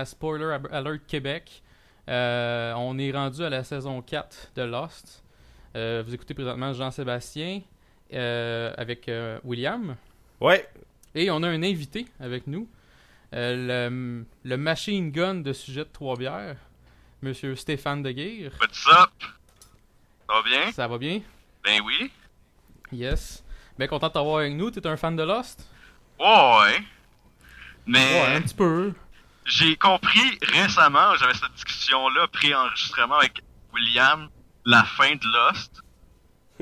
À Spoiler Alert Québec. Euh, on est rendu à la saison 4 de Lost. Euh, vous écoutez présentement Jean-Sébastien euh, avec euh, William. Ouais. Et on a un invité avec nous. Euh, le, le machine gun de sujet de Trois-Bières, Monsieur Stéphane Deguire. What's up? Ça va bien? Ça va bien? Ben oui. Yes. Bien content de t'avoir avec nous. T'es un fan de Lost? Ouais. Mais Ouais, un petit peu. J'ai compris récemment, j'avais cette discussion-là, pré-enregistrement avec William, la fin de Lost.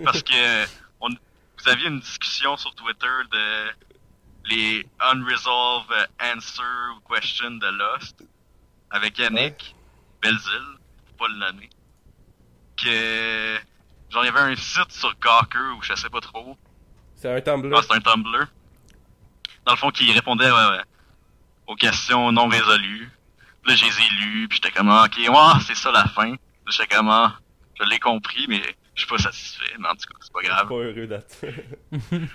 Parce que on, vous aviez une discussion sur Twitter de les unresolved answer ou questions de Lost avec Yannick Belzil, pas le nommer. Que genre il y avait un site sur Gawker ou je sais pas trop. C'est un Tumblr. Ah, c'est un Tumblr. Dans le fond, qui répondait ouais, ouais, aux questions non résolues. Là, je les ai lues, puis j'étais comme, ok, ouais, c'est ça la fin. J'étais comme, ah, je l'ai compris, mais je suis pas satisfait. Mais en tout cas, c'est pas grave. pas heureux d'être.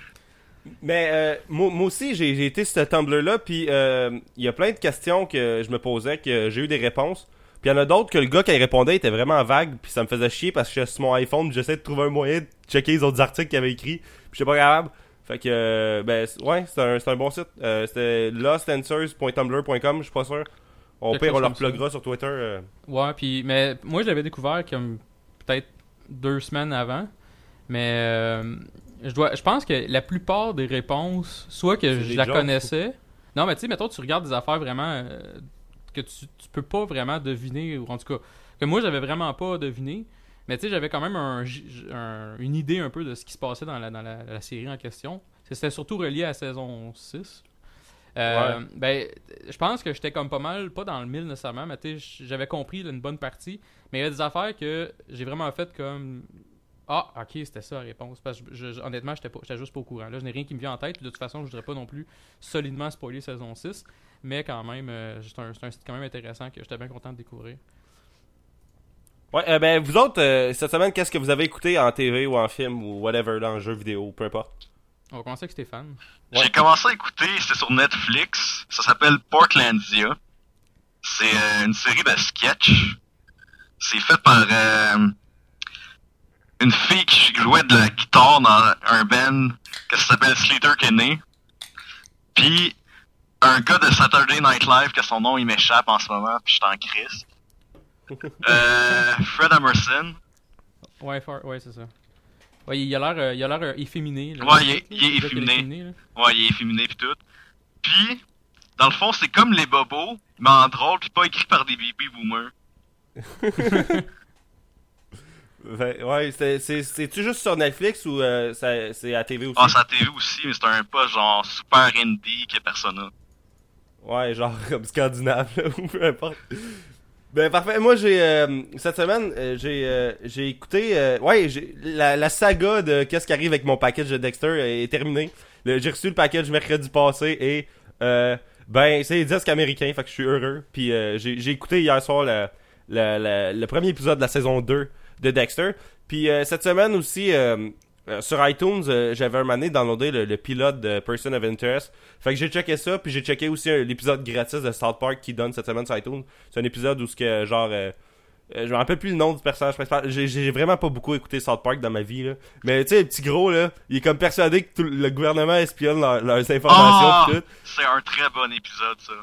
Mais euh, moi, aussi, j'ai été sur ce Tumblr-là, puis euh, il y a plein de questions que je me posais, que j'ai eu des réponses. Puis il y en a d'autres que le gars, il répondait, était vraiment vague, puis ça me faisait chier parce que sur mon iPhone, j'essayais de trouver un moyen de checker les autres articles qu'il avait écrits, puis j'étais pas capable. Fait que, euh, ben, ouais, c'est un, un bon site. Euh, C'était lostanswers.tumblr.com, je suis pas sûr. Au Quelque pire, on leur pluggera sur Twitter. euh. Ouais, puis mais moi je l'avais découvert comme peut-être deux semaines avant, mais euh, je dois, je pense que la plupart des réponses, soit que je la jokes. connaissais, non mais tu sais, mettons tu regardes des affaires vraiment que tu, tu peux pas vraiment deviner ou en tout cas que moi j'avais vraiment pas deviné, mais tu sais j'avais quand même un, une idée un peu de ce qui se passait dans la, dans la, la série en question. C'était surtout relié à saison 6. Euh, Ben, je pense que j'étais comme pas mal, pas dans le mille nécessairement, mais tu sais, j'avais compris là, une bonne partie. Mais il y a des affaires que j'ai vraiment fait comme. Ah, ok, c'était ça la réponse. Parce que je- je- honnêtement, j'étais pas- j'étais juste pas au courant. Là, je n'ai rien qui me vient en tête. De toute façon, je voudrais pas non plus solidement spoiler saison 6. Mais quand même, euh, c'est un, c'est un site quand même intéressant que j'étais bien content de découvrir. Ouais, euh, ben, vous autres, euh, cette semaine, qu'est-ce que vous avez écouté en TV ou en film ou whatever, dans un jeu vidéo, peu importe? On va commencer avec Stéphane. Ouais. J'ai commencé à écouter, c'est sur Netflix. Ça s'appelle Portlandia. C'est euh, une série de sketch. C'est fait par euh, une fille qui jouait de la guitare dans un band que ça s'appelle Slater Kinney. Puis un gars de Saturday Night Live que son nom il m'échappe en ce moment, puis je suis en crise. Euh, Fred Emerson. Ouais, ouais c'est ça. Ouais, il a l'air euh, il a l'air euh, efféminé. là. Ouais, il est- il efféminé. Ouais, il est efféminé pis tout. Puis, dans le fond, c'est comme les bobos, mais en drôle pis pas écrit par des baby boomers. Fait- ouais, c'est- c'est- c'est-tu juste sur Netflix ou euh, ça- c'est à TV aussi? Ah, c'est à TV aussi, mais c'est un pas genre super indie que personne a. Ouais, genre comme scandinave, là, ou peu importe. Ben parfait, moi j'ai euh, cette semaine euh, j'ai euh, j'ai écouté euh, ouais, la, la saga de qu'est-ce qui arrive avec mon package de Dexter est terminée. J'ai reçu le package mercredi passé et euh, ben c'est les disques américains, fait que je suis heureux. Puis j'ai écouté hier soir le, le, le, premier épisode de la saison 2 de Dexter. Puis cette semaine aussi euh, sur iTunes, euh, j'avais un donné downloadé le, le pilote de Person of Interest. Fait que j'ai checké ça, puis j'ai checké aussi l'épisode gratis de South Park qui donne cette semaine sur iTunes. C'est un épisode où ce que genre euh, euh, je me rappelle plus le nom du personnage principal. J'ai- J'ai vraiment pas beaucoup écouté South Park dans ma vie là. Mais tu sais, le petit gros là, il est comme persuadé que tout le gouvernement espionne leur- leurs informations Ah! C'est un très bon épisode, ça.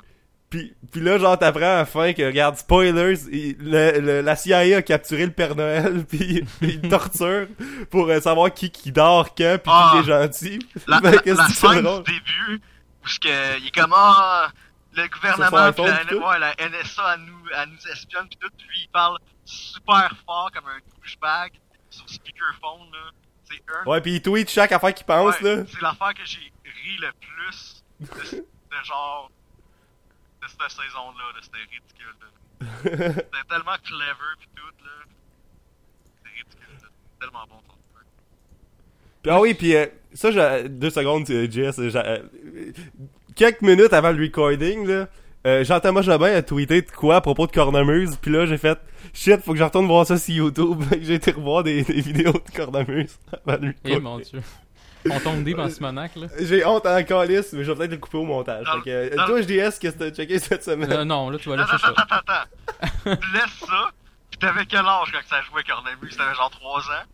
Puis, puis là, genre, t'apprends à la fin que, regarde, spoilers, il- le- le- la CIA a capturé le Père Noël, puis il torture pour euh, savoir qui qui dort quand, puis Ah. qui est gentil. La, Ben, la, la scène du début, où que, il est comme, ah, le gouvernement, pis la, ouais, la NSA, elle nous, elle nous espionne pis tout, puis lui, il parle super fort comme un douchebag sur speakerphone, là. C'est un Ouais, puis il tweet chaque affaire qu'il pense, Ouais, là. C'est l'affaire que j'ai ri le plus de, de genre de cette saison-là, là, c'était ridicule. C'était tellement clever pis tout là. C'était ridicule. là. Tellement bon truc. Puis, ah oui, puis euh, ça, j'ai- deux secondes, euh, Jess. j'ai- euh, quelques minutes avant le recording, là, euh, Jean-Thomas Jobin a tweeté de quoi à propos de Cornemuse, puis là, j'ai fait shit, faut que je retourne voir ça sur YouTube. J'ai été revoir des, des vidéos de Cornemuse avant le Eh recording. mon dieu. On tombe deep en Simonac, là. J'ai honte en calice, mais je vais peut-être le couper au montage. Fait que, euh, dans- toi, JDS, qu'est-ce que t'as checké cette semaine? Euh, non, là, tu vas lâcher ça. attends, attends, attends. tu laisses ça, pis t'avais quel âge quand ça jouait Cornemuse? T'avais genre 3 ans?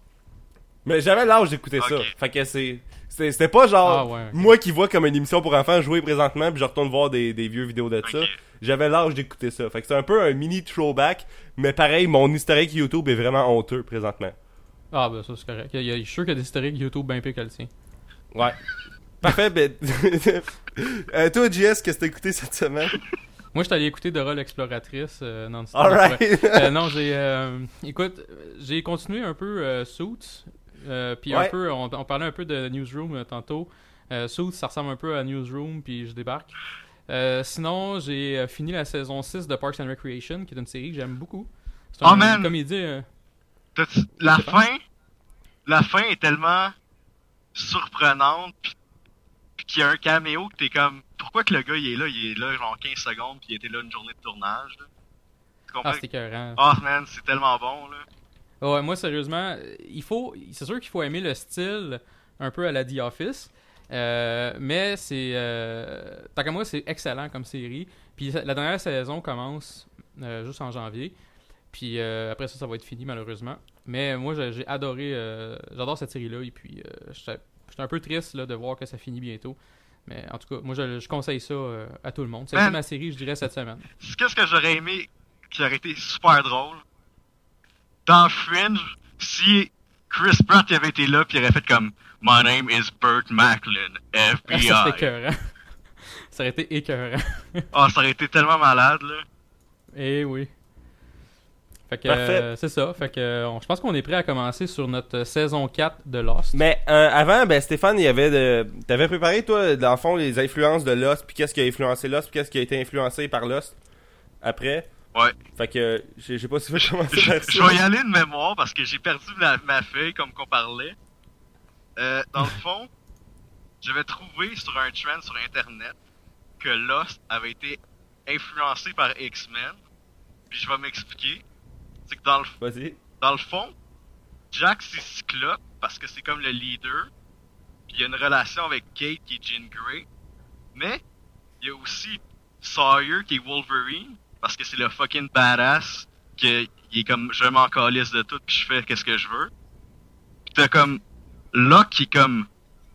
Mais j'avais l'âge d'écouter ça. Fait que c'est. C'était pas genre Ah, ouais, moi qui vois comme une émission pour enfants jouer présentement puis je retourne voir des, des vieux vidéos de ça. J'avais l'âge d'écouter ça. Fait que c'est un peu un mini throwback, mais pareil, mon historique YouTube est vraiment honteux présentement. Ah, ben ça, c'est correct. Il y a- Je suis sûr qu'il y a des historiques YouTube bien pires que le tien. Ouais. Parfait, ben. euh, toi, JS, qu'est-ce que t'as écouté cette semaine? Moi, je suis allé écouter Dora l'exploratrice euh, non-stop. Alright. Euh, non, j'ai. euh, écoute, j'ai continué un peu euh, Suits. euh, puis un peu, on, on parlait un peu de Newsroom euh, tantôt. Euh, Suits, ça ressemble un peu à Newsroom, puis je débarque. Euh, sinon, j'ai euh, fini la saison 6 de Parks and Recreation, qui est une série que j'aime beaucoup. C'est Oh, une comédie. La fin, la fin est tellement surprenante, pis qu'il y a un caméo que t'es comme, pourquoi que le gars il est là, il est là genre 15 secondes pis il était là une journée de tournage, là? Tu comprends? Ah, écœurant. Ah, man, c'est tellement bon, là. Ouais, moi, sérieusement, il faut. C'est sûr qu'il faut aimer le style un peu à la The Office. euh, mais c'est. Euh, tant qu'à moi, c'est excellent comme série. Puis la dernière saison commence euh, juste en janvier. Puis euh, après ça, ça va être fini, malheureusement. Mais moi, j'ai adoré. euh, J'adore cette série-là. Et puis, euh, j'étais un peu triste là, de voir que ça finit bientôt. Mais en tout cas, moi, je, je conseille ça euh, à tout le monde. C'est ma série, je dirais, cette semaine. Qu'est-ce que j'aurais aimé qui aurait été super drôle? Dans Fringe, si Chris Pratt avait été là pis il aurait fait comme My name is Burt Macklin, Ah, FBI. ça, c'était écœurant. ça aurait été écœurant. Ah, ça aurait été tellement malade, là. Eh oui. Fait que Parfait. euh, c'est ça. Fait que euh, on- je pense qu'on est prêt à commencer sur notre euh, saison 4 de Lost. Mais euh, avant, ben Stéphane, il y avait de. T'avais préparé toi, dans le fond, les influences de Lost, puis qu'est-ce qui a influencé Lost, puis qu'est-ce qui a été influencé par Lost après? Ouais. Fait que je je sais pas si veux commencer Je, par je ça. vais y aller de mémoire parce que j'ai perdu ma feuille comme qu'on parlait. Euh, dans le fond, j'avais trouvé sur un trend sur internet que Lost avait été influencé par X-Men. Puis je vais m'expliquer. C'est que dans le, dans le fond, Jack c'est Cyclope parce que c'est comme le leader. Puis il y a une relation avec Kate qui est Jean Grey. Mais il y a aussi Sawyer qui est Wolverine parce que c'est le fucking badass que il est comme je m'en calisse de tout puis je fais qu'est-ce que je veux. Puis t'as comme Locke qui est comme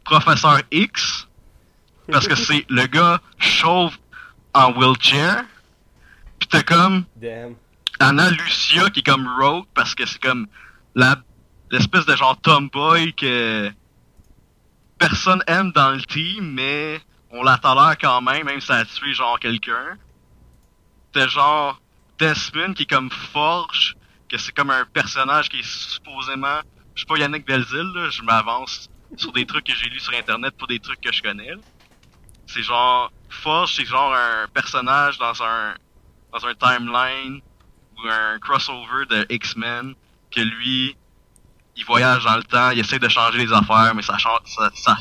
professeur X parce que c'est le gars chauve en wheelchair. Puis t'as comme Damn. Anna Lucia qui est comme Rogue parce que c'est comme la l'espèce de genre tomboy que personne aime dans le team mais on la tolère quand même même si ça a tué genre quelqu'un. T'as genre Desmond qui est comme Forge que c'est comme un personnage qui est supposément je suis pas Yannick Belzil là, je m'avance sur des trucs que j'ai lus sur internet pour des trucs que je connais. C'est genre Forge c'est genre un personnage dans un dans un timeline un crossover de X-Men que lui il voyage dans le temps, il essaie de changer les affaires mais ça change ça, ça,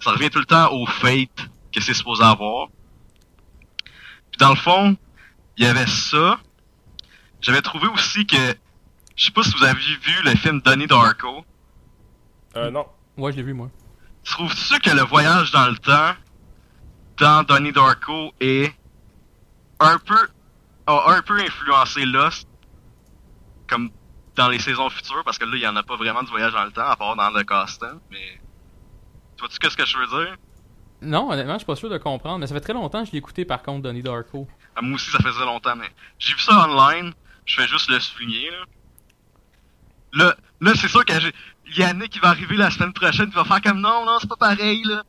ça revient tout le temps au fate que c'est supposé avoir. Puis dans le fond, il y avait ça. J'avais trouvé aussi que je sais pas si vous avez vu le film Donnie Darko. Euh, non. Ouais, je l'ai vu, moi. Trouves-tu que le voyage dans le temps dans Donnie Darko est un peu a un peu influencé Lost comme dans les saisons futures parce que là il y en a pas vraiment de voyage dans le temps à part dans le casting mais tu vois-tu qu'est-ce que je veux dire? Non, honnêtement, je suis pas sûr de comprendre. Mais ça fait très longtemps que je l'ai écouté, par contre, Donnie Darko. Ah, moi aussi ça faisait longtemps mais j'ai vu ça online je fais juste le souligner là là, là c'est sûr que Yannick qui va arriver la semaine prochaine il va faire comme non non c'est pas pareil là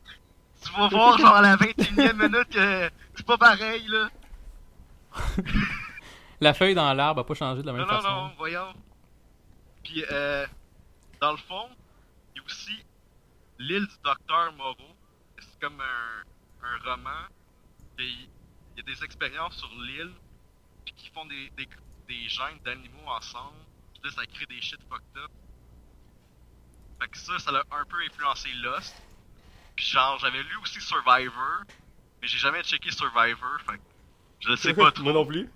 tu vas voir genre à la 21 e minute que c'est pas pareil là La feuille dans l'arbre a pas changé de la même Non, non, façon. non, voyons. Puis, euh, dans le fond, il y a aussi l'île du docteur Moreau. C'est comme un, un roman. Il y a des expériences sur l'île, puis qui font des, des, des gènes d'animaux ensemble. Puis là, ça crée des shit fucked up. Fait que ça, ça l'a un peu influencé Lost. Puis genre, j'avais lu aussi Survivor, mais j'ai jamais checké Survivor, fait que je sais pas trop. Moi non plus.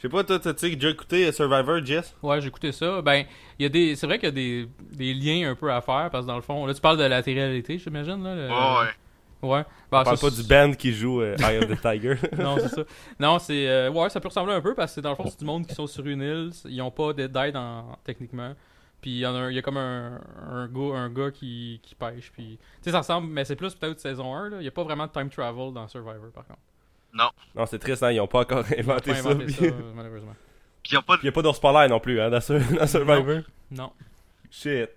sais pas, toi, t'as-tu déjà écouté euh, Survivor, Jess? Ouais, j'ai écouté ça. Ben, il y a des. C'est vrai qu'il y a des, des liens un peu à faire parce que dans le fond, là, tu parles de la télé-réalité, j'imagine, là. le- Ouais, ouais. Ouais. Ben, On parle ça, pas du band qui joue euh, Eye of the Tiger. non, c'est ça. Non, c'est. euh, ouais, ça peut ressembler un peu parce que dans le fond, c'est du monde qui sont sur une île. Ils ont pas de- d'aide en... techniquement. Puis il y, en a un- y a comme un, un, gars, un gars qui, qui pêche. Puis. Tu sais, ça ressemble, mais c'est plus peut-être saison 1. Là. Il y a pas vraiment de time travel dans Survivor par contre. Non, c'est triste, hein, ils ont pas encore Ils ont inventé pas ça. inventé puis- ça, euh, malheureusement. Puis pas de... Il y a pas d'ours polaire non plus, hein, dans, Sur- dans Survivor. Non. Shit.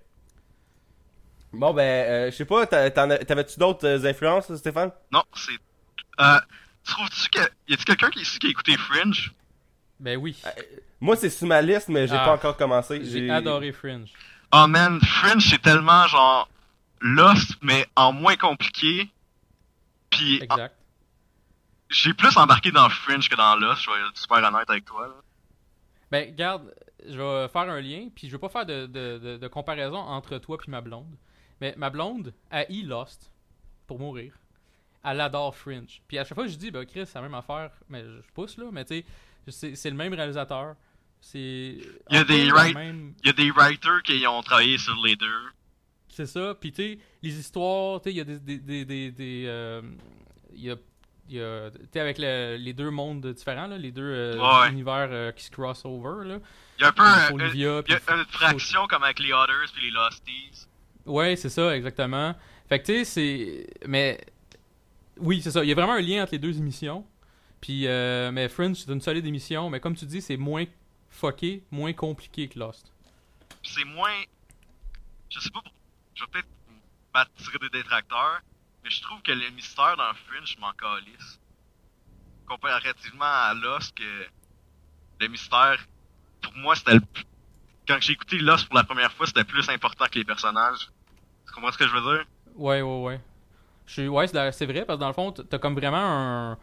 Bon, ben, euh, je sais pas, t'avais-tu d'autres euh, influences, Stéphane? Non, c'est... Euh, trouves-tu que... Y a-tu quelqu'un qui, ici qui a écouté Fringe? Ben oui. Moi, c'est sur ma liste, mais j'ai Ah. pas encore commencé. J'ai adoré Fringe. Oh man, Fringe c'est tellement genre... Lost, mais en moins compliqué. Puis Exact. J'ai plus embarqué dans Fringe que dans Lost, je vais être super honnête avec toi. Là. Ben, garde, je vais faire un lien, puis je veux pas faire de, de, de, de comparaison entre toi puis ma blonde. Mais ma blonde a e Lost pour mourir. Elle adore Fringe. Puis à chaque fois, je dis, ben Chris, c'est la même affaire, mais je pousse là, mais tu sais, c'est le même réalisateur. C'est. Il y a des right- même- Il y a des writers qui ont travaillé sur les deux. C'est ça. Puis tu sais, les histoires, tu sais, il y a des. des, des, des, des, euh, il y a. y a- avec le- les deux mondes différents, là, les deux euh, Ouais. univers euh, qui se cross over, là. Il y a un peu un- un- y a une fraction comme avec les Otters puis les Losties. Ouais, c'est ça, exactement. Fait que tu sais, c'est. Mais. Oui, c'est ça. Il y a vraiment un lien entre les deux émissions. Puis, euh, mais Fringe, c'est une solide émission. Mais comme tu dis, c'est moins fucké, moins compliqué que Lost. C'est moins. Je sais pas, pour- je vais peut-être m'attirer des détracteurs, mais je trouve que le mystère dans Fringe, je m'en calisse. Comparativement à Lost, que le mystère, pour moi, c'était le. Quand j'ai écouté Lost pour la première fois, c'était plus important que les personnages. Tu comprends ce que je veux dire? Ouais, ouais, ouais. Je suis... Ouais, c'est vrai, parce que dans le fond, t'as comme vraiment un,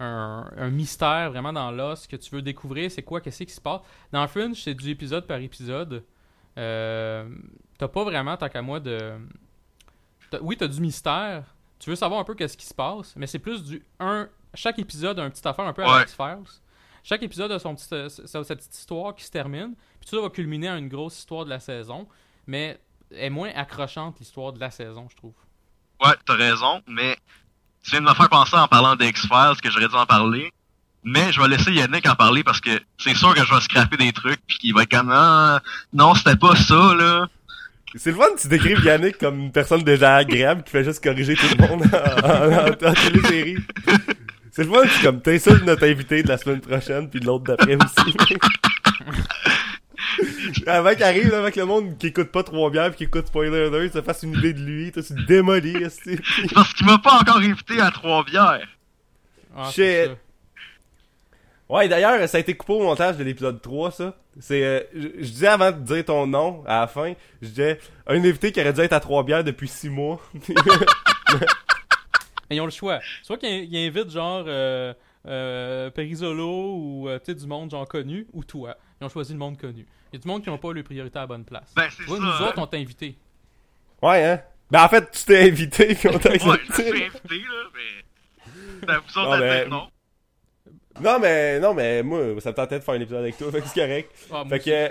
un, mystère vraiment dans Lost que tu veux découvrir. C'est quoi, qu'est-ce qui se passe. Dans Fringe, c'est du épisode par épisode. Euh, t'as pas vraiment, tant qu'à moi, de. Oui, t'as du mystère. Tu veux savoir un peu qu'est-ce qui se passe, mais c'est plus du. un Chaque épisode a une petite affaire un peu à Ouais. la X-Files. Chaque épisode a son petit, euh, sa, sa petite histoire qui se termine. Puis tout ça va culminer à une grosse histoire de la saison. Mais est moins accrochante, l'histoire de la saison, je trouve. Ouais, t'as raison, mais tu viens de me faire penser en parlant d'X-Files que j'aurais dû en parler. Mais je vais laisser Yannick en parler parce que c'est sûr que je vais scraper des trucs pis qu'il va être comme ah, non c'était pas ça là. C'est le fun que tu décrives Yannick comme une personne déjà agréable qui fait juste corriger tout le monde en, en, en- en télésérie. C'est le fun que comme t'insultes notre invité de la semaine prochaine puis de l'autre d'après aussi. Avant qu'il arrive avec le monde qui écoute pas trois bières pis qui écoute Spoiler Alert, se fasse une idée de lui, toi tu te démolis. C'est parce qu'il m'a pas encore invité à trois bières. Ah, Shit. Ouais, d'ailleurs, ça a été coupé au montage de l'épisode 3, ça. C'est, euh, je, je disais avant de dire ton nom, à la fin, je disais, un invité qui aurait dû être à trois bières depuis six mois. Mais ils ont le choix. Soit qu'ils ils invitent genre euh, euh, Perisolo ou euh, tu sais, du monde genre connu, ou toi. Ils ont choisi le monde connu. Il y a du monde qui n'ont pas les priorités à la bonne place. Ben c'est Tu vois, ça. nous autres, on t'a invité. ouais, hein. Ben, en fait, tu t'es invité pis on t'a Ouais, je me accepté. suis invité là, mais. À vous autres non. Non, mais, non, mais, moi, ça me tentait de faire un épisode avec toi, fait que c'est correct. Ah, Fait que, euh,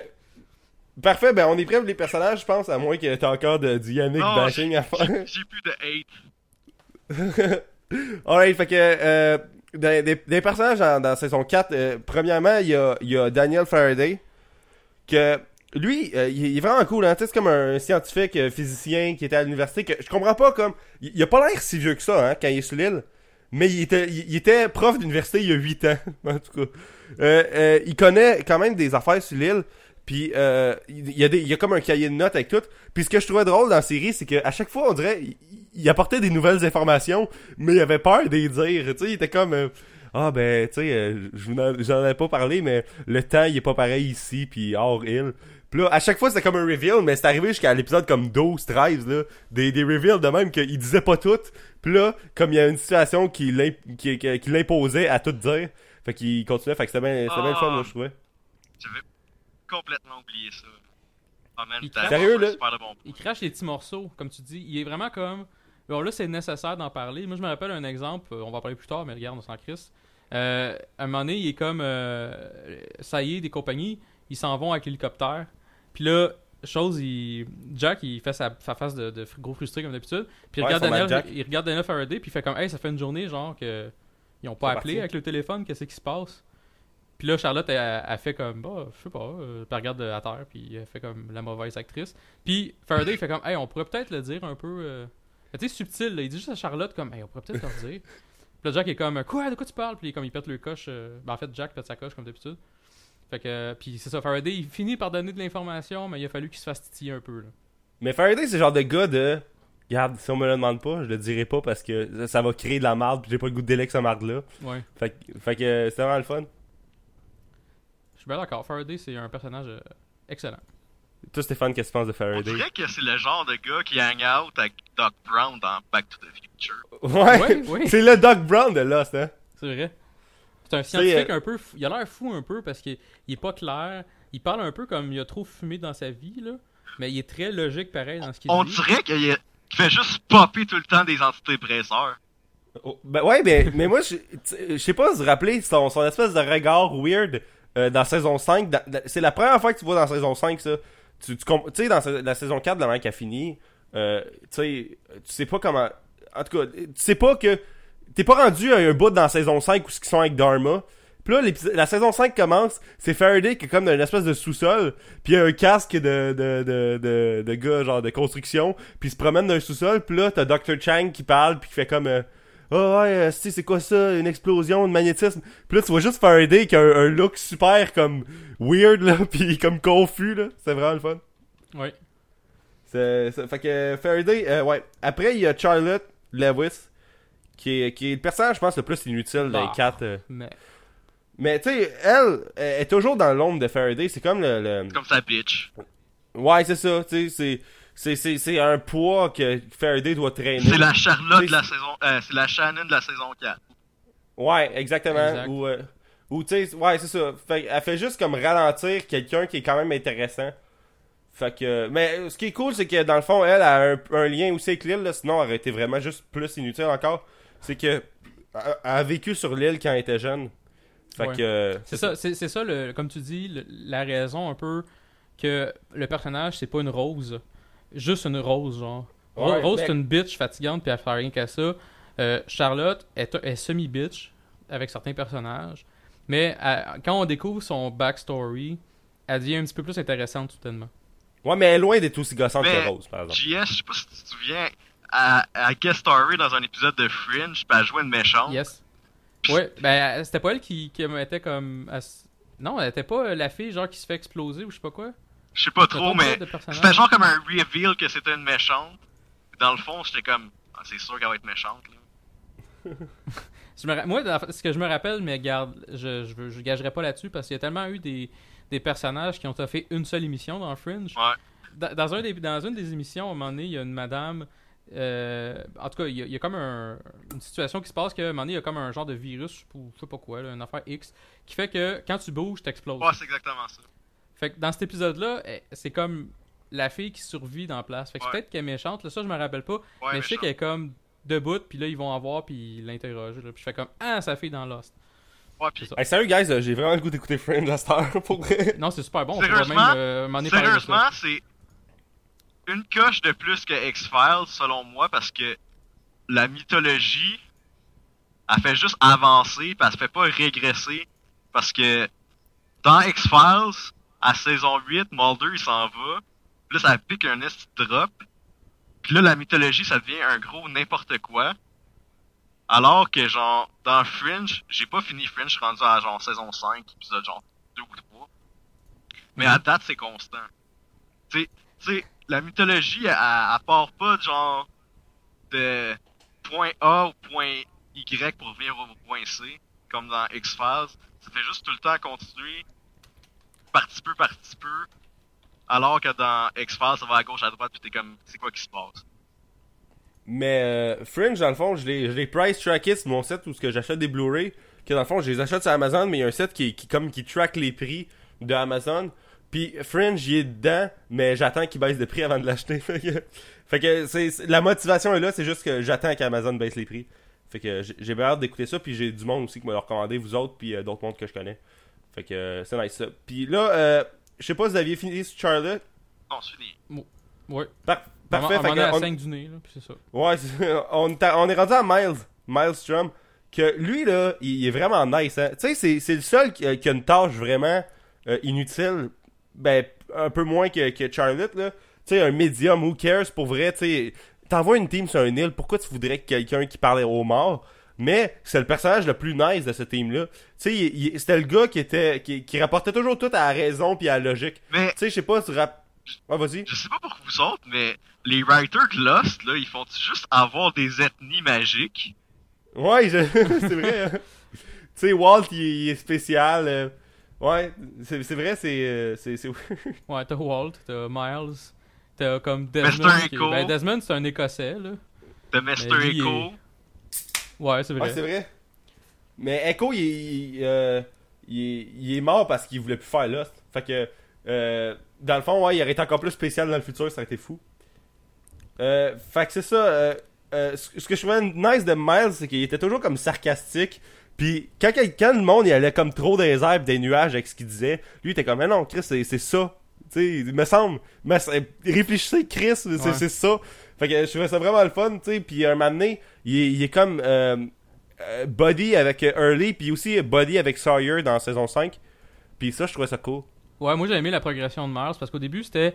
parfait, ben, on est prêt pour les personnages, je pense, à moins que t'aies encore de, du Yannick Non, bashing à faire. J'ai plus de hate. Alright, fait que euh, des, des- des personnages dans, dans saison 4, euh, premièrement, il y a, y a Daniel Faraday, que lui, euh, il, il est vraiment cool, hein, tu sais, c'est comme un scientifique physicien qui était à l'université, que je comprends pas comme, il, il a pas l'air si vieux que ça, hein, quand il est sur l'île, mais il était, il, était prof d'université il y a 8 ans, en tout cas. Euh, euh, il connaît quand même des affaires sur l'île, puis euh, il, y a il y a comme un cahier de notes avec tout. Puis ce que je trouvais drôle dans la série, c'est que à chaque fois, on dirait, il, apportait des nouvelles informations, mais il avait peur de dire. Tu sais, il était comme, euh, ah ben, tu sais, euh, j'en avais pas parlé, mais le temps, il est pas pareil ici, puis hors île. Puis là, à chaque fois, c'était comme un reveal, mais c'est arrivé jusqu'à l'épisode comme 12, 13, là, des, des reveals de même qu'il disait pas tout. Puis là, comme il y a une situation qui l'im- qui, qui, qui l'imposait à tout dire, fait qu'il continuait, fait que c'était bien c'était bien le fun, moi, je trouvais. J'avais complètement oublié ça. Ah man, Il Sérieux, là? super de bon Il crache les petits morceaux, comme tu dis. Il est vraiment comme. Bon, là, c'est nécessaire d'en parler. Moi, je me rappelle un exemple. euh, On va en parler plus tard, mais regarde, on s'en crisse. Euh, à un moment donné, il est comme. euh, ça y est, des compagnies, ils s'en vont avec l'hélicoptère. Puis là, chose, il, Jack, il fait sa, sa face de, de gros frustré comme d'habitude. Puis il, Ouais, regarde Daniel, il regarde Daniel Faraday, puis il fait comme, hey, ça fait une journée, genre, que. Ils ont pas appelé parti. avec le téléphone, qu'est-ce qui se passe? Puis là, Charlotte, elle, elle fait comme, bah, je sais pas, euh, elle regarde à terre, puis elle fait comme la mauvaise actrice. Puis Faraday, il fait comme, hey, on pourrait peut-être le dire un peu. euh, Tu sais, subtil, là. il dit juste à Charlotte, comme, hey, on pourrait peut-être leur dire. Puis là, Jack est comme, quoi, de quoi tu parles? Puis comme il pète le coche, euh, ben, en fait, Jack pète sa coche comme d'habitude. Fait que, puis c'est ça, Faraday, il finit par donner de l'information, mais il a fallu qu'il se fasse titiller un peu, là. Mais Faraday, c'est le genre de gars de. Regarde, si on me le demande pas, je le dirai pas parce que ça- ça va créer de la marde pis j'ai pas le goût de délai que cette marde-là. Ouais. Fait, que- fait que c'est vraiment le fun. Je suis bien d'accord. Faraday, c'est un personnage euh, excellent. Toi, Stéphane, qu'est-ce que tu penses de Faraday? dirait que c'est le genre de gars qui hang out avec Doc Brown dans Back to the Future. Ouais, Ouais, ouais. c'est le Doc Brown de Lost, hein? C'est vrai. C'est un scientifique euh, un peu. fou- Il a l'air fou un peu parce qu'il il est pas clair. Il parle un peu comme il a trop fumé dans sa vie, là. Mais il est très logique pareil dans ce qu'il On dit. dirait qu'il fait juste popper tout le temps des antidépresseurs. Oh, Ben ouais, mais, mais moi, je sais pas se rappeler son, son espèce de regard weird euh, dans saison 5. dans- dans- c'est la première fois que tu vois dans saison 5 ça. Tu, tu, sais, dans sa- la saison 4, de la manière qu'elle finit, euh, tu sais, tu sais pas comment. En tout cas, tu sais pas que. T'es pas rendu à un bout dans saison 5 où ils sont avec Dharma. Puis là, la saison 5 commence, c'est Faraday qui est comme dans une espèce de sous-sol, puis il y a un casque de, de, de, de, de gars, genre de construction, puis il se promène dans un sous-sol, puis là, t'as Dr. Chang qui parle, puis qui fait comme... euh, ah ouais, euh, c'est quoi ça, une explosion de magnétisme. Puis là, tu vois juste Faraday qui a un, un look super comme weird, là, puis comme confus, là. C'est vraiment le fun. Ouais. C'est, c'est- fait que Faraday, euh, ouais. Après, il y a Charlotte Lewis, qui est, qui est le personnage, je pense, le plus inutile des Ah. quatre. euh. Mais. Mais tu sais, elle, elle est toujours dans l'ombre de Faraday. C'est comme le. le- Comme sa bitch. Ouais, c'est ça. Tu sais, c'est. C'est, un poids que Faraday doit traîner. C'est la Charlotte de la saison. Euh, c'est la Shannon de la saison 4. Ouais, exactement. Exact. Ou, euh, ou tu sais, ouais, c'est ça. Fait, elle fait juste comme ralentir quelqu'un qui est quand même intéressant. Fait que, mais ce qui est cool, c'est que dans le fond, elle a un, un lien aussi avec l'île, là, sinon elle aurait été vraiment juste plus inutile encore. C'est que, elle a vécu sur l'île quand elle était jeune. Fait Ouais. que, euh, C'est ça, c'est c'est ça le, comme tu dis, le- la raison un peu que le personnage, c'est pas une rose. Juste une rose, genre. Ro- Ouais, rose, mais- c'est une bitch fatigante, puis elle fait rien qu'à ça. Euh, Charlotte est, est semi-bitch avec certains personnages. Mais elle- quand on découvre son backstory, elle devient un petit peu plus intéressante soudainement. Ouais, mais elle est loin d'être aussi gossante Mais- que Rose, par exemple. JS, je sais pas si tu te souviens, à, à guest story dans un épisode de Fringe, puis elle jouait une méchante. Yes. Ouais, ben c'était pas elle qui, qui était comme. elle- Non, elle était pas la fille genre qui se fait exploser ou je sais pas quoi? Je sais pas trop, mais c'était genre comme un reveal que c'était une méchante. Dans le fond, j'étais comme, ah, c'est sûr qu'elle va être méchante. Là. Je me ra- Moi, ce que je me rappelle, mais garde, je, je, je gagerai pas là-dessus parce qu'il y a tellement eu des, des personnages qui ont fait une seule émission dans Fringe. Ouais. Dans, dans un des, dans une des émissions, à un moment donné, il y a une madame. Euh, en tout cas, il y, a, il y a comme un- une situation qui se passe qu'à un moment donné, il y a comme un genre de virus ou je sais pas quoi, là, une affaire X, qui fait que quand tu bouges, t'exploses. Ouais, c'est exactement ça. Fait que dans cet épisode-là, eh, c'est comme la fille qui survit dans la place. Fait que Ouais. peut-être qu'elle est méchante, là, ça je me rappelle pas. Ouais, mais je sais qu'elle est comme debout, puis là ils vont en voir, puis ils l'interrogent. Puis je fais comme Ah, sa fille dans Lost. Ouais, ça. Hey, salut, guys, euh, j'ai vraiment le goût d'écouter Fringe à cette heure, pour vrai. Non, c'est super bon. On pourrait même Sérieusement? euh. Sérieusement, c'est une coche de plus que X-Files, selon moi, parce que la mythologie, elle fait juste avancer, puis elle se fait pas régresser. Parce que dans X-Files, à saison 8, Mulder, il s'en va. Puis là, ça pique un de drop. Puis là, la mythologie, ça devient un gros n'importe quoi. Alors que, genre, dans Fringe, j'ai pas fini Fringe, je suis rendu à, genre, saison 5, épisode, genre, 2 ou 3. Mais à date, c'est constant. Tu sais, la mythologie, elle, part pas de genre de point A au point Y pour venir au point C, comme dans X-Files. Ça fait juste tout le temps continuer, parti peu, parti peu. Alors que dans X-Files, ça va à gauche, à droite, puis t'es comme, c'est quoi qui se passe? Mais euh, Fringe, dans le fond, je l'ai, price tracké sur mon set où j'achète des Blu-ray. Que dans le fond, je les achète sur Amazon, mais il y a un set qui, qui comme qui track les prix de Amazon. Puis Fringe, il est dedans, mais j'attends qu'il baisse de prix avant de l'acheter. fait que, fait que c'est, la motivation est là, c'est juste que j'attends qu'Amazon baisse les prix. Fait que j'ai j'ai bien hâte d'écouter ça, puis j'ai du monde aussi qui m'a recommandé, vous autres, puis euh, d'autres mondes que je connais. Fait que euh, c'est nice ça. Puis là, euh, je sais pas si vous aviez fini sur Charlotte. Non, c'est fini. Ouais. Par- parfait, on, fait on que est à on- 5 du nez, là, puis c'est ça. Ouais, c'est- on, est à- on est rendu à Miles, Miles Strum, que lui là, il, est vraiment nice. Hein? Tu sais, c'est, c'est le seul qui, a- qui a une tâche vraiment euh, inutile, ben un peu moins que, que Charlotte là. Tu sais, un médium, who cares pour vrai. Tu sais, t'envoies une team sur un île, pourquoi tu voudrais que quelqu'un qui parlait aux morts? Mais c'est le personnage le plus nice de ce team-là. Tu sais, c'était le gars qui était qui, qui rapportait toujours tout à la raison puis à la logique. Mais Tu sais, je sais pas, tu rap... Ah, vas-y. je sais pas pour vous autres, mais les writers de Lost, là, ils font juste avoir des ethnies magiques? Ouais, je- c'est vrai. hein. tu sais, Walt, il, il est spécial. euh, Ouais, c'est c'est vrai, c'est. euh, c'est c'est- Ouais, t'as Walt, t'as Miles, t'as comme Desmond. Mr. qui- Echo. Ben, Desmond, c'est un Écossais, là. De Mr. Echo. Ouais, c'est vrai. Ouais, c'est vrai. Mais Echo, il, il, euh, il est, il est mort parce qu'il voulait plus faire Lost. Fait que, euh, dans le fond, ouais, il aurait été encore plus spécial dans le futur, ça aurait été fou. Euh, fait que c'est ça. euh, euh, ce ce que je trouvais nice de Miles, c'est qu'il était toujours comme sarcastique. Puis quand, quand le monde il allait comme trop des airs pis des nuages avec ce qu'il disait, lui il était comme, mais non, Chris, c'est ça. Tu sais, il me semble. Mais réfléchissez, Chris, c'est Ouais. ça. Fait que je trouvais ça vraiment le fun, tu sais. Puis un moment donné, il est, il est comme euh, euh, buddy avec euh, Early, puis aussi buddy avec Sawyer dans saison 5. Puis ça, je trouvais ça cool. Ouais, moi j'ai aimé la progression de Miles parce qu'au début c'était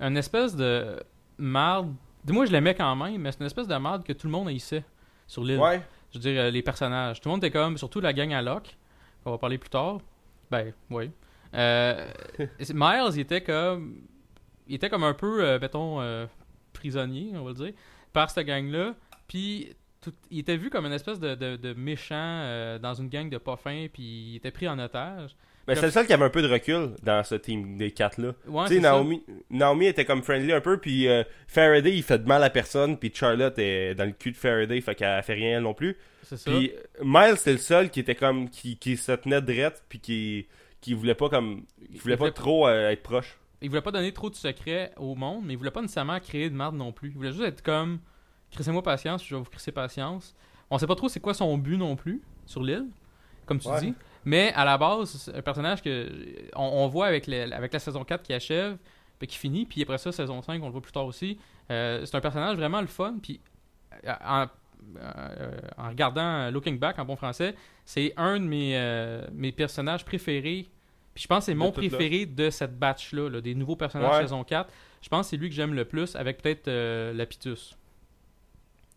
une espèce de marde. Moi je l'aimais quand même, mais c'est une espèce de marde que tout le monde haïssait sur l'île. Ouais. Je veux dire, euh, les personnages. Tout le monde était comme, surtout la gang à Locke, on va parler plus tard. Ben, oui. Euh, Miles, il était comme. Il était comme un peu, euh, mettons, euh, prisonnier, on va le dire, par cette gang-là. Puis, tout- il était vu comme une espèce de, de- de méchant dans une gang de pas fins, puis il était pris en otage. Mais c'est le seul qui avait un peu de recul dans ce team des quatre là. Ouais, tu sais, ça. Naomi, Naomi était comme friendly un peu, puis euh, Faraday il fait de mal à personne, puis Charlotte est dans le cul de Faraday, fait qu'elle fait rien elle non plus. C'est ça. Puis Miles c'était le seul qui était comme qui, qui se tenait drette, puis qui qui voulait pas comme voulait pas trop euh, être proche. il voulait pas donner trop de secrets au monde, mais il voulait pas nécessairement créer de merde non plus. Il voulait juste être comme crissez-moi patience, je vais vous crisser patience. On sait pas trop c'est quoi son but non plus sur l'île, comme tu Ouais. dis. Mais à la base, c'est un personnage que on, on voit avec, la saison 4 qui achève, puis qui finit, puis après ça, saison 5, on le voit plus tard aussi. Euh, c'est un personnage vraiment le fun, puis euh, en, euh, en regardant Looking Back en bon français, c'est un de mes, euh, mes personnages préférés. Puis je pense que c'est De mon préféré de cette batch-là, là, des nouveaux personnages Ouais. saison 4. Je pense que c'est lui que j'aime le plus, avec peut-être euh, Lapitus.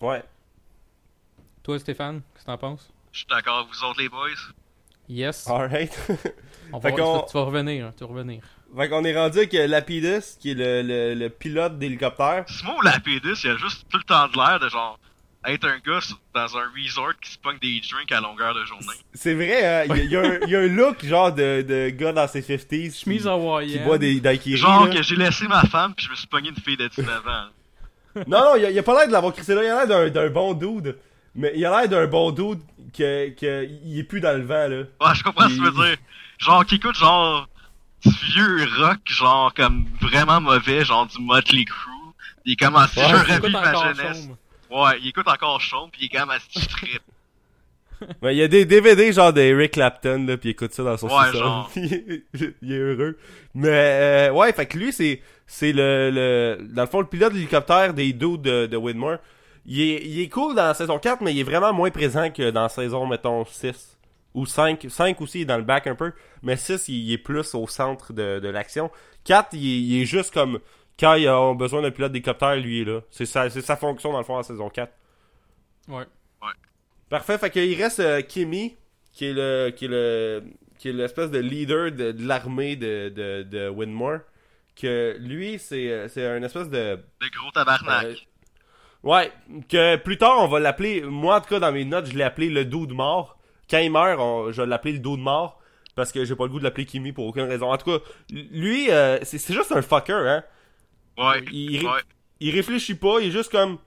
Ouais. Toi, Stéphane, qu'est-ce que t'en penses? Je suis d'accord avec vous autres, les boys. Yes. Alright. On va Fait voir- qu'on- tu vas revenir, hein, tu vas revenir. fait qu'on est rendu avec euh, Lapidus, qui est le, le, le pilote d'hélicoptère. Simon Lapidus, il a juste tout le temps de l'air de genre être un gars dans un resort qui se pogne des drinks à longueur de journée. C'est vrai, hein, il y, a- il y a un- il y a un look genre de, de gars dans ses 50s. Chemise hawaïenne. qui boit des daiquiris. Genre là. que j'ai laissé ma femme puis je me suis pogné une fille de 19 ans. Non, non, il a, il a pas l'air de l'avoir crissé là, il a l'air d'un, d'un bon dude. Mais il a l'air d'un bon dude que, que il est plus dans le vent, là. Ouais, je comprends ce que tu veux dire. Genre qui écoute genre du vieux rock, genre comme vraiment mauvais, genre du Motley Crue. Il est comme assis, Ouais, je revis ma jeunesse. Chaume. Ouais, il écoute encore Chaume puis il est comme assis trip. Mais il y a des DVD genre d'Eric Clapton, là, pis il écoute ça dans son Ouais, sous-sol. genre. il est heureux. Mais, euh, ouais, fait que lui, c'est, c'est le, le, dans le fond, le pilote d'hélicoptère des dudes de, de Widmore. Il est, il est cool dans la saison 4, mais il est vraiment moins présent que dans la saison, mettons, 6. Ou 5. 5 aussi, il est dans le back un peu. Mais 6, il est plus au centre de, de l'action. 4, il, est- il est juste comme, quand ils ont besoin d'un pilote d'hélicoptère, lui il est là. C'est sa, c'est sa fonction, dans le fond, en saison 4. Ouais. Parfait, fait qu'il reste euh, Kimmy, qui est le qui est le qui est l'espèce de leader de, de l'armée de, de, de Winmore. Que lui, c'est euh, c'est un espèce de De gros tabarnak. Ouais, que plus tard on va l'appeler. Moi en tout cas dans mes notes, je l'ai appelé le dos de mort. Quand il meurt, on- je vais l'appeler le dos de mort parce que j'ai pas le goût de l'appeler Kimmy pour aucune raison. En tout cas, lui, euh, c'est c'est juste un fucker, hein. ouais. il- ouais. Il réfléchit pas, il est juste comme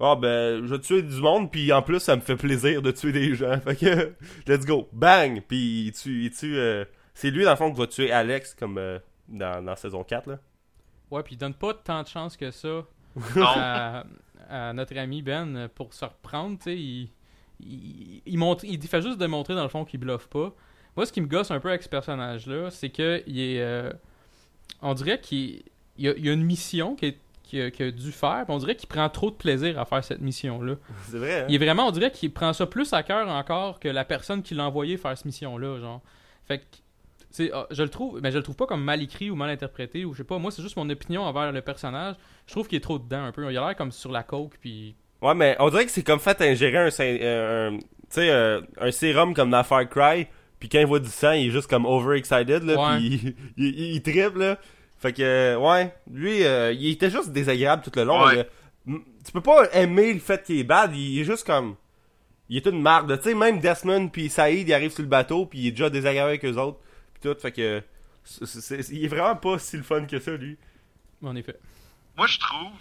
ah ben je vais tuer du monde puis en plus ça me fait plaisir de tuer des gens. Fait que let's go. Bang puis il tue il tue euh, c'est lui dans le fond qui va tuer Alex comme euh, dans, dans saison 4 là. Ouais, puis il donne pas tant de chance que ça Non. à, à notre ami Ben pour se reprendre, tu sais. Il, il, il, montre, il fait juste démontrer dans le fond qu'il bluffe pas. Moi, ce qui me gosse un peu avec ce personnage-là, c'est que il est. euh, on dirait qu'il il y a, il a une mission qu'il qu'il a, dû faire, on dirait qu'il prend trop de plaisir à faire cette mission-là. C'est vrai, hein? Il est vraiment, on dirait qu'il prend ça plus à cœur encore que la personne qui l'a envoyé faire cette mission-là, genre. Fait que, c'est, ah, je le trouve, mais je le trouve pas comme mal écrit ou mal interprété, ou je sais pas, moi c'est juste mon opinion envers le personnage. Je trouve qu'il est trop dedans un peu. Il a l'air comme sur la coke, puis. Ouais, mais on dirait que c'est comme fait ingérer un, euh, euh, un sérum comme dans Far Cry, puis quand il voit du sang, il est juste comme overexcited, là, Ouais. puis il, il, il trippe, là. Fait que, euh, ouais, lui, euh, il était juste désagréable tout le long. Ouais. là. M- Tu peux pas aimer le fait qu'il est bad, il est juste comme... Il est une marde, tu sais, même Desmond puis Saïd, il arrive sur le bateau, puis il est déjà désagréable avec eux autres, puis tout, fait que... c'est- c'est- il est vraiment pas si le fun que ça, lui. En effet. Moi, je trouve,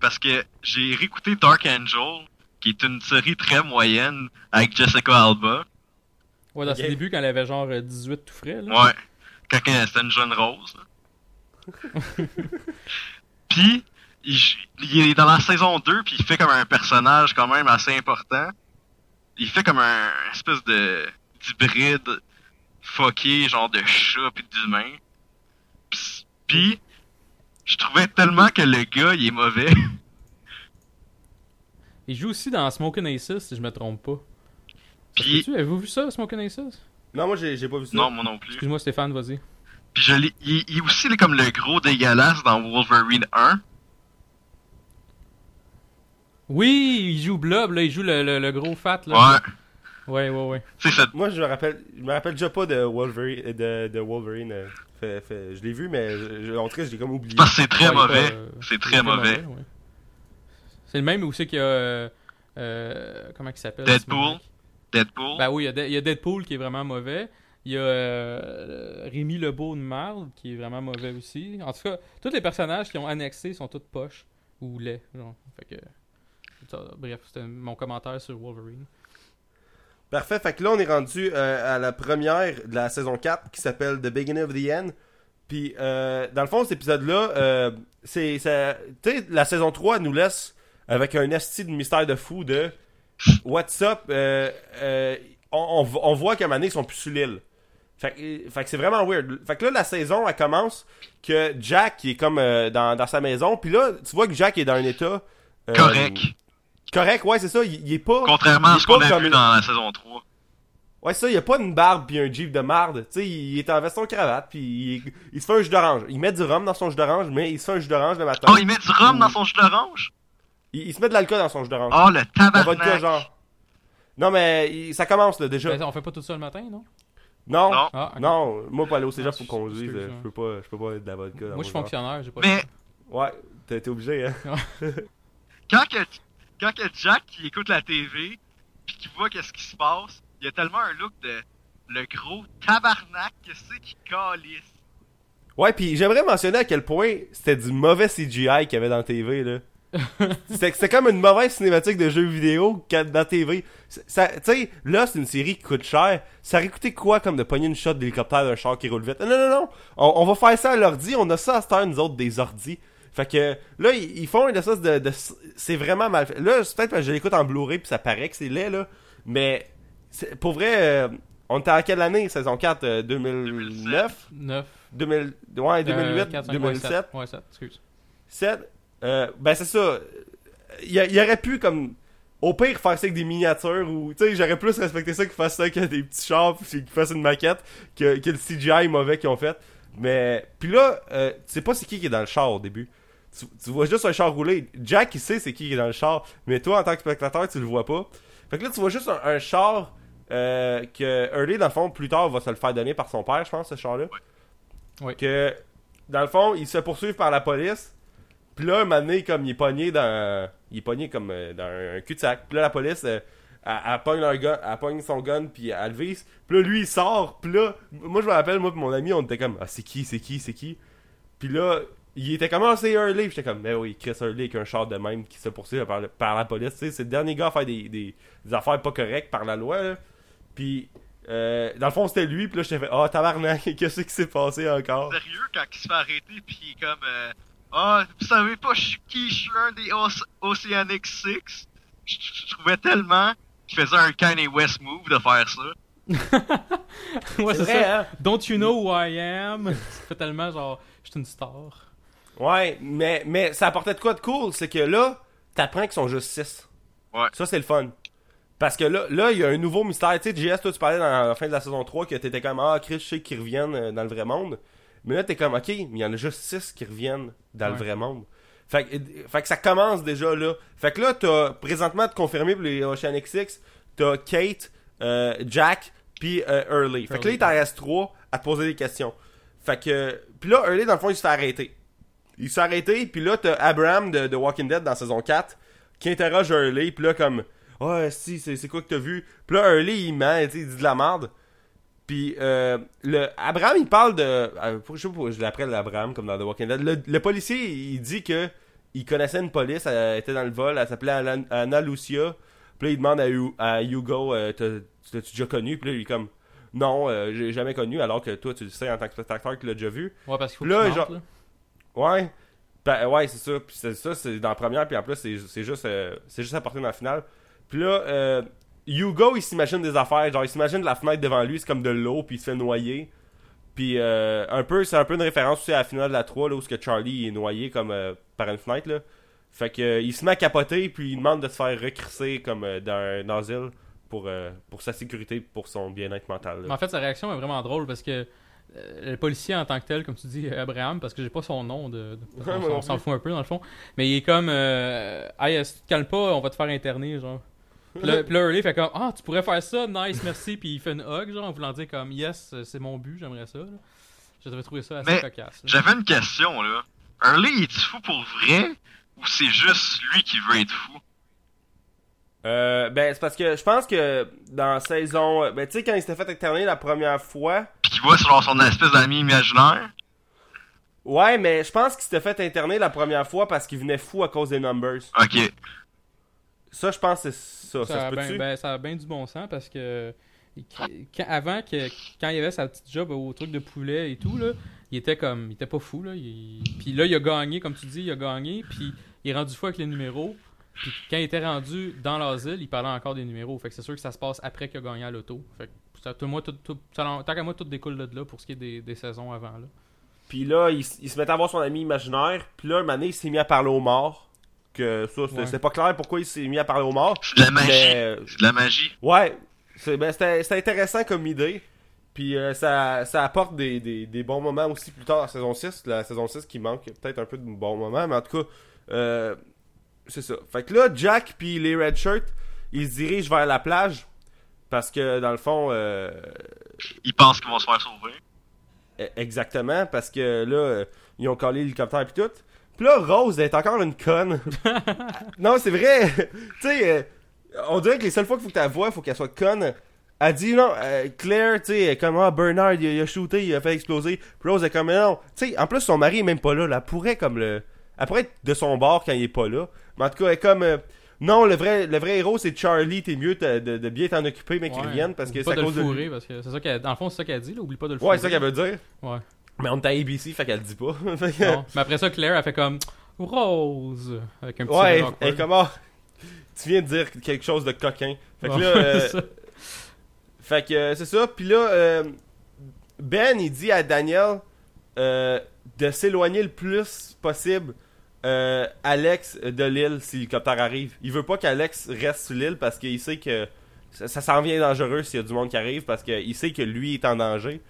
parce que j'ai réécouté Dark Angel, qui est une série très moyenne avec Jessica Alba. Ouais, dans Ok. ses débuts, quand elle avait genre euh, 18 tout frais, là. Ouais. Quand elle- c'était une jeune rose. là. puis, il, il est dans la saison 2, puis il fait comme un personnage quand même assez important. Il fait comme un espèce de d'hybride fucké, genre de chat puis d'humain. Pis- Puis, je trouvais tellement que le gars, il est mauvais. Il joue aussi dans Smoking Aces, si je me trompe pas. Puis, Sais-tu, Avez-vous vu ça, Smoking Aces Non, moi, j'ai j'ai pas vu ça. non, moi non plus. Excuse-moi, Stéphane, vas-y. Puis je l'ai- il, il est aussi là, comme le gros dégueulasse dans Wolverine 1. Oui, il joue Blob, là, il joue le, le, le gros fat, là. Ouais. Ouais, ouais, ouais. Moi, je me rappelle, je me rappelle déjà pas de Wolverine. De, de Wolverine euh, fait- fait- je l'ai vu, mais je, je- en tout cas, je l'ai comme oublié. parce que c'est très Ouais, mauvais. euh, C'est très mauvais. ouais. C'est le même où c'est qu'il y a. euh, euh, comment il s'appelle Deadpool. Deadpool. Ben oui, il y, a De- il y a Deadpool qui est vraiment mauvais. Il y a euh, Rémi Lebeau de Marde qui est vraiment mauvais aussi. En tout cas, tous les personnages qui ont annexé sont tous poches ou laids. Genre. Fait que. ça, bref, c'était mon commentaire sur Wolverine. Parfait, fait que là, on est rendu euh, à la première de la saison 4 qui s'appelle The Beginning of the End. Puis, euh, dans le fond, cet épisode-là, euh, c'est. Tu sais, la saison 3 nous laisse avec un esti de mystère de fou de What's up euh, euh, on, on, on voit qu'à un moment ils sont plus sur l'île. Fait, que- fait que c'est vraiment weird. Fait que là, la saison, elle commence que Jack qui est comme euh, dans, dans sa maison. Puis là, tu vois que Jack est dans un état. Correct. Correct, ouais, c'est ça. Il, il est pas. Contrairement il à ce qu'on a comme- vu dans la saison 3. Ouais, ça, il y a pas une barbe puis un jeep de marde. Tu sais, il est en veston cravate puis il, il se fait un jus d'orange. Il met du rhum dans son jus d'orange, mais il se fait un jus d'orange le matin. Oh, il met du rhum dans son jus d'orange? il, il se met de l'alcool dans son jus d'orange. Oh, le tabarnak! genre. Non, mais il- ça commence là déjà. Ben, on fait pas tout ça le matin, non? Non, non, Non. Ah, ok. moi pour aller au cégep faut conduire. Je ouais. peux pas, je peux pas être de la vodka. Moi, je suis fonctionnaire, j'ai pas Mais Ouais, t'es t'es obligé, hein. quand que, quand que Jack il écoute la TV, puis qu'il voit qu'est-ce qui se passe, il y a tellement un look de le gros tabarnak que c'est qui calisse. Ouais, puis j'aimerais mentionner à quel point c'était du mauvais CGI qu'il y avait dans la TV, là. C'était comme une mauvaise cinématique de jeux vidéo qu'il y a dans la TV. Ça, tu sais, là, c'est une série qui coûte cher. Ça aurait coûté quoi comme de pogner une shot d'hélicoptère d'un char qui roule vite? Non, non, non. On, on va faire ça à l'ordi. On a ça à cette heure, nous autres, des ordis. Fait que là, ils, ils font une espèce de... de c'est vraiment mal fait. Là, c'est peut-être parce que je l'écoute en Blu-ray puis ça paraît que c'est laid, là. Mais, pour vrai, euh, on était à quelle année? Saison 4, euh, 2009? 9. 2000, ouais, 2008, Euh, 4, 5, 2007, Ouais, 7, excuse. 7. Euh, ben c'est ça. Il, y aurait pu comme au pire faire ça avec des miniatures ou tu sais j'aurais plus respecté ça qu'il fasse ça avec des petits chars puis qu'il fasse une maquette que, que le CGI mauvais qu'ils ont fait. Mais puis là, euh, tu sais pas c'est qui qui est dans le char au début. Tu, tu vois juste un char rouler. Jack il sait c'est qui qui est dans le char, mais toi en tant que spectateur tu le vois pas. Fait que là tu vois juste un, un char euh, que Hurley dans le fond plus tard va se le faire donner par son père, je pense ce char là. Ouais. Que dans le fond, il se poursuit par la police. Puis là, un moment donné, comme il est pogné dans. Il est pogné comme euh, dans un cul-de-sac. Puis là, la police, euh, elle, elle pogne leur gun, elle pogne son gun, puis elle le vise. Puis là, lui, il sort. Puis là, moi, je me rappelle, moi, pis mon ami, on était comme, ah, c'est qui, c'est qui, c'est qui. Puis là, il était comme, ah, c'est Hurley. Puis j'étais comme, mais oui, Chris Hurley avec un char de même qui se poursuit par, la police. Tu sais, c'est le dernier gars à faire des, des, des affaires pas correctes par la loi, là. Puis, euh, dans le fond, c'était lui. Puis là, j'étais fait, ah, tabarnak, qu'est-ce qui s'est passé encore? Sérieux, quand il se fait arrêter, puis il est comme euh, Ah, vous savez pas je suis qui, je suis un des Oce- Oceanic Six. Je trouvais tellement qui faisait un Kanye West move de faire ça. ouais, c'est vrai, ça. hein? Don't you know who I am? fait tellement genre, je suis une star. Ouais, mais, mais ça apportait de quoi de cool, c'est que là, t'apprends qu'ils sont juste 6. Ouais. Ça, c'est le fun. Parce que là, là, il y a un nouveau mystère. Tu sais, JS, toi, tu parlais dans la fin de la saison 3 que t'étais comme, ah, Chris, je sais qu'ils reviennent euh, dans le vrai monde. Mais là, t'es comme, ok, mais il y en a juste 6 qui reviennent dans le vrai monde. Fait que, fait que ça commence déjà là. Fait que là, t'as présentement de confirmer pour les Ocean XX, t'as Kate, euh, Jack, puis euh, Early. Fait que là, il t'en reste 3 à te poser des questions. Fait que, puis là, Early, dans le fond, il se fait arrêter. Il se fait arrêter, puis là, t'as Abraham de, de Walking Dead dans saison 4 qui interroge Early, puis là, comme, ouais, si, c'est quoi que t'as vu? Puis là, Early, il ment, il dit de la merde. Puis euh, le Abraham, il parle de. euh, je sais pas je l'appelle l'Abraham comme dans The Walking Dead. Le, le policier, il dit que il connaissait une police, elle était dans le vol, elle s'appelait Anna, Lucia. Puis là, il demande à, Hu- à Hugo, euh, t'as- t'as-tu déjà connu? Puis là, il est comme, non, euh, j'ai jamais connu, alors que toi, tu le sais en tant que spectateur que tu l'as déjà vu. Ouais, parce qu'il faut Là, que tu genre- là. Ouais. Ben, ouais, c'est ça. Puis c'est ça, c'est dans la première, puis en plus, c'est juste, euh, juste apporté dans la finale. Puis là, euh, Hugo, il s'imagine des affaires. Genre, il s'imagine la fenêtre devant lui, c'est comme de l'eau, puis il se fait noyer. Puis euh, un peu, c'est un peu une référence aussi à la finale de la 3, là, où ce que Charlie est noyé comme par une fenêtre, là. Fait que il se met à capoter, puis il demande de se faire recrisser comme dans un asile pour, pour sa sécurité, pour son bien-être mental. en fait, sa réaction est vraiment drôle parce que le policier en tant que tel, comme tu dis, Abraham, parce que j'ai pas son nom, de, Ouais, on s'en fout un peu dans le fond, mais il est comme, euh, hey, si tu te calmes pas, on va te faire interner, genre. Puis là, puis là, Hurley fait comme, ah, tu pourrais faire ça, nice, merci, puis il fait une hug, genre, en voulant dire comme, yes, c'est mon but, j'aimerais ça. là. J'avais trouvé ça assez Mais cocasse. J'avais une question, là. Early, il est fou pour vrai? Ou c'est juste lui qui veut être fou? Euh, ben, c'est parce que je pense que dans saison. Ben, tu sais, quand il s'était fait interner la première fois. Pis qu'il voit sur son espèce d'ami imaginaire? Ouais, mais je pense qu'il s'était fait interner la première fois parce qu'il venait fou à cause des numbers. Ok. Ça, je pense que c'est ça. Ça, Ça, a ben, ben, ça a bien du bon sens parce que quand- avant que quand il avait sa petite job au truc de poulet et tout là, il était comme il était pas fou là, il- puis là il a gagné comme tu dis, il a gagné puis il est rendu fou avec les numéros. Puis quand il était rendu dans l'asile, il parlait encore des numéros. Fait que c'est sûr que ça se passe après qu'il a gagné à l'auto. Fait que ça, tout, moi, tout, tout- ça- tant qu'à moi, tout découle de là pour ce qui est des, des saisons avant. Là. Puis là, il, se mettait à voir son ami imaginaire. Puis là, un moment donné, il s'est mis à parler aux morts. Que ça, c'était Ouais. pas clair pourquoi il s'est mis à parler aux morts. C'est de la magie. Mais, euh, C'est de la magie. Ouais, c'est- ben, c'était c'était intéressant comme idée. Puis euh, ça, ça apporte des, des, des bons moments aussi plus tard dans la saison 6. La saison 6 qui manque peut-être un peu de bons moments, mais en tout cas, euh, c'est ça. Fait que là, Jack puis les Red Shirts, ils se dirigent vers la plage. Parce que dans le fond, euh, Ils pensent qu'ils vont se faire sauver. e- exactement, parce que là, euh, ils ont collé l'hélicoptère puis tout. Puis là, Rose est encore une conne. non, c'est vrai. tu sais, euh, on dirait que les seules fois qu'il faut que ta voix, faut qu'elle soit conne. Elle dit non, euh, Claire, tu sais, comme ah, Bernard, il, a- il a shooté, il a fait exploser. Puis Rose est comme mais non. Tu sais, en plus, son mari est même pas là. là. Elle pourrait comme le. Elle pourrait être de son bord quand il est pas là. Mais en tout cas, elle est comme. euh, non, le vrai, le vrai héros, c'est Charlie. T'es mieux de, bien t'en occuper, mais qu'il Ouais. revienne parce que c'est à le cause de lui. parce que c'est ça qu'elle dans le fond c'est ça qu'elle dit là, oublie pas de le fourrer. Ouais, c'est ça qu'elle veut dire. Ouais. Mais on est à ABC, fait qu'elle le dit pas. Non. Mais après ça Claire a fait comme Rose avec un petit Ouais, rire awkward. et comment tu viens de dire quelque chose de coquin. Fait que là, euh, fait que euh, c'est ça. Puis là, euh, Ben il dit à Daniel euh, de s'éloigner le plus possible. Euh, Alex de l'île si l'hélicoptère arrive. Il veut pas qu'Alex reste sur l'île parce qu'il sait que ça, s'en vient dangereux s'il y a du monde qui arrive parce qu'il sait que lui est en danger.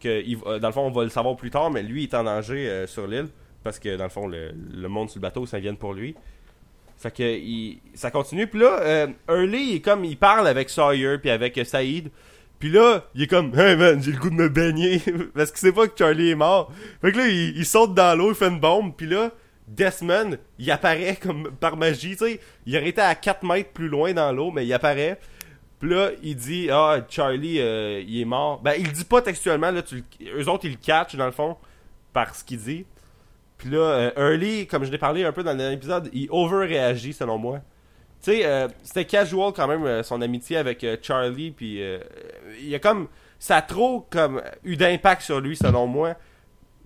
Que dans le fond, on va le savoir plus tard, mais lui est en danger euh, sur l'île parce que dans le fond, le, le monde sur le bateau, ça vient pour lui. Fait que il, ça continue. Puis là, euh, Hurley, il comme il parle avec Sawyer puis avec Saïd. Puis là, il est comme Hey man, j'ai le goût de me baigner parce qu'il sait pas que Charlie est mort. Fait que là, il, il saute dans l'eau, il fait une bombe. Puis là, Desmond, il apparaît comme par magie, tu sais. Il aurait été à 4 mètres plus loin dans l'eau, mais il apparaît. Puis là, il dit Ah, Charlie, euh, il est mort. Ben, il dit pas textuellement, là. Tu, eux autres, ils le catchent dans le fond par ce qu'il dit. Puis là, euh, Early, comme je l'ai parlé un peu dans le dernier épisode, il over-réagit selon moi. Tu sais, euh, c'était casual quand même euh, son amitié avec euh, Charlie, puis il a comme. Ça a trop comme eu d'impact sur lui selon moi.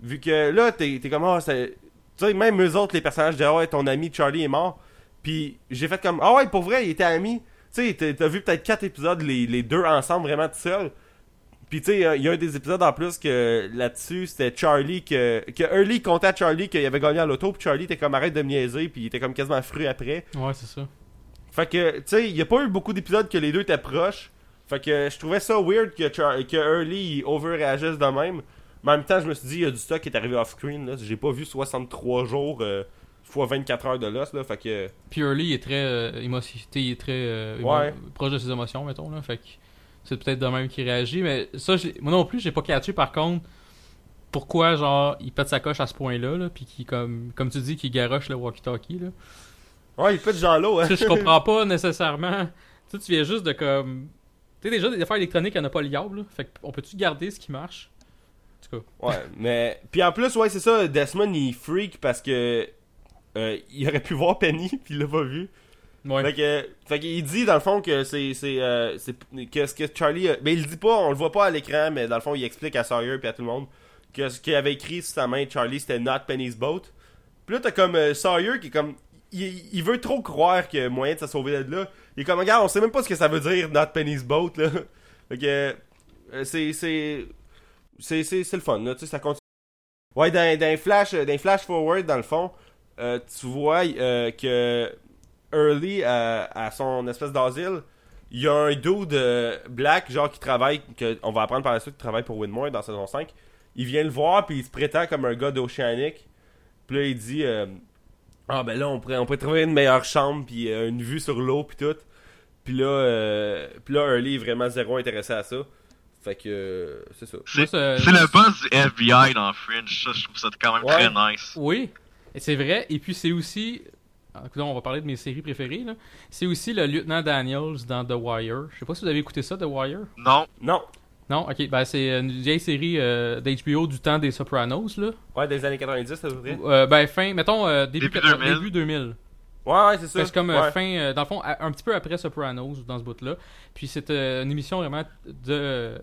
Vu que là, t'es t'es comme. C'est- tu sais, même eux autres, les personnages disent Ah ouais, ton ami Charlie est mort. Puis j'ai fait comme Ah ouais, pour vrai, il était ami. tu sais, t'as- t'as vu peut-être quatre épisodes, les, les deux ensemble, vraiment tout seul. Puis tu sais, il y a un des épisodes en plus que là-dessus, c'était Charlie que. que Early comptait à Charlie qu'il avait gagné à l'auto, puis Charlie était comme arrête de me niaiser, puis il était comme quasiment fru après. Ouais, c'est ça. Fait que, tu sais, il y a pas eu beaucoup d'épisodes que les deux étaient proches. Fait que je trouvais ça weird que, Char- que Early il overréagisse de même. Mais en même temps, je me suis dit, il y a du stock qui est arrivé off-screen. J'ai pas vu 63 jours euh, fois 24 heures de l'os. là. Fait que. Il est très euh, émotif- il est très euh, émo- Ouais. proche de ses émotions, mettons là. Fait que c'est peut-être de même qu'il réagit, mais ça, moi non plus, j'ai pas catché par contre pourquoi genre il pète sa coche à ce point-là, là, puis qu'il comme comme tu dis qu'il garoche le walkie-talkie là. Ouais, il fait de gens là, hein. Je comprends pas nécessairement. Tu sais, tu viens juste de comme. Tu sais, déjà, des affaires électroniques, il n'y en a pas le diable. là. Fait qu'on peut-tu garder ce qui marche? Tout cas. Ouais, mais. Puis en plus, ouais, c'est ça, Desmond il freak parce que. euh, il aurait pu voir Penny, puis il l'a pas vu. Ouais. Fait que, fait qu'il dit dans le fond que c'est c'est euh, c'est que ce que Charlie mais il le dit pas, on le voit pas à l'écran mais dans le fond il explique à Sawyer puis à tout le monde que ce qu'il avait écrit sur sa main Charlie c'était not Penny's boat. Puis là t'as comme euh, Sawyer qui est comme il, il veut trop croire qu'il y a moyen de se sauver de là. Il est comme regarde, on sait même pas ce que ça veut dire not Penny's boat là. Fait que euh, c'est c'est c'est le fun là, tu sais ça continue. Ouais, dans, dans flash dans un flash forward dans le fond, euh, tu vois euh, que Early à, son espèce d'asile, il y a un dude de black, genre qui travaille, que on va apprendre par la suite, qui travaille pour Winmore dans saison 5. Il vient le voir, puis il se prétend comme un gars d'Oceanic. Puis là, il dit euh, Ah, ben là, on pourrait, on pourrait trouver une meilleure chambre, puis euh, une vue sur l'eau, puis tout. Puis là, euh, puis là, Early est vraiment zéro intéressé à ça. Fait que, euh, c'est ça. C'est le boss du FBI dans Fringe, ça, je trouve ça quand même Ouais. très nice. Oui, et c'est vrai. Et puis c'est aussi. ah, écoutez, on va parler de mes séries préférées. là. C'est aussi le lieutenant Daniels dans The Wire. Je sais pas si vous avez écouté ça, The Wire. Non, Non. Non, ok. Ben, c'est une vieille série euh, d'HBO du temps des Sopranos. Là. Ouais, des années 90, ça veut dire. Euh, ben, fin. Mettons, euh, début, Début 80 2000. début 2000. Ouais, ouais, c'est ça. C'est comme euh, Ouais. fin, euh, dans le fond, un petit peu après Sopranos, dans ce bout-là. Puis c'est euh, une émission vraiment de euh,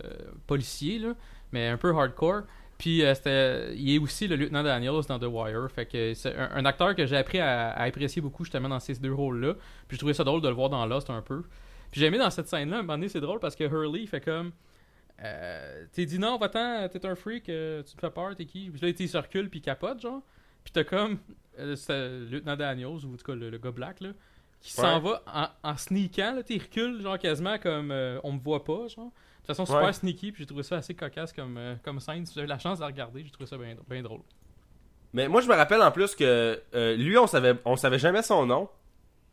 policier, là, mais un peu hardcore. Puis c'était, il est aussi le lieutenant Daniels dans The Wire. Fait que c'est un, un acteur que j'ai appris à, à apprécier beaucoup justement dans ces deux rôles-là. Puis je trouvais ça drôle de le voir dans Lost un peu. Puis j'ai aimé dans cette scène-là, à un moment donné, c'est drôle parce que Hurley fait comme. Euh, t'es dit non, va-t'en, t'es un freak, tu te fais peur, t'es qui? Puis là, il se recule puis il capote, genre. Puis t'as comme. Euh, le lieutenant Daniels, ou en tout cas le, le gars black, là, qui s'en Ouais. va en, en sneakant, là, t'es recule, genre quasiment comme euh, on me voit pas, genre. De toute façon, super Ouais. sneaky, puis j'ai trouvé ça assez cocasse comme, euh, comme scène. Si avez la chance de la regarder, j'ai trouvé ça bien bien drôle. Mais moi, je me rappelle en plus que euh, lui, on savait, on savait jamais son nom.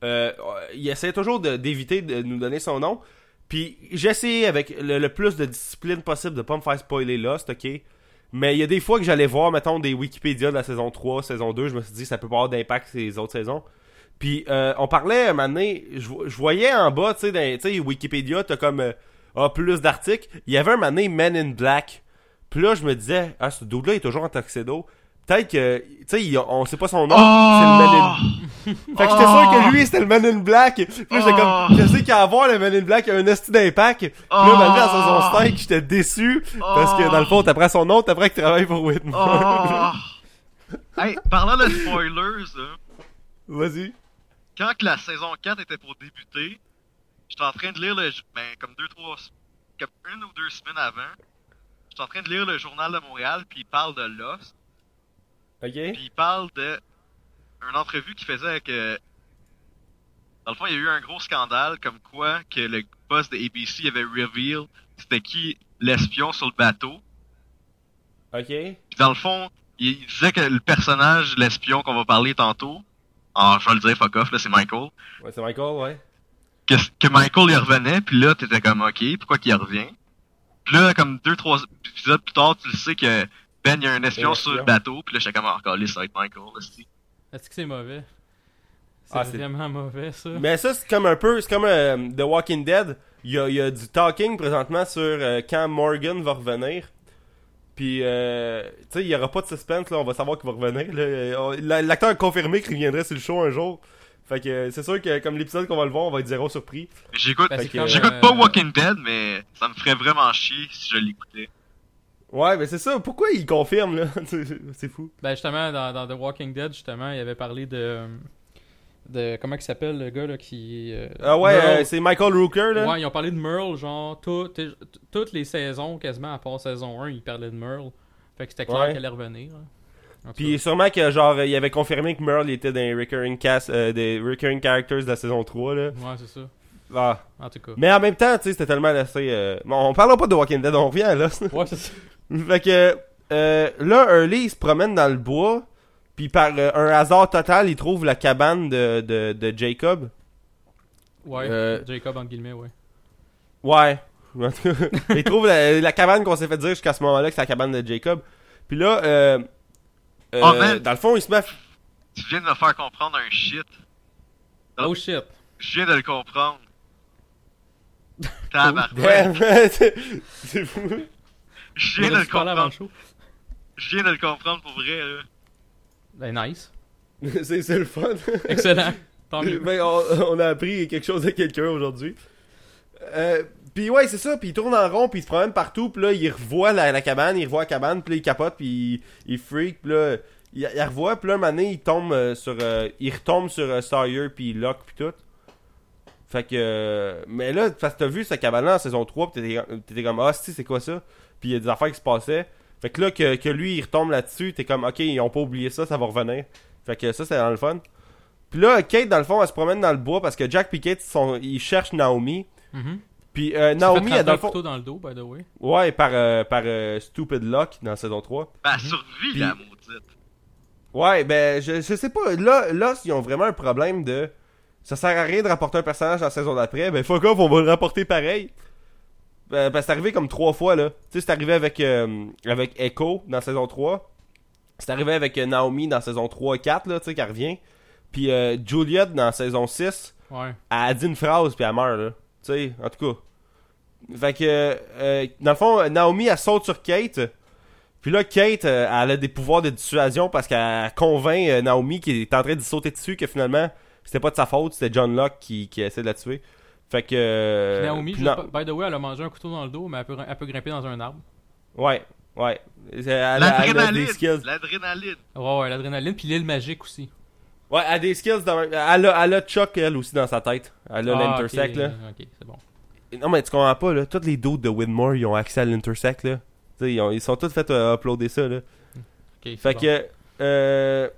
Il essayait toujours de- d'éviter de, nous donner son nom. Puis j'ai essayé avec le, le plus de discipline possible de pas me faire spoiler Lost, ok? Mais il y a des fois que j'allais voir, mettons, des Wikipédia de la saison 3, saison 2, je me suis dit ça peut pas avoir d'impact sur les autres saisons. Puis euh, on parlait un moment je, je voyais en bas, tu sais, dans- tu sais, Wikipédia, t'as comme euh, plus d'articles. Il y avait un moment donné Men in Black. Puis là, je me disais, ah, ce dude-là est toujours en tuxedo. Peut-être que, tu sais, on sait pas son nom. Oh! C'est le Man in fait que j'étais sûr que lui, c'était le Man in Black. Puis là, j'étais comme, je sais qu'à avoir le Man in Black a un esti d'impact. Puis là, malgré la saison 5, j'étais déçu. Parce que dans le fond, t'apprends son nom, t'apprends qu'il travaille pour Whitmore. Oh! hey, parlant de spoilers, Vas-y. quand que la saison 4 était pour débuter, j'étais en train de lire le. Ben, comme deux, trois. Comme une ou deux semaines avant, j'étais en train de lire le Journal de Montréal, puis il parle de Lost, Ok. puis il parle de. Une entrevue qu'il faisait avec. euh, Dans le fond, il y a eu un gros scandale, comme quoi que le boss de ABC avait reveal c'était qui l'espion sur le bateau. Ok. Puis dans le fond, il il disait que le personnage, l'espion qu'on va parler tantôt, ah, je vais le dire, fuck off, là, c'est Michael, Ouais, c'est Michael, ouais. que, que Michael y revenait, puis là, t'étais comme, ok, pourquoi qu'il revient? Puis là, comme deux, trois épisodes plus tard, tu le sais que Ben, il y a un espion sur le bateau, puis là, j'étais comme, encore, là, ça va être Michael, Est-ce que c'est mauvais? C'est Ah, c'est- vraiment mauvais, ça. Mais ça, c'est comme un peu, c'est comme euh, The Walking Dead. Il y a, il y a du talking présentement sur euh, quand Morgan va revenir. Puis, euh, tu sais, il y aura pas de suspense, là, on va savoir qu'il va revenir. Euh, L'acteur a confirmé qu'il reviendrait sur le show un jour. Fait que c'est sûr que comme l'épisode qu'on va le voir, on va être zéro surpris. J'écoute, Ben, euh, pas Walking Dead, mais ça me ferait vraiment chier si je l'écoutais. Ouais, mais c'est ça. Pourquoi il confirme, là? C'est- fou. Ben justement, dans, dans The Walking Dead, justement, il avait parlé de... de comment il s'appelle le gars là qui. euh, Ah ouais, euh, c'est Michael Rooker, là. Ouais, ils ont parlé de Merle, genre, tout- toutes les saisons, quasiment, à part saison 1, ils parlaient de Merle. Fait que c'était clair Ouais. qu'elle allait revenir. tout Puis sûrement que genre il avait confirmé que Merle était dans les recurring cast euh, des recurring characters de la saison 3 là. Ouais, c'est ça. Ah. En tout cas. Mais en même temps, tu sais, c'était tellement laissé euh... Bon, on parlera pas de Walking Dead, on revient là. Ouais, c'est ça. Fait que euh, là Early il se promène dans le bois, puis par euh, un hasard total, il trouve la cabane de, de, de Jacob. Ouais, Euh, Jacob, entre guillemets, ouais. Ouais. En tout cas, il trouve la, la cabane qu'on s'est fait dire jusqu'à ce moment-là que c'est la cabane de Jacob. Puis là euh, euh, Oh, man. dans le fond, il se met à Tu viens de me faire comprendre un shit. Oh shit. Je viens de le comprendre. C'est c'est fou. Je viens de le comprendre. show? Je viens de le comprendre pour vrai, là. Ben, nice. c'est c'est le fun. Excellent. Tant mieux. Ben, on, on a appris quelque chose de quelqu'un aujourd'hui. Euh, puis ouais, c'est ça, puis il tourne en rond, puis il se promène partout, puis là, il revoit la, la cabane, il revoit la cabane, puis là, il capote, puis il, il freak, puis là, il, il revoit, puis là, un moment donné, il tombe euh, sur... euh, il retombe sur euh, Sawyer, puis Locke, puis tout. Fait que... euh, mais là, parce que t'as vu cette cabane-là en saison 3, puis t'étais t'étais comme, ah, si, c'est quoi ça? Puis il y a des affaires qui se passaient. Fait que là, que, que lui, il retombe là-dessus, t'es comme, ok, ils ont pas oublié ça, ça va revenir. Fait que ça, c'est dans le fun. Puis là, Kate, dans le fond, elle se promène dans le bois parce que Jack et Kate, sont, ils cherchent Naomi. Mhm. Puis euh, Naomi, elle, dans un le fond. dans le dos, by the way. Ouais, par, euh, par euh, Stupid Luck dans saison 3. Ben, elle survit, Puis- la maudite. Ouais, ben, je, je sais pas. Là, là, ils ont vraiment un problème de. Ça sert à rien de rapporter un personnage dans la saison d'après. Ben, fuck off, on va le rapporter pareil. Ben, c'est arrivé comme trois fois, là. Tu sais, c'est arrivé avec, euh, avec Echo dans saison 3. C'est arrivé avec euh, Naomi dans saison 3 et 4, là, tu sais, qui revient. Puis euh, Juliet dans saison 6. Ouais. elle a dit une phrase puis elle meurt là. Tu sais, en tout cas. Fait que euh, dans le fond, Naomi elle saute sur Kate. Puis là, Kate, euh, elle a des pouvoirs de dissuasion parce qu'elle convainc euh, Naomi qui est en train de sauter dessus que finalement c'était pas de sa faute, c'était John Locke qui, qui essaie de la tuer. Fait que. euh, Puis Naomi, puis juste Na- by the way, elle a mangé un couteau dans le dos, mais elle peut, elle peut grimper dans un arbre. Ouais, ouais. L'adrénaline. skills. L'adrénaline. Ouais, ouais, l'adrénaline, puis l'île magique aussi. Ouais, elle a des skills. Dans... Elle, a, elle a Chuck, elle aussi, dans sa tête. Elle a Ah, l'intersect, ok, là. Ok, c'est bon. Non, mais tu comprends pas, là. Tous les doutes de Widmore, ils ont accès à l'intersect, là. Tu sais, ils, ont- ils sont tous fait euh, uploader ça, là. Ok, c'est Fait bon. que, euh,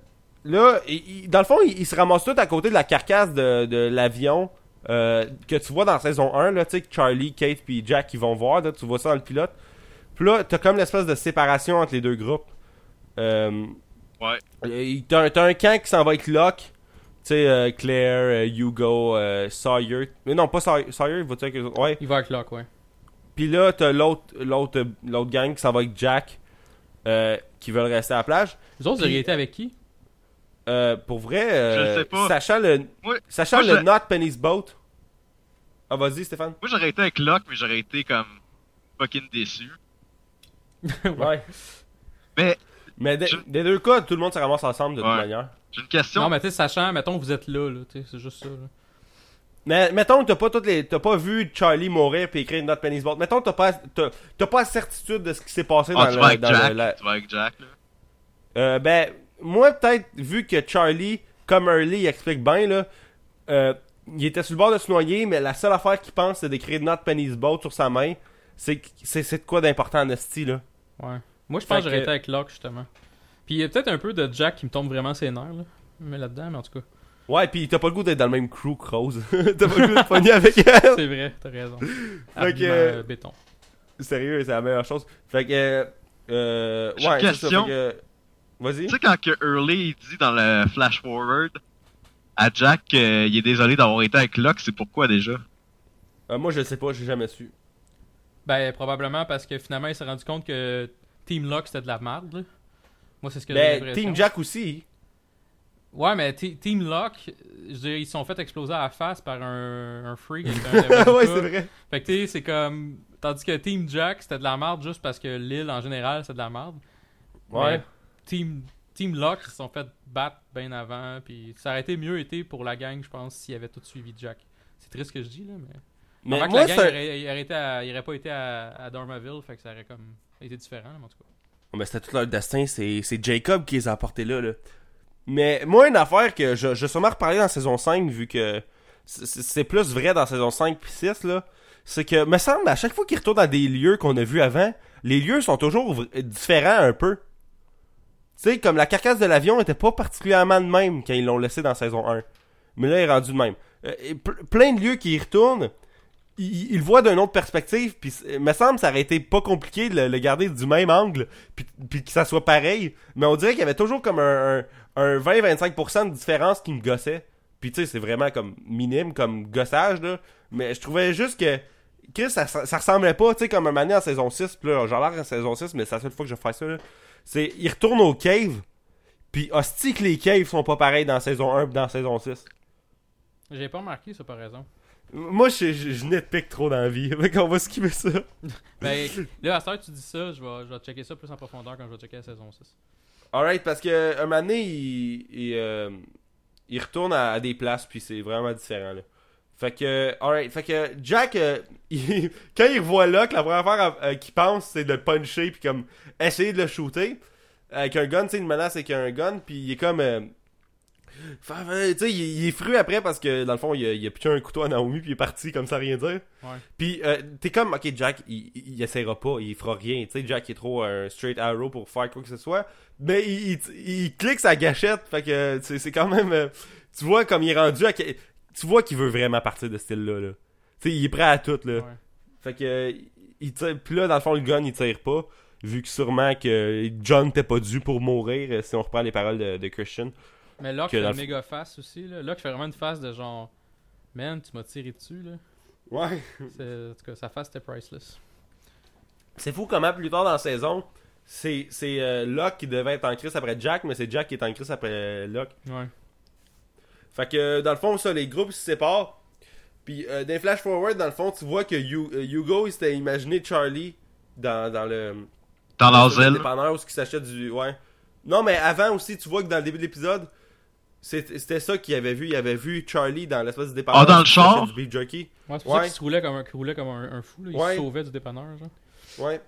là, il- il- dans le fond, ils il se ramassent tous à côté de la carcasse de, de l'avion euh, que tu vois dans saison 1, là, tu sais, que Charlie, Kate puis Jack, ils vont voir, là, tu vois ça dans le pilote. Puis là, t'as comme l'espèce de séparation entre les deux groupes. Euh, Ouais. euh, t'as, un- t'as un camp qui s'en va avec Locke, tu sais, euh, Claire, euh, Hugo, euh, Sawyer. Mais non, pas Sawyer, Sawyer il va-tu avec autres? Ouais. Il va avec Locke, ouais. Puis là, t'as l'autre, l'autre, l'autre gang qui s'en va avec Jack, euh, qui veulent rester à la plage. Les autres, auriez été avec qui? Euh, pour vrai, euh, Je le sais pas. sachant le, Moi, sachant moi, le je- Not Penny's Boat. Ah, vas-y, Stéphane. moi, j'aurais été avec Locke, mais j'aurais été comme fucking déçu. Ouais. Mais Mais des, Je- des deux cas, tout le monde se ramasse ensemble de toute manière. j'ai une question. Non, mais tu sais, sachant, mettons, vous êtes là, là, tu sais, c'est juste ça, là. Mais mettons que t'as pas toutes les, t'as pas vu Charlie mourir puis écrire Not Penny's Boat. Mettons que t'as pas, t'as, t'as pas la certitude de ce qui s'est passé Ah, dans tu le, vas avec dans Jack. le- la- Tu vas avec Jack, là. Euh, ben, moi, peut-être, vu que Charlie, comme Early, il explique bien, là, euh, il était sur le bord de se noyer, mais la seule affaire qu'il pense, c'est d'écrire Not Penny's Boat sur sa main. C'est que- c'est c'est de quoi d'important en esti, là. Ouais. Moi, je pense que j'aurais été avec Locke, justement. Puis il y a peut-être un peu de Jack qui me tombe vraiment ses nerfs, là. Mais là-dedans, mais en tout cas. Ouais, pis t'as pas le goût d'être dans le même crew que Rose. t'as pas le goût de pogner avec elle. C'est vrai, t'as raison. Fait que- euh, béton. Sérieux, c'est la meilleure chose. Fait que, euh, euh, ouais, c'est ça. question. Fait que, vas-y. Tu sais, quand que Early il dit dans le flash forward à Jack qu'il est désolé d'avoir été avec Locke, c'est pourquoi déjà? Euh, moi, je sais pas, j'ai jamais su. Ben, probablement parce que finalement, il s'est rendu compte que Team Locke, c'était de la merde, là. Moi, c'est ce que j'ai Ben, l'impression. Team Jack aussi. Ouais, mais Team Locke, je veux dire, ils se sont fait exploser à la face par un, un freak. un ouais, c'est vrai. Fait que tu sais, c'est comme. Tandis que Team Jack, c'était de la merde juste parce que l'île en général, c'est de la merde. Ouais. Mais Team, Team Locke, se sont fait battre bien avant. Puis ça aurait été mieux été pour la gang, je pense, s'ils avaient tout suivi Jack. C'est triste ce que je dis, là, mais. Mais que moi, la gang aurait, il aurait, été à- il aurait pas été à, à Dormaville, fait que ça aurait comme été différent, mais en tout cas. Mais c'était tout leur destin, c'est Jacob qui les a apportés là, là. Mais moi, une affaire que je, je vais sûrement reparler dans saison 5, vu que c'est plus vrai dans saison 5 puis 6, là, c'est que, me semble, à chaque fois qu'il retourne dans des lieux qu'on a vus avant, les lieux sont toujours différents un peu. Sais, comme la carcasse de l'avion était pas particulièrement de même quand ils l'ont laissé dans saison 1. Mais là, il est rendu de même. Euh, plein de lieux qui y retournent, ils, le voient d'une autre perspective, puis me semble ça aurait été pas compliqué de le, garder du même angle, puis, que ça soit pareil. Mais on dirait qu'il y avait toujours comme un, un, un 20-25% de différence qui me gossait. Puis tu sais, c'est vraiment comme minime, comme gossage, là. Mais je trouvais juste que ça ressemblait pas, tu sais, comme un année en saison 6. Puis là, j'en l'air en saison 6, mais c'est la seule fois que je fais ça, là. C'est, il retourne aux caves, puis hostie que les caves sont pas pareils dans saison 1 pis dans saison 6. J'ai pas remarqué ça par raison. Moi, je, je, je nitpick trop dans la vie. Fait qu'on va skipper ça. Ben, là, à que tu dis ça, je vais, je vais checker ça plus en profondeur quand je vais checker la saison 6. Alright, parce que un moment donné, il, il, euh, il retourne à, à des places, puis c'est vraiment différent, là. Fait que, alright, fait que Jack, euh, il- quand il revoit Locke, la première affaire euh, qu'il pense, c'est de le puncher, puis comme essayer de le shooter. Avec un gun, tu sais, une menace avec un gun, puis il est comme. euh, tu sais, il, il est fru après parce que dans le fond, il a, il a piqué un couteau à Naomi, puis il est parti comme ça, rien dire. Ouais. Puis euh, t'es comme, ok, Jack, il, essaiera pas, il fera rien. Tu sais, Jack il est trop un straight arrow pour faire quoi que ce soit. Mais il, clique sa gâchette, fait que c'est quand même. euh, tu vois comme il est rendu à. Tu vois qu'il veut vraiment partir de ce style-là. Là. Tu sais, il est prêt à tout, là. Ouais. Fait que. Il tire, puis là, dans le fond, le gun, il tire pas. Vu que sûrement que John t'es pas dû pour mourir, euh, si on reprend les paroles de, de Christian. Mais Locke fait une le- méga face aussi. Là. Locke fait vraiment une face de genre. Man, tu m'as tiré dessus. là. Ouais. En tout cas, sa face était priceless. C'est fou comment plus tard dans la saison, c'est c'est euh, Locke qui devait être en crise après Jack, mais c'est Jack qui est en crise après euh, Locke. Ouais. Fait que dans le fond, ça, les groupes se séparent. Puis euh, flash forward, dans le fond, tu vois que Hu- euh, Hugo, il s'était imaginé Charlie dans, dans le. Dans sur leurs le ailes. dépanneur où s'achète du. Ouais. Non, mais avant aussi, tu vois que dans le début de l'épisode, c'était ça qu'il avait vu. Il avait vu Charlie dans l'espèce de dépanneur. Ah, dans le char? Du beef jerky. Ouais, c'est pour ça qu'il se roulait comme un, roulait comme un, un fou. Là. Il Ouais. se sauvait du dépanneur. Genre. Ouais.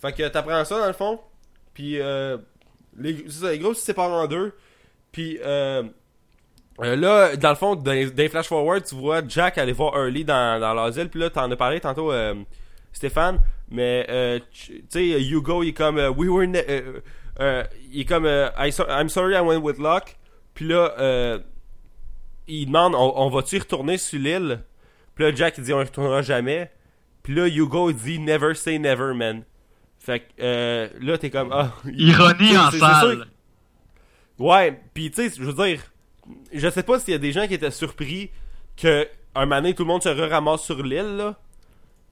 Fait que t'apprends ça dans le fond. Puis euh, les, c'est ça, les groupes se séparent en deux. Puis euh, euh, là, dans le fond, dans, les- dans les flash forward, tu vois Jack aller voir Early dans, dans l'asile. Puis là, t'en as parlé tantôt, euh, Stéphane. Mais euh, tu sais, Hugo, il est comme euh, We were. ne- euh, euh, il est comme euh, I so- I'm sorry I went with Locke. Puis là, euh, il demande on, on va-tu y retourner sur l'île? Puis là, Jack il dit on y retournera jamais. Puis là, Hugo il dit Never say never, man. Fait que euh, là, t'es comme ah. Ironie en salle. Ouais, pis tu sais, je veux dire, je sais pas s'il y a des gens qui étaient surpris que un moment donné, tout le monde se ramasse sur l'île, là.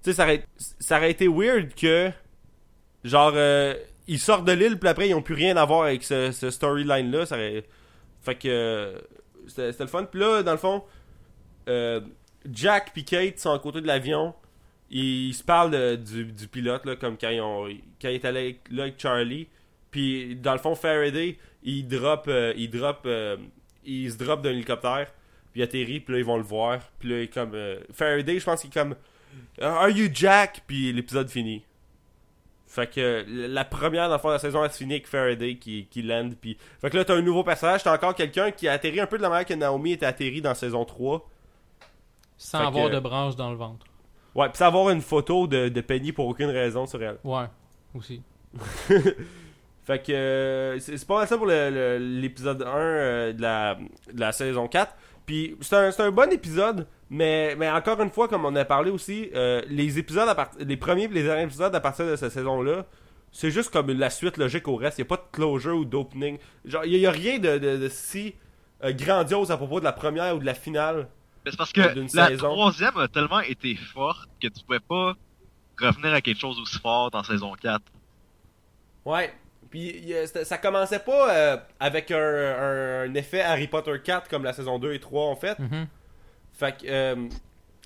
Tu sais, ça aurait, ça aurait été weird que, genre, euh, ils sortent de l'île, puis après, ils ont plus rien à voir avec ce, ce storyline-là. Ça aurait... Fait que, c'était le fun. Puis là, dans le fond, euh, Jack puis Kate sont à côté de l'avion. Ils, se parlent du, du pilote, là, comme quand ils, ont, quand ils étaient allés avec, là avec Charlie. Puis, dans le fond, Faraday, il drop, euh, il drop, euh, il se drop d'un hélicoptère, puis il atterrit, puis là, ils vont le voir. Puis là, il est comme, Faraday, je pense qu'il est comme, Are you Jack? Puis l'épisode finit. Fait que la première, dans le fond, de la saison, elle se finit avec Faraday qui, qui land. Puis... Fait que là, t'as un nouveau personnage, t'as encore quelqu'un qui a atterri un peu de la manière que Naomi était atterri dans saison 3. Sans Fait avoir que- de branche dans le ventre. Ouais, pis avoir une photo de, de Penny pour aucune raison sur elle. Ouais, aussi. Fait que euh, c'est pas mal ça pour l'épisode 1 euh, de, la, de la saison 4. Puis c'est un, c'est un bon épisode, mais, mais encore une fois, comme on a parlé aussi, euh, les épisodes à part- les premiers et les derniers épisodes à partir de cette saison-là, c'est juste comme la suite logique au reste. Il n'y a pas de closure ou d'opening. Genre, il n'y a, rien de, de- de si euh, grandiose à propos de la première ou de la finale. Mais c'est parce que D'une la saison. troisième a tellement été forte que tu pouvais pas revenir à quelque chose aussi fort dans saison 4. Ouais. Puis ça commençait pas euh, avec un, un- un effet Harry Potter 4 comme la saison 2 et 3 ont fait. Mhm. Fait que euh,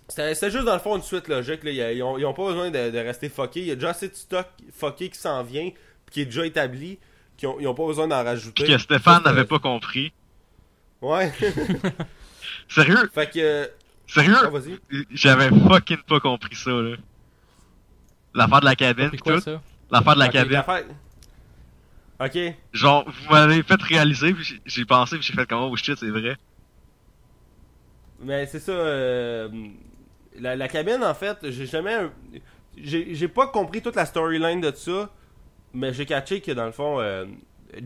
c'était juste dans le fond une suite logique. Là. Ils, ils ont, ils ont pas besoin de, de rester fuckés. Il y a déjà assez de stock fucké qui s'en vient, qui est déjà établi, qu'ils ont, ils ont pas besoin d'en rajouter. Puis que Stéphane n'avait pas compris. Ouais. Sérieux, fait que. euh, sérieux, ah, vas-y. j'avais fucking pas compris ça, là. L'affaire de la cabine pis quoi tout? L'affaire de la cabine. Ok. Genre, vous m'avez fait réaliser, puis j'ai- pensé, puis j'ai fait comme oh shit, c'est vrai. Mais c'est ça. euh, la, la cabine, en fait, j'ai jamais. J'ai pas compris toute la storyline de ça, mais j'ai catché que dans le fond, euh,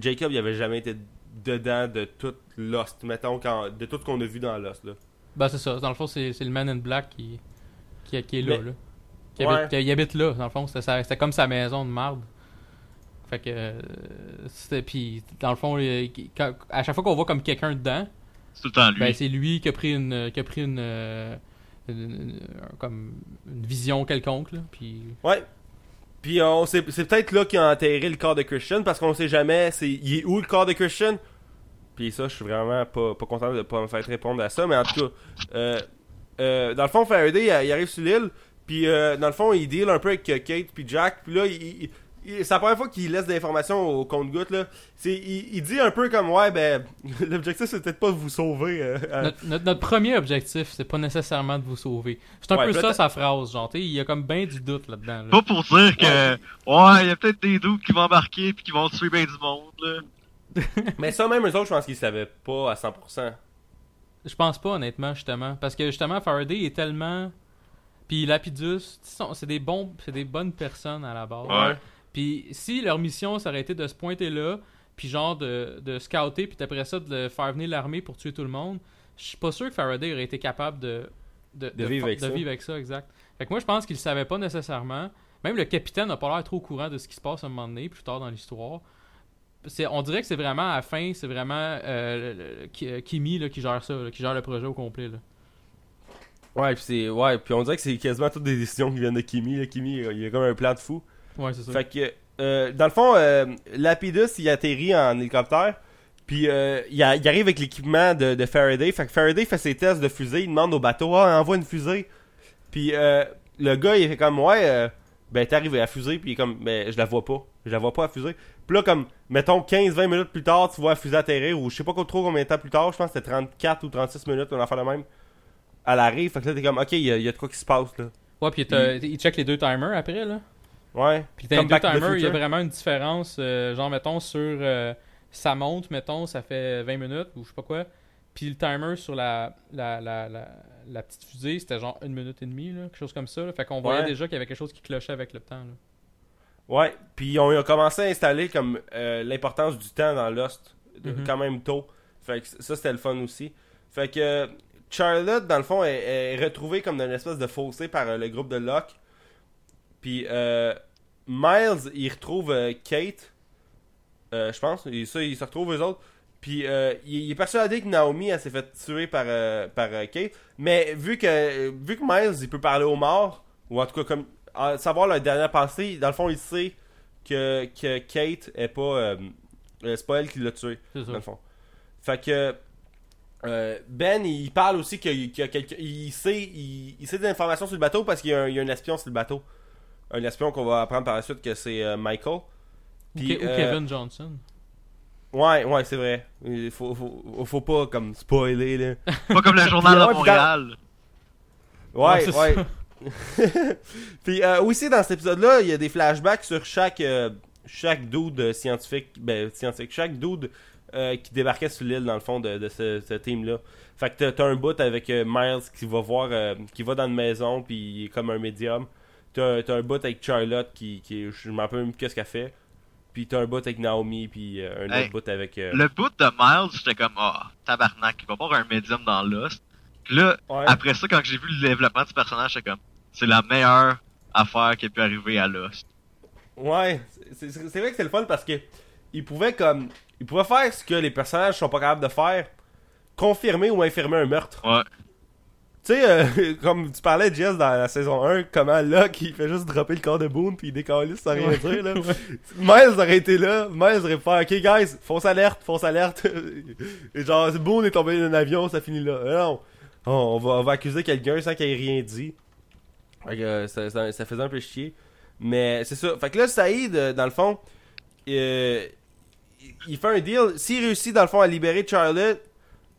Jacob, il avait jamais été dedans de tout Lost, mettons, quand, de tout ce qu'on a vu dans Lost. Là. Ben, c'est ça. Dans le fond, c'est c'est le Man in Black qui, qui, qui est là. Mais- là. Qui, Ouais. habite, qui- il habite là, dans le fond. C'était sa- c'était comme sa maison de marde. Fait que. c'était. Puis, dans le fond, il- quand- à chaque fois qu'on voit comme quelqu'un dedans, C'est tout le temps lui. ben, c'est lui qui a pris une. Qui a pris une, euh, une- une- comme une vision quelconque. Là, puis. Ouais. Puis on c'est peut-être là qu'il a enterré le corps de Christian parce qu'on sait jamais c'est il est où le corps de Christian? Puis ça, je suis vraiment pas, pas content de pas me faire répondre à ça, mais en tout cas, euh, euh, dans le fond, Faraday, il, il arrive sur l'île, puis euh, dans le fond, il deal un peu avec Kate puis Jack, puis là, il- c'est la première fois qu'il laisse des informations au compte-goutte, là. C'est, il, il dit un peu comme, ouais, ben, l'objectif, c'est peut-être pas de vous sauver. euh, euh, Notre, notre- notre premier objectif, c'est pas nécessairement de vous sauver. C'est un Ouais, peu ça sa phrase, genre, tu sais, il y a comme ben du doute là-dedans. là. Pas pour dire que, ouais, il y a peut-être des doutes qui vont embarquer puis qui vont tuer ben du monde, là. Mais ça, même eux autres, je pense qu'ils savaient pas à 100%. Je pense pas, honnêtement, justement. Parce que, justement, Faraday est tellement. Puis Lapidus, c'est des bons, c'est des bonnes personnes à la base. Ouais. Puis si leur mission, ça aurait été de se pointer là, puis genre de, de scouter, puis après ça, de faire venir l'armée pour tuer tout le monde, je suis pas sûr que Faraday aurait été capable de, de, De vivre avec de ça. vivre avec ça, exact. Fait que moi, je pense qu'il savait pas nécessairement. Même le capitaine n'a pas l'air trop au courant de ce qui se passe à un moment donné, plus tard dans l'histoire. On dirait que c'est vraiment à la fin, c'est vraiment euh, euh, Kimi là, qui gère ça, là, qui gère le projet au complet. Là. Ouais, puis c'est ouais, puis on dirait que c'est quasiment toutes des décisions qui viennent de Kimi. Là. Kimi, il a comme un plan de fou. Ouais, c'est ça. Fait que euh, dans le fond, euh, Lapidus il atterrit en hélicoptère. Puis euh, il, a- il arrive avec l'équipement de, de Faraday. Fait que Faraday fait ses tests de fusée. Il demande au bateau, ah, envoie une fusée. Puis euh, le gars, il fait comme, ouais, euh, ben t'arrives à la fusée. Puis il est comme, ben je la vois pas. Je la vois pas à fusée. Puis là, comme, mettons 15-20 minutes plus tard, tu vois la fusée atterrir. Ou je sais pas trop combien de temps plus tard. Je pense que c'était 34 ou 36 minutes, on en fait la même. Elle arrive. Fait que là, t'es comme, ok, il y, a- il y a de quoi qui se passe là. Ouais, puis il check les deux timers après, là. Ouais. Puis t'as les Comme deux Back to the timers, il y a vraiment une différence. euh, genre, mettons, sur euh, sa montre, mettons, ça fait 20 minutes ou je sais pas quoi. Puis le timer sur la, la, la, la, la petite fusée, c'était genre une minute et demie, là, quelque chose comme ça. là. Fait qu'on voyait Ouais. déjà qu'il y avait quelque chose qui clochait avec le temps. Là. Ouais, puis on a commencé à installer comme euh, l'importance du temps dans Lost de- Mhm. quand même tôt. Fait que ça c'était le fun aussi. Fait que euh, Charlotte dans le fond est, est retrouvée comme dans une espèce de fossé par le groupe de Locke. Puis euh, Miles il retrouve euh, Kate, euh, je pense, et ça ils se retrouvent eux autres. Puis euh, il, il est persuadé que Naomi elle s'est fait tuer par euh, par euh, Kate, mais vu que vu que Miles il peut parler aux morts ou en tout cas comme à savoir leur dernière pensée, dans le fond, il sait que, que Kate est pas. c'est pas elle qui l'a tué, C'est dans le fond. Fait que. ben, il parle aussi qu'il qu'il y a quelqu'un. Il sait, il, il sait des informations sur le bateau parce qu'il y, a un- il y a un espion sur le bateau. Un espion qu'on va apprendre par la suite que c'est euh, Michael. Ou, Puis, Ke- ou euh, Kevin Johnson. Ouais, ouais, c'est vrai. Il faut, faut, faut pas comme spoiler là. Pas comme le journal de ouais, Montréal. Ouais, c'est ouais. ça. Puis euh, aussi dans cet épisode-là, il y a des flashbacks sur chaque euh, chaque dude scientifique, ben scientifique, chaque dude euh, qui débarquait sur l'île dans le fond de, de ce, ce team-là. Fait que t'as- t'as un bout avec euh, Miles qui va voir, euh, qui va dans une maison puis il est comme un médium. T'as t'as un bout avec Charlotte qui, qui je m'en rappelle même qu'est-ce qu'elle fait. Puis t'as un bout avec Naomi puis euh, un Hey, autre bout avec. euh, Le bout de Miles, j'étais comme, ah, tabarnak, il va voir un médium dans Lost. Puis là, Ouais. après ça, quand j'ai vu le développement du personnage, j'étais comme, c'est la meilleure affaire qui a pu arriver à Lost. Ouais, c'est c'est- c'est vrai que c'est le fun parce que il pouvait comme il pouvait faire ce que les personnages sont pas capables de faire, confirmer ou infirmer un meurtre. Ouais. Tu sais, euh, comme tu parlais, Jess, dans la saison 1, comment Locke, il fait juste dropper le corps de Boone puis il décalisse sans rien dire, là. Miles aurait été là, Miles aurait fait « Ok, guys, fausse alerte, fausse alerte. » Et genre, Boone est tombé d'un avion, ça finit là. Non, on, va, on va accuser quelqu'un sans qu'il ait rien dit. Fait que, euh, ça, ça, ça faisait un peu chier. Mais c'est ça. Fait que là, Saïd, euh, dans le fond, euh, il- il fait un deal. S'il réussit, dans le fond, à libérer Charlotte,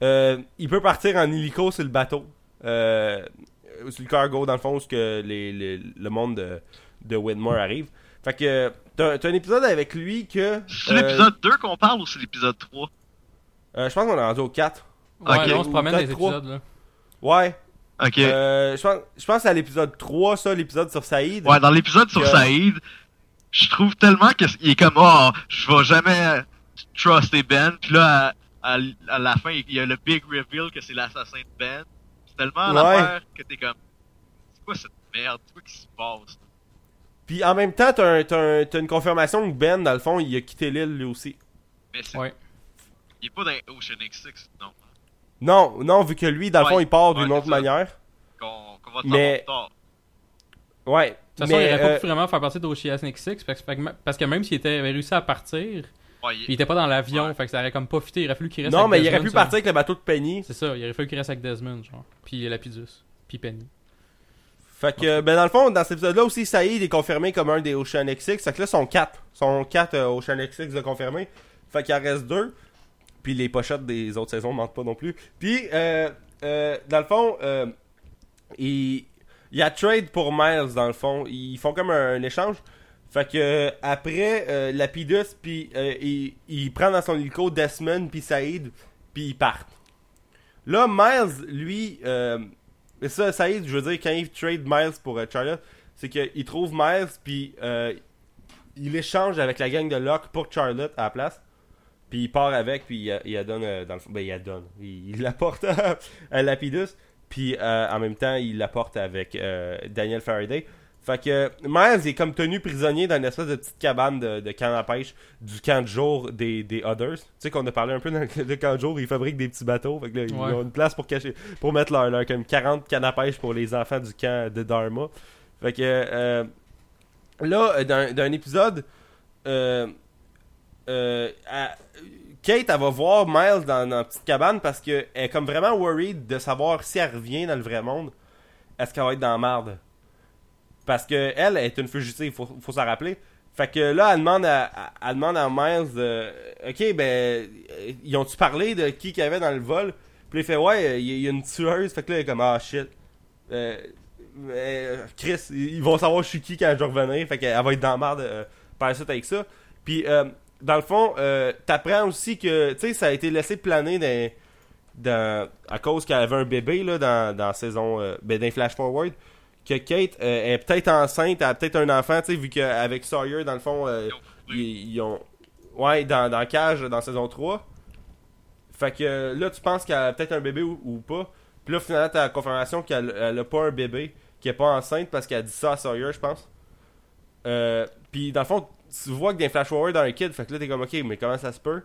euh, il peut partir en hélico sur le bateau. Euh, sur le cargo, dans le fond, où que les, les- le monde de, de Whitmore arrive. Fait que t'as t'as un épisode avec lui que. C'est euh, l'épisode 2 qu'on parle ou c'est l'épisode 3 euh, je pense qu'on est rendu au 4. Ouais, on se promène dans les épisodes, là. Ouais. Ok. Euh, je pense, je pense que c'est à l'épisode 3, ça, l'épisode sur Saïd. Ouais, dans l'épisode sur que- Saïd, je trouve tellement qu'il est comme oh, je vais jamais truster Ben. Puis là, à, à- à la fin, il y a le big reveal que c'est l'assassin de Ben. Tellement Ouais. l'affaire que t'es comme, c'est quoi cette merde, c'est quoi qui se passe? Puis en même temps, t'as un- t'as un- t'as une confirmation que Ben, dans le fond, il a quitté l'île lui aussi. Mais c'est, Ouais. il est pas dans Ocean X6, non. Non, non, vu que lui, dans le fond, il part d'une Ouais, autre manière. Qu'on, va te Mais- tard. Ouais. De toute façon, mais, il aurait pas euh, pu vraiment faire partie d'Oceanic Six parce, que- parce que même s'il était- avait réussi à partir, Ouais, il- il était pas dans l'avion, Ouais. fait que ça aurait comme pas fité. Il aurait fallu qu'il reste non, avec mais il aurait pu partir avec le bateau de Penny. C'est ça, il aurait fallu qu'il reste avec Desmond, genre. Puis Lapidus. Puis Penny. Fait que, ben dans le fond, dans cet épisode-là aussi, Saïd est confirmé comme un des Ocean X6. Fait que là, sont 4. sont 4 euh, Ocean X6 de confirmés. Fait qu'il en reste 2. Puis les pochettes des autres saisons mentent pas non plus. Puis, euh, euh, dans le fond, euh, il, il y a trade pour Miles, dans le fond. Ils font comme un, un échange. Fait que, euh, après, euh, Lapidus, puis euh, il, il prend dans son hélico Desmond, puis Saïd, puis ils partent. Là, Miles, lui, euh, ça, Saïd, je veux dire, quand il trade Miles pour Charlotte, c'est qu'il trouve Miles, puis il échange avec la gang de Locke pour Charlotte à la place. Puis il part avec, puis il, il la donne, dans le ben il la donne. Il, l'apporte à, à Lapidus, puis en même temps, il l'apporte avec Daniel Faraday. Fait que Miles est comme tenu prisonnier dans une espèce de petite cabane de, de canne à pêche du camp de jour des, des Others. Tu sais qu'on a parlé un peu dans le, le camp de jour, ils fabriquent des petits bateaux. Fait que là, ils Ouais. ont une place pour cacher, pour mettre leur, leur comme 40 cannes à pêche pour les enfants du camp de Dharma. Fait que euh, là, euh, dans, dans un épisode, euh, euh, à- Kate, elle va voir Miles dans, dans la petite cabane parce qu'elle est comme vraiment worried de savoir si elle revient dans le vrai monde, est-ce qu'elle va être dans la marde? Parce que elle est une fugitive, faut, faut s'en rappeler. Fait que là, elle demande à, elle demande à Miles, euh, ok, ben, euh, ils ont-tu parlé de qui qu'il y avait dans le vol? Puis il fait, ouais, il y, a- une tueuse. Fait que là, il est comme, ah shit. Euh, Chris, ils vont savoir je suis qui quand je revenir. Fait qu'elle va être dans la merde euh, par suite avec ça. Puis, dans le fond, t'apprends aussi que, tu sais, ça a été laissé planer dans, à cause qu'elle avait un bébé, là, dans, dans saison, ben, dans Flash Forward, que Kate euh, est peut-être enceinte, elle a peut-être un enfant, tu sais, vu qu'avec Sawyer, dans le fond, euh, ils, ils ont... Ouais, dans, dans Cage, dans saison 3. Fait que là, tu penses qu'elle a peut-être un bébé ou, ou pas. Puis là, finalement, t'as la confirmation qu'elle elle a pas un bébé, qu'elle est pas enceinte parce qu'elle a dit ça à Sawyer, je pense. Euh, puis dans le fond, tu vois que dans Flash Forward, dans un kid, fait que là, t'es comme, ok, mais comment ça se peut?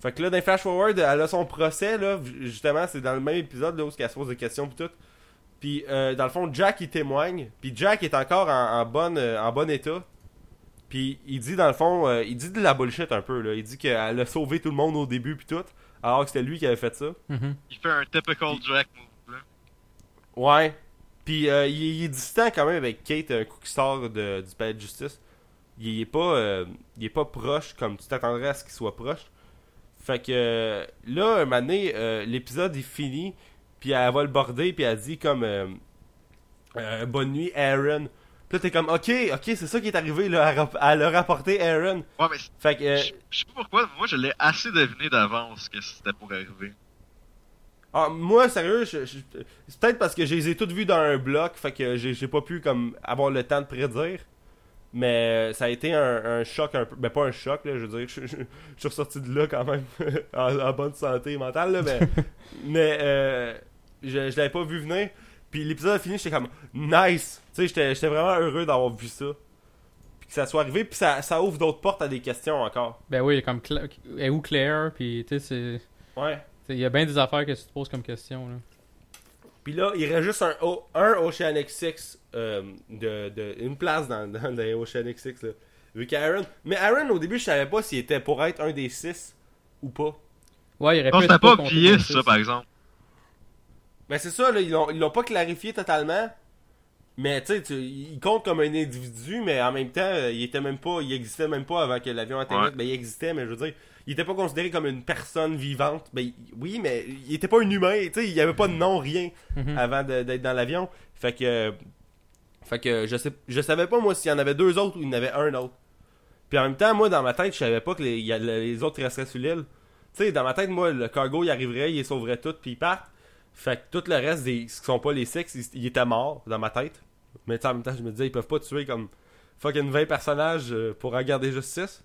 Fait que là, dans Flash Forward, elle a son procès, là, justement, c'est dans le même épisode, là, où elle se pose des questions pis tout. Puis, euh, dans le fond, Jack, il témoigne. Puis Jack est encore en, en bonne, euh, en bon état. Puis il dit, dans le fond, euh, il dit de la bullshit un peu, là. Il dit qu'elle a sauvé tout le monde au début puis tout. Alors que c'était lui qui avait fait ça. Mhm. Il fait un typical Jack move, là. Ouais. Puis euh, il, il est distant quand même avec Kate un coup qui sort de, du palais de justice. Il est pas euh, il est pas proche comme tu t'attendrais à ce qu'il soit proche. Fait que euh, là un moment donné, euh, l'épisode est fini puis elle va le border puis elle dit comme euh, euh, bonne nuit Aaron. Puis là t'es comme ok ok c'est ça qui est arrivé là elle a rapporté Aaron. Ouais, mais Fait que euh, je sais pas pourquoi, mais moi je l'ai assez deviné d'avance que c'était pour arriver. Ah, moi, sérieux, je- je- c'est peut-être parce que je les ai toutes vues dans un bloc, fait que j'ai pas pu comme avoir le temps de prédire. Mais euh, ça a été un, un choc un peu. Ben, pas un choc, là, je veux dire. Je, je- je suis ressorti de là quand même en, en bonne santé mentale, là, mais. mais euh, je, je l'avais pas vu venir. Puis l'épisode a fini, j'étais comme nice. Tu sais, j'étais j'étais vraiment heureux d'avoir vu ça. Puis que ça soit arrivé, puis ça, ça ouvre d'autres portes à des questions encore. Ben oui, comme Cla- et où Claire, puis tu sais, c'est- Ouais. il y a bien des affaires que tu te poses comme question. Là. Puis là, il reste juste un, O- un Ocean X6, euh, de, de, une place dans, dans les Ocean X6, là. Vu qu'Aaron. Mais Aaron, au début, je savais pas s'il était pour être un des six ou pas. Ouais, il aurait pu être pas obvious, comme ça, par exemple. Mais c'est ça, là, ils l'ont ils l'ont pas clarifié totalement. Mais tu sais, il compte comme un individu, mais en même temps, euh, il était même pas, il existait même pas avant que l'avion atterrisse. Ouais. Ben, il existait, mais je veux dire, il était pas considéré comme une personne vivante. Ben, il- oui, mais il était pas un humain, tu sais, il y avait pas de nom, rien. Mhm. avant de- d'être dans l'avion. Fait que. Fait que je sais je savais pas moi s'il y en avait deux autres ou il y en avait un autre. Puis en même temps, moi dans ma tête, je savais pas que les, les autres resteraient sur l'île. Tu sais, dans ma tête, moi, le cargo il arriverait, il les sauverait tout, puis il part. Fait que tout le reste des qui sont pas les six, ils étaient morts dans ma tête. Mais en même temps, je me disais, ils peuvent pas tuer comme fucking 20 personnages euh, pour en garder juste 6.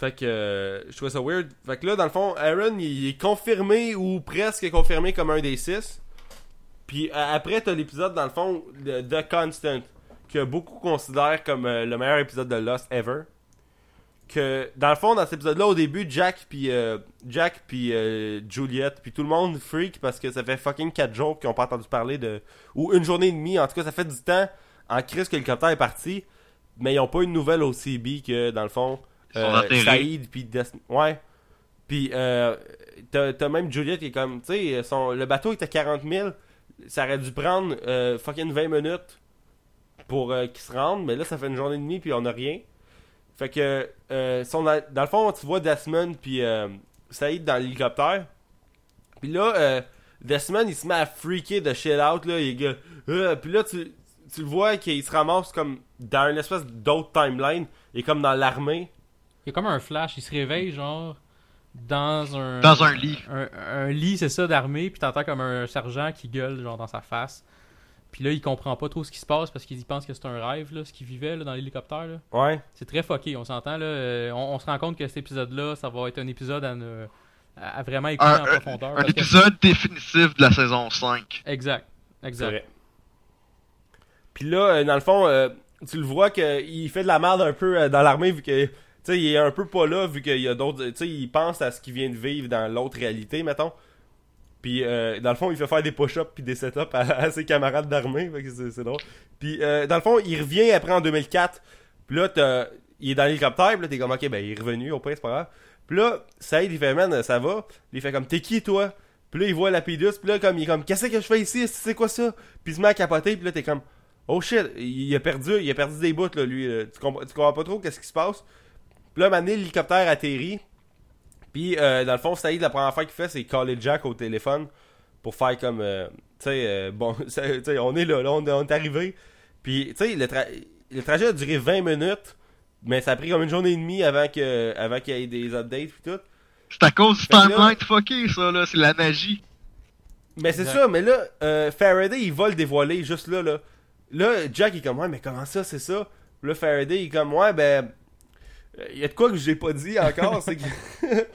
Fait que euh, je trouvais ça weird. Fait que là, dans le fond, Aaron, il est confirmé ou presque confirmé comme un des 6. Puis euh, après, t'as l'épisode, dans le fond, de The Constant, que beaucoup considèrent comme le meilleur épisode de Lost ever. Que, dans le fond, dans cet épisode-là, au début, Jack puis euh, Jack puis euh, Juliette puis tout le monde freak parce que ça fait fucking 4 jours qu'ils ont pas entendu parler de... Ou une journée et demie, en tout cas, ça fait du temps en crise que l'hélicoptère est parti. Mais ils ont pas une nouvelle au CB que, dans le fond, euh. Saïd puis Des- Ouais. Puis euh, t'as même Juliette qui est comme, tu sais, son- le bateau était 40 000. Ça aurait dû prendre euh, fucking 20 minutes pour euh, qu'ils se rendent. Mais là, ça fait une journée et demie puis on a rien. Fait que, euh, sont dans, dans le fond, tu vois Desmond puis euh, Saïd dans l'hélicoptère. Puis là, euh, Desmond, il se met à freaker de shit out, là. Il est que, euh, puis là, tu, tu le vois qu'il se ramasse comme dans une espèce d'autre timeline. Il est comme dans l'armée. Il y a comme un flash, il se réveille genre dans un Dans un lit. un, un lit, c'est ça, d'armée, puis t'entends comme un sergent qui gueule genre dans sa face. Puis là, il comprend pas trop ce qui se passe parce qu'il pense que c'est un rêve, là, ce qu'il vivait là, dans l'hélicoptère. là. Ouais. C'est très fucké, on s'entend. là. euh, on, on se rend compte que cet épisode-là, ça va être un épisode à, ne- à- à vraiment écouter Un, en profondeur. un que- épisode définitif de la saison 5. Exact. C'est Exact. vrai. Puis là, euh, dans le fond, euh, tu le vois qu'il fait de la merde un peu dans l'armée vu que, tu sais, il est un peu pas là vu qu'il y a d'autres, tu sais, il pense à ce qu'il vient de vivre dans l'autre réalité, mettons. Puis euh, dans le fond, il fait faire des push-ups puis des setups à, à ses camarades d'armée, c'est drôle. Puis euh, dans le fond, il revient après en 2004. Puis là, il est dans l'hélicoptère, puis là t'es comme ok, ben il est revenu, au c'est pas grave. Puis là, Saïd il fait man, ça va. Il fait comme t'es qui toi? Puis là il voit la Lapidus, puis là comme il est comme qu'est-ce que je fais ici? C'est quoi ça? Puis il se met à capoter, puis là t'es comme oh shit, il a perdu, il a perdu des bouts là lui. Tu, comprends, tu comprends pas trop qu'est-ce qui se passe. Puis là, maintenant l'hélicoptère atterrit. Puis euh, dans le fond, Saïd la première fois qu'il fait, c'est caller Jack au téléphone pour faire comme euh, tu sais euh, bon, ça- tu sais, on est là, là on, on est arrivé. Puis tu sais le, tra- le trajet a duré 20 minutes. Mais ça a pris comme une journée et demie avant que avant qu'il y ait des updates puis tout. C'est à cause du timeline fucké, ça, là. C'est la magie. Mais c'est ça, mais là, euh, Faraday, il va le dévoiler juste là, là. Là, Jack, il est comme, ouais, mais comment ça, c'est ça? Là, Faraday, il est comme, ouais, ben. Il y a de quoi que j'ai pas dit encore, c'est que.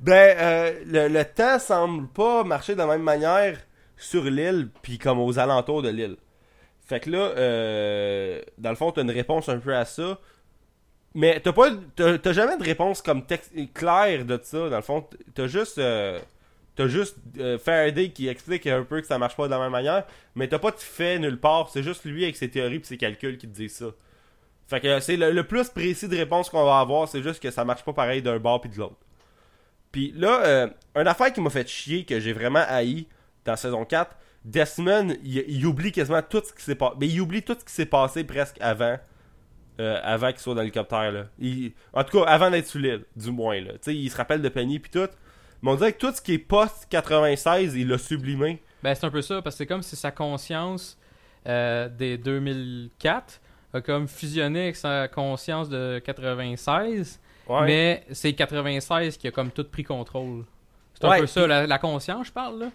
ben, euh, le, le temps semble pas marcher de la même manière sur l'île, puis comme aux alentours de l'île. Fait que là, euh, dans le fond, t'as une réponse un peu à ça. Mais t'as pas. T'as jamais de réponse comme claire de ça. Dans le fond, t'as juste. euh, T'as juste euh, Faraday qui explique un peu que ça marche pas de la même manière, mais t'as pas de fait nulle part, c'est juste lui avec ses théories et ses calculs qui te disent ça. Fait que c'est le, plus précis de réponse qu'on va avoir, c'est juste que ça marche pas pareil d'un bord puis de l'autre. Puis là, euh, une affaire qui m'a fait chier, que j'ai vraiment haï dans saison 4, Desmond, il, oublie quasiment tout ce qui s'est passé. Mais il oublie tout ce qui s'est passé presque avant. euh, avant qu'il soit dans l'hélicoptère. là. En tout cas, avant d'être sous l'île, du moins. Là. Tu sais, il se rappelle de Penny puis tout. Mais on dirait que tout ce qui est post-96, il l'a sublimé. Ben, c'est un peu ça, parce que c'est comme si sa conscience euh, des 2004 a comme fusionné avec sa conscience de 96, Ouais. mais c'est 96 qui a comme tout pris contrôle. C'est un peu ça, la, la conscience, je parle, là.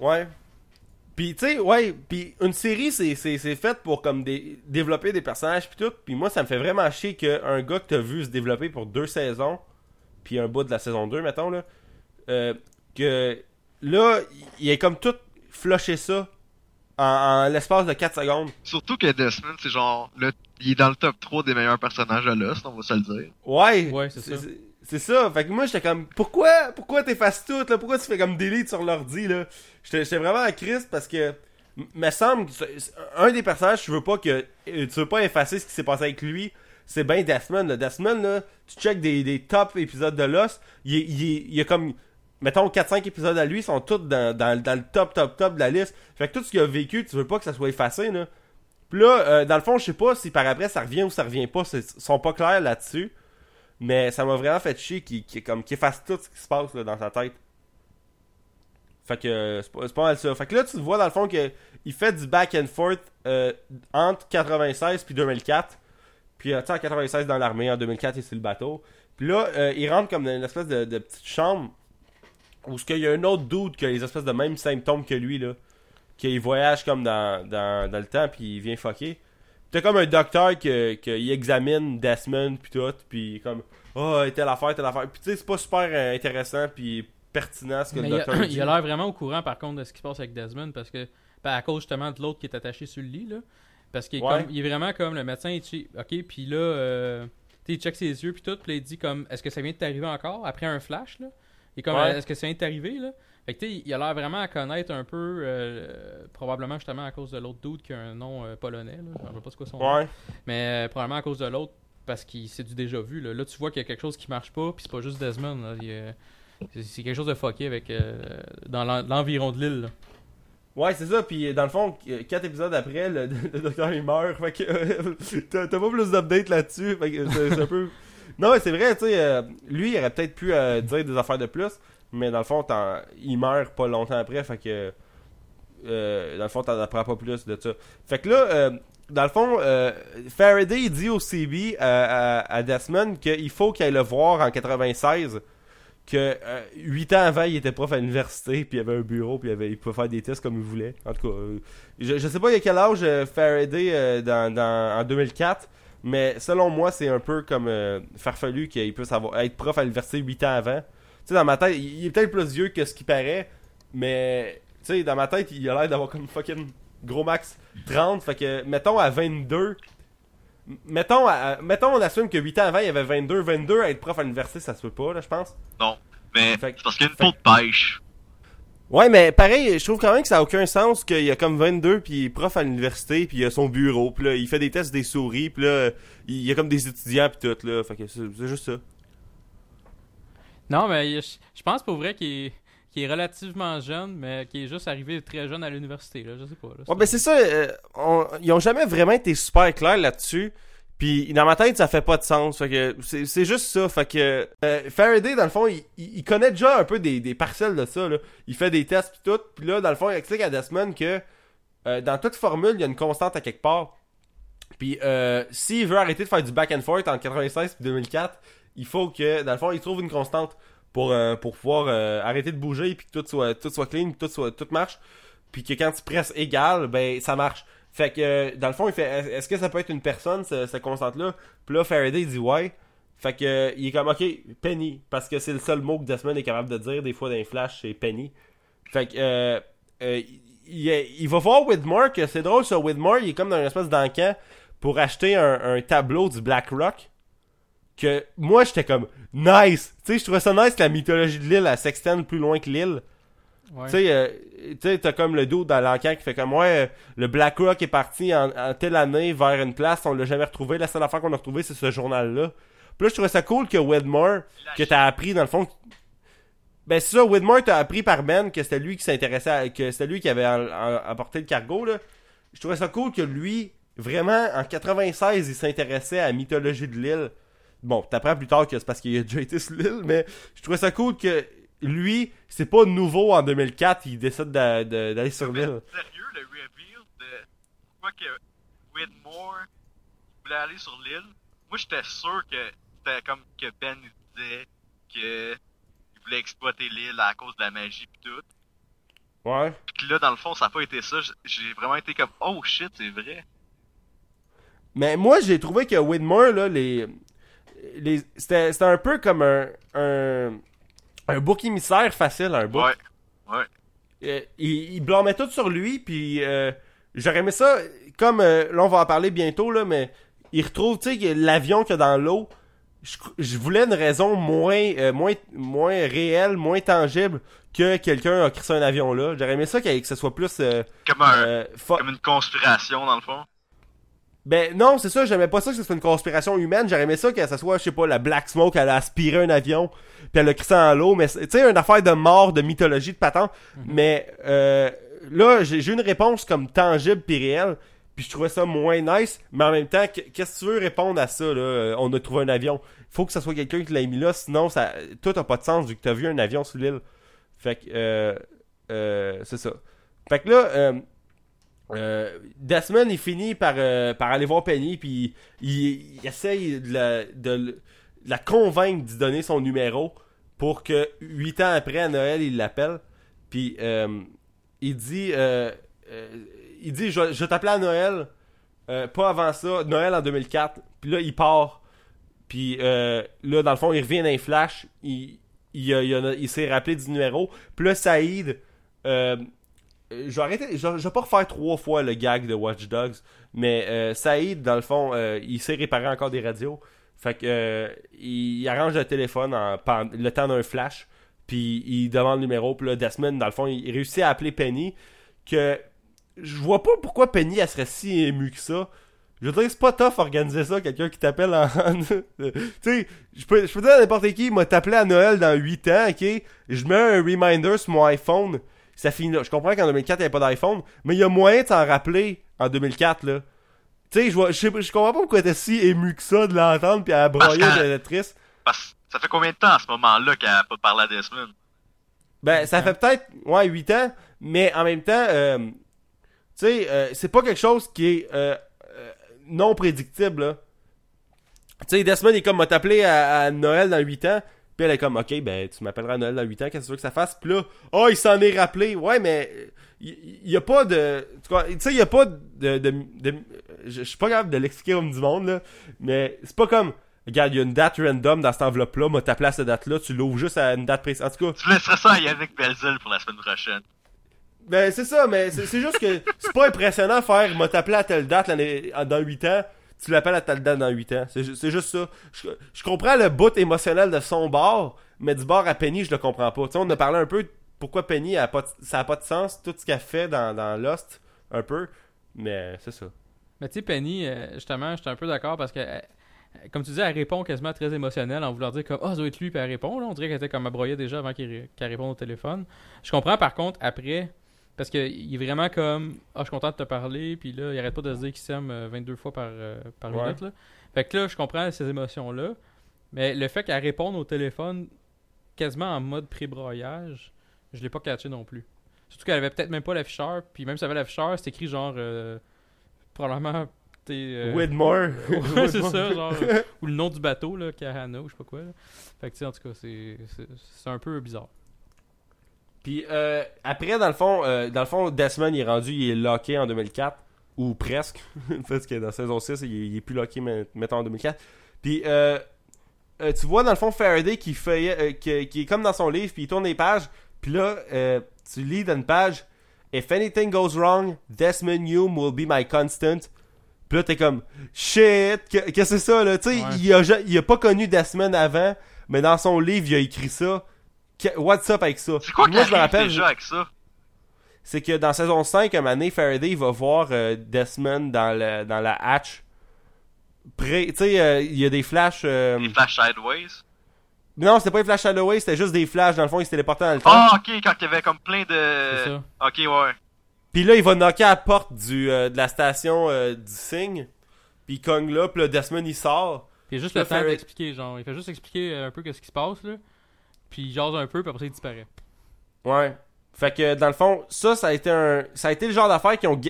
Ouais. Puis tu sais, ouais, puis une série c'est c'est c'est fait pour comme des développer des personnages puis tout, puis moi ça me fait vraiment chier que un gars que t'as vu se développer pour deux saisons, puis un bout de la saison 2 mettons là, euh, que là il est comme tout flushé ça en, en l'espace de 4 secondes. Surtout que Desmond, c'est genre, le, il est dans le top 3 des meilleurs personnages de Lost, on va se le dire. Ouais. Ouais, c'est ça. C'est ça. Fait que moi, j'étais comme, pourquoi, pourquoi t'effaces tout, là? Pourquoi tu fais comme delete sur l'ordi, là? J'étais j'étais vraiment à crise parce que, me semble que un des personnages, tu veux pas que, euh, tu veux pas effacer ce qui s'est passé avec lui. C'est bien Desmond, là. Desmond, là, tu check des, des top épisodes de Lost, il, est- il, il y a comme, mettons, 4-5 épisodes à lui, sont tous dans, dans, le top, top, top de la liste. Fait que tout ce qu'il a vécu, tu veux pas que ça soit effacé, là. Puis là, euh, dans le fond, je sais pas si par après ça revient ou ça revient pas, ils sont pas clairs là-dessus. Mais ça m'a vraiment fait chier qu'il qu'il- qu'il fasse tout ce qui se passe là, dans sa tête. Fait que euh, c'est pas, mal ça. Fait que là, tu vois dans le fond que il fait du back and forth euh, entre 96 puis 2004. Puis euh, tu sais, en 96 dans l'armée, en 2004 il est sur le bateau. Puis là, il rentre comme dans une espèce de petite chambre où ce qu'il y a un autre doute qui a les espèces de mêmes symptômes que lui là. Qu'il voyage comme dans, dans, dans le temps puis il vient fucker. T'as comme un docteur qui, qui examine Desmond puis tout, puis comme oh telle affaire, telle affaire. Puis tu sais c'est pas super euh, intéressant puis pertinent ce que Mais le il, a, docteur il dit. a l'air vraiment au courant, par contre, de ce qui se passe avec Desmond, parce que, ben, à cause justement de l'autre qui est attaché sur le lit, là. Parce qu'il est, Ouais. il est vraiment comme le médecin, il dit, ok, puis là, euh, il check ses yeux, puis tout, puis il dit comme, est-ce que ça vient de t'arriver encore après un flash, là Il est comme, Ouais. est-ce que ça de t'arriver, là? Fait que, sais, il a l'air vraiment à connaître un peu, euh, probablement justement à cause de l'autre dude qui a un nom euh, polonais, là. Je me rappelle pas c'est quoi son nom. Ouais. Mais euh, probablement à cause de l'autre, parce qu'il c'est du déjà vu. Là, Là, tu vois qu'il y a quelque chose qui marche pas, puis c'est pas juste Desmond. là. C'est quelque chose de fucké avec euh, dans l'en- l'environ de l'île. Ouais, c'est ça. Puis dans le fond, euh, quatre épisodes après, le, le docteur il meurt. Fait que euh, t'as pas plus d'updates là-dessus. Fait que c'est c'est un peu. Non, mais c'est vrai, tu sais, euh, lui, il aurait peut-être pu euh, dire des affaires de plus. Mais dans le fond, il meurt pas longtemps après. Fait que. euh, dans le fond, t'en apprends pas plus de ça. Fait que là, euh, dans le fond, euh, Faraday dit au CB à, Desmond qu'il faut qu'il aille le voir en 96 que 8 ans avant, il était prof à l'université, puis il avait un bureau, puis il, pouvait faire des tests comme il voulait. En tout cas, euh, je, sais pas il y a quel âge euh, Faraday euh, dans- en 2004, mais selon moi, c'est un peu comme euh, farfelu qu'il puisse avoir, être prof à l'université 8 ans avant. Tu sais, dans ma tête, il, est peut-être plus vieux que ce qui paraît, mais tu sais, dans ma tête, il a l'air d'avoir comme fucking gros max 30, fait que, mettons, à 22... m- Mettons, à- mettons, on assume que 8 ans avant, il y avait 22. 22, à être prof à l'université, ça se peut pas, là, je pense. Non. Mais c'est parce qu'il y a une peau de pêche. Ouais, mais pareil, je trouve quand même que ça a aucun sens qu'il y a comme 22 puis il est prof à l'université puis il a son bureau puis là il fait des tests des souris puis là il y a comme des étudiants puis tout là, fait que c'est juste ça. Non, mais je pense pour vrai qu'il est, relativement jeune, mais qu'il est juste arrivé très jeune à l'université. Là. Je sais pas. là. Ouais, ben c'est ça, euh, on- ils ont jamais vraiment été super clairs là-dessus. Puis dans ma tête, ça fait pas de sens. Fait que c'est juste ça. Fait que euh, Faraday, dans le fond, il, il- connaît déjà un peu des, des parcelles de ça. Là. Il fait des tests puis tout. Puis là, dans le fond, il explique à Desmond que euh, dans toute formule, il y a une constante à quelque part. Puis euh, s'il veut arrêter de faire du back and forth en 96 puis 2004, il faut que, dans le fond, il trouve une constante pour, euh, pour pouvoir euh, arrêter de bouger puis que tout soit, tout soit clean, puis tout, soit, tout marche. Puis que quand tu presses égal, ben ça marche. Fait que euh, dans le fond, il fait est- est-ce que ça peut être une personne, ce- cette constante-là Puis là, Faraday il dit ouais. Fait que euh, il est comme ok, Penny. Parce que c'est le seul mot que Desmond est capable de dire des fois dans les flashs, c'est Penny. Fait que euh, euh, il, il va voir Widmore que c'est drôle ça. Widmore, il est comme dans une espèce d'encan pour acheter un, un tableau du Black Rock. Que moi j'étais comme nice. Tu sais, je trouvais ça nice que la mythologie de l'île elle s'extende plus loin que l'île. Ouais. Tu sais, euh, tu sais, t'as comme le dos dans l'enquête qui fait comme ouais, le Black Rock est parti en, en telle année vers une place, on l'a jamais retrouvé. La seule affaire qu'on a retrouvé, c'est ce journal-là. Puis là, je trouvais ça cool que Wedmore, que t'as appris dans le fond. Ben c'est ça, Wedmore t'a appris par Ben que c'était lui qui s'intéressait, à- que c'était lui qui avait en- en- apporté le cargo là. Je trouvais ça cool que lui, vraiment, en 96, il s'intéressait à la mythologie de l'île. Bon, t'apprends plus tard que c'est parce qu'il a déjà été sur l'île, mais je trouvais ça cool que lui, c'est pas nouveau en 2004, il décide d'a- de- d'aller sur l'île. sérieux, le reveal de pourquoi que Widmore voulait aller sur l'île, moi j'étais sûr que c'était comme que Ben disait que il voulait exploiter l'île à cause de la magie pis tout. Ouais. Pis que là, dans le fond, ça a pas été ça. J'ai vraiment été comme, oh shit, c'est vrai. Mais moi, j'ai trouvé que Widmore, là, les. les c'était c'était un peu comme un. Un, un bouc émissaire facile, un bouc. Ouais. Ouais. Euh, il, il blâmait tout sur lui, puis euh, j'aurais aimé ça, comme euh, là on va en parler bientôt, là, mais il retrouve, tu sais, que l'avion qu'il y a dans l'eau. Je, je voulais une raison moins, euh, moins, moins réelle, moins tangible que quelqu'un a crissé un avion là. J'aurais aimé ça que, que ce soit plus. euh, Comme un, euh, comme une conspiration, dans le fond. Ben non, c'est ça, j'aimais pas ça que ce soit une conspiration humaine, j'aurais aimé ça que ça soit, je sais pas, la Black Smoke, elle a aspiré un avion, puis elle a crissé dans l'eau, mais c'est- tu sais, une affaire de mort, de mythologie, de patente, mais euh, là, j'ai une réponse comme tangible puis réelle, puis je trouvais ça moins nice, mais en même temps, qu- qu'est-ce que tu veux répondre à ça, là, euh, on a trouvé un avion, faut que ça soit quelqu'un qui l'a mis là, sinon ça, tout a pas de sens vu que t'as vu un avion sur l'île. Fait que, euh, euh, c'est ça. Fait que là, euh, Desmond, il finit par, euh, par aller voir Penny, puis il, il essaye de la, de la convaincre d'y donner son numéro pour que 8 ans après, à Noël, il l'appelle. Puis euh, il dit, euh, il dit, je, je à Noël, pas avant ça, Noël en 2004. Puis là, il part. Puis là, dans le fond, il revient dans les flashs. Il, il, il il s'est rappelé du numéro. Puis là, Saïd, je vais arrêter, je, vais pas refaire trois fois le gag de Watch Dogs, mais euh, Saïd, dans le fond, euh, il sait réparer encore des radios. Fait que euh, il, arrange le téléphone en, le temps d'un flash, puis il demande le numéro, puis là, Desmond, dans le fond, il, il réussit à appeler Penny, que je vois pas pourquoi Penny, elle serait si émue que ça. Je veux dire, c'est pas tough organiser ça, quelqu'un qui t'appelle en... tu sais, je peux, je peux dire à n'importe qui, il m'a t'appelé à Noël dans 8 ans, ok? Je mets un reminder sur mon iPhone, ça finit là. Je comprends qu'en 2004, il n'y avait pas d'iPhone, mais il y a moyen de s'en rappeler en 2004, là. Tu sais, je comprends pas pourquoi t'es si ému que ça de l'entendre puis à broyer de triste. Parce que ça fait combien de temps à ce moment-là qu'elle a pas parlé à Desmond? Ben, ça fait peut-être, ouais, 8 ans, mais en même temps, euh, tu sais, euh, c'est pas quelque chose qui est euh, euh, non prédictible, là. Tu sais, Desmond, il est comme, m'a t'appelé à, à Noël dans 8 ans, puis elle est comme, ok, ben, tu m'appelleras à Noël dans 8 ans, qu'est-ce que tu veux que ça fasse? Puis là, oh, il s'en est rappelé, ouais, mais il y, y a pas de, tu sais, il y a pas de, de, de- je je suis pas capable de l'expliquer comme du monde, là, mais c'est pas comme, regarde, il y a une date random dans cette enveloppe-là, m'a t'appelé à cette date-là, tu l'ouvres juste à une date précise. En tout cas, Tu laisserais ça à Yannick Belzil pour la semaine prochaine. Ben, c'est ça, mais c'est juste que c'est pas impressionnant faire m'a t'appelé à telle date dans 8 ans, tu l'appelles à date dans 8 ans. C'est ju- c'est juste ça. Je, je comprends le bout émotionnel de son bord, mais du bord à Penny, je le comprends pas. Tu on a parlé un peu de pourquoi Penny a pas de- ça a pas de sens, tout ce qu'elle fait dans, dans Lost, un peu, mais c'est ça. Mais tu sais, Penny, euh, justement, j'étais un peu d'accord parce que, euh, comme tu dis, elle répond quasiment très émotionnelle en voulant dire comme Ah, ça doit être lui, puis elle répond. On dirait qu'elle était comme abroyée déjà avant qu'elle réponde au téléphone. Je comprends par contre après, parce qu'il est vraiment comme Ah, je suis content de te parler, puis là, il arrête pas de se dire qu'il s'aime euh, 22 fois par, euh, par Ouais. minute. Là. Fait que là, je comprends ces émotions-là. Mais le fait qu'elle réponde au téléphone quasiment en mode pré-broyage, je l'ai pas catché non plus. Surtout qu'elle avait peut-être même pas l'afficheur, puis même si elle avait l'afficheur, c'était écrit genre. euh, probablement. euh, Widmore. Ouais, c'est ça, genre. euh, ou le nom du bateau, là, Kahana, ou je sais pas quoi. là. Fait que, tu sais, en tout cas, c'est un peu bizarre. Puis euh, après, dans le fond, euh, dans le fond, Desmond il est rendu, il est locké en 2004 ou presque, parce que dans saison 6, il, est- il est plus locké mettons en 2004. Puis euh, tu vois dans le fond Faraday qui fait, qui, qui est comme dans son livre, puis il tourne les pages, puis là euh, tu lis dans une page, If anything goes wrong, Desmond Hume will be my constant. Puis là t'es comme shit, que- qu'est-ce que c'est ça là, tu sais, Ouais. il a il a pas connu Desmond avant, mais dans son livre il a écrit ça. Que- What's up avec ça? C'est quoi moi je me rappelle, déjà avec ça? c'est que dans saison 5, un donné, Faraday il va voir euh, Desmond dans, le, dans la hatch. Près- Tu sais, euh, il y a des flashs. euh, Les flash sideways? Non, c'était pas des flashs Shadowway, c'était juste des flashs. Dans le fond, il se téléportait dans le temps. Ah, ok, quand il y avait comme plein C'est de... ça. Ok, ouais. Puis là, il va knocker à la porte du, euh, de la station euh, du signe. Puis il cogne là, puis là, Desmond il sort. Puis juste Le le temps d'expliquer, genre. Il fait juste expliquer un peu ce qui se passe, là. Puis il jase un peu, puis après ça, il disparaît. Ouais. Fait que dans le fond, ça, ça a été un. Ça a été le genre d'affaire qui ont.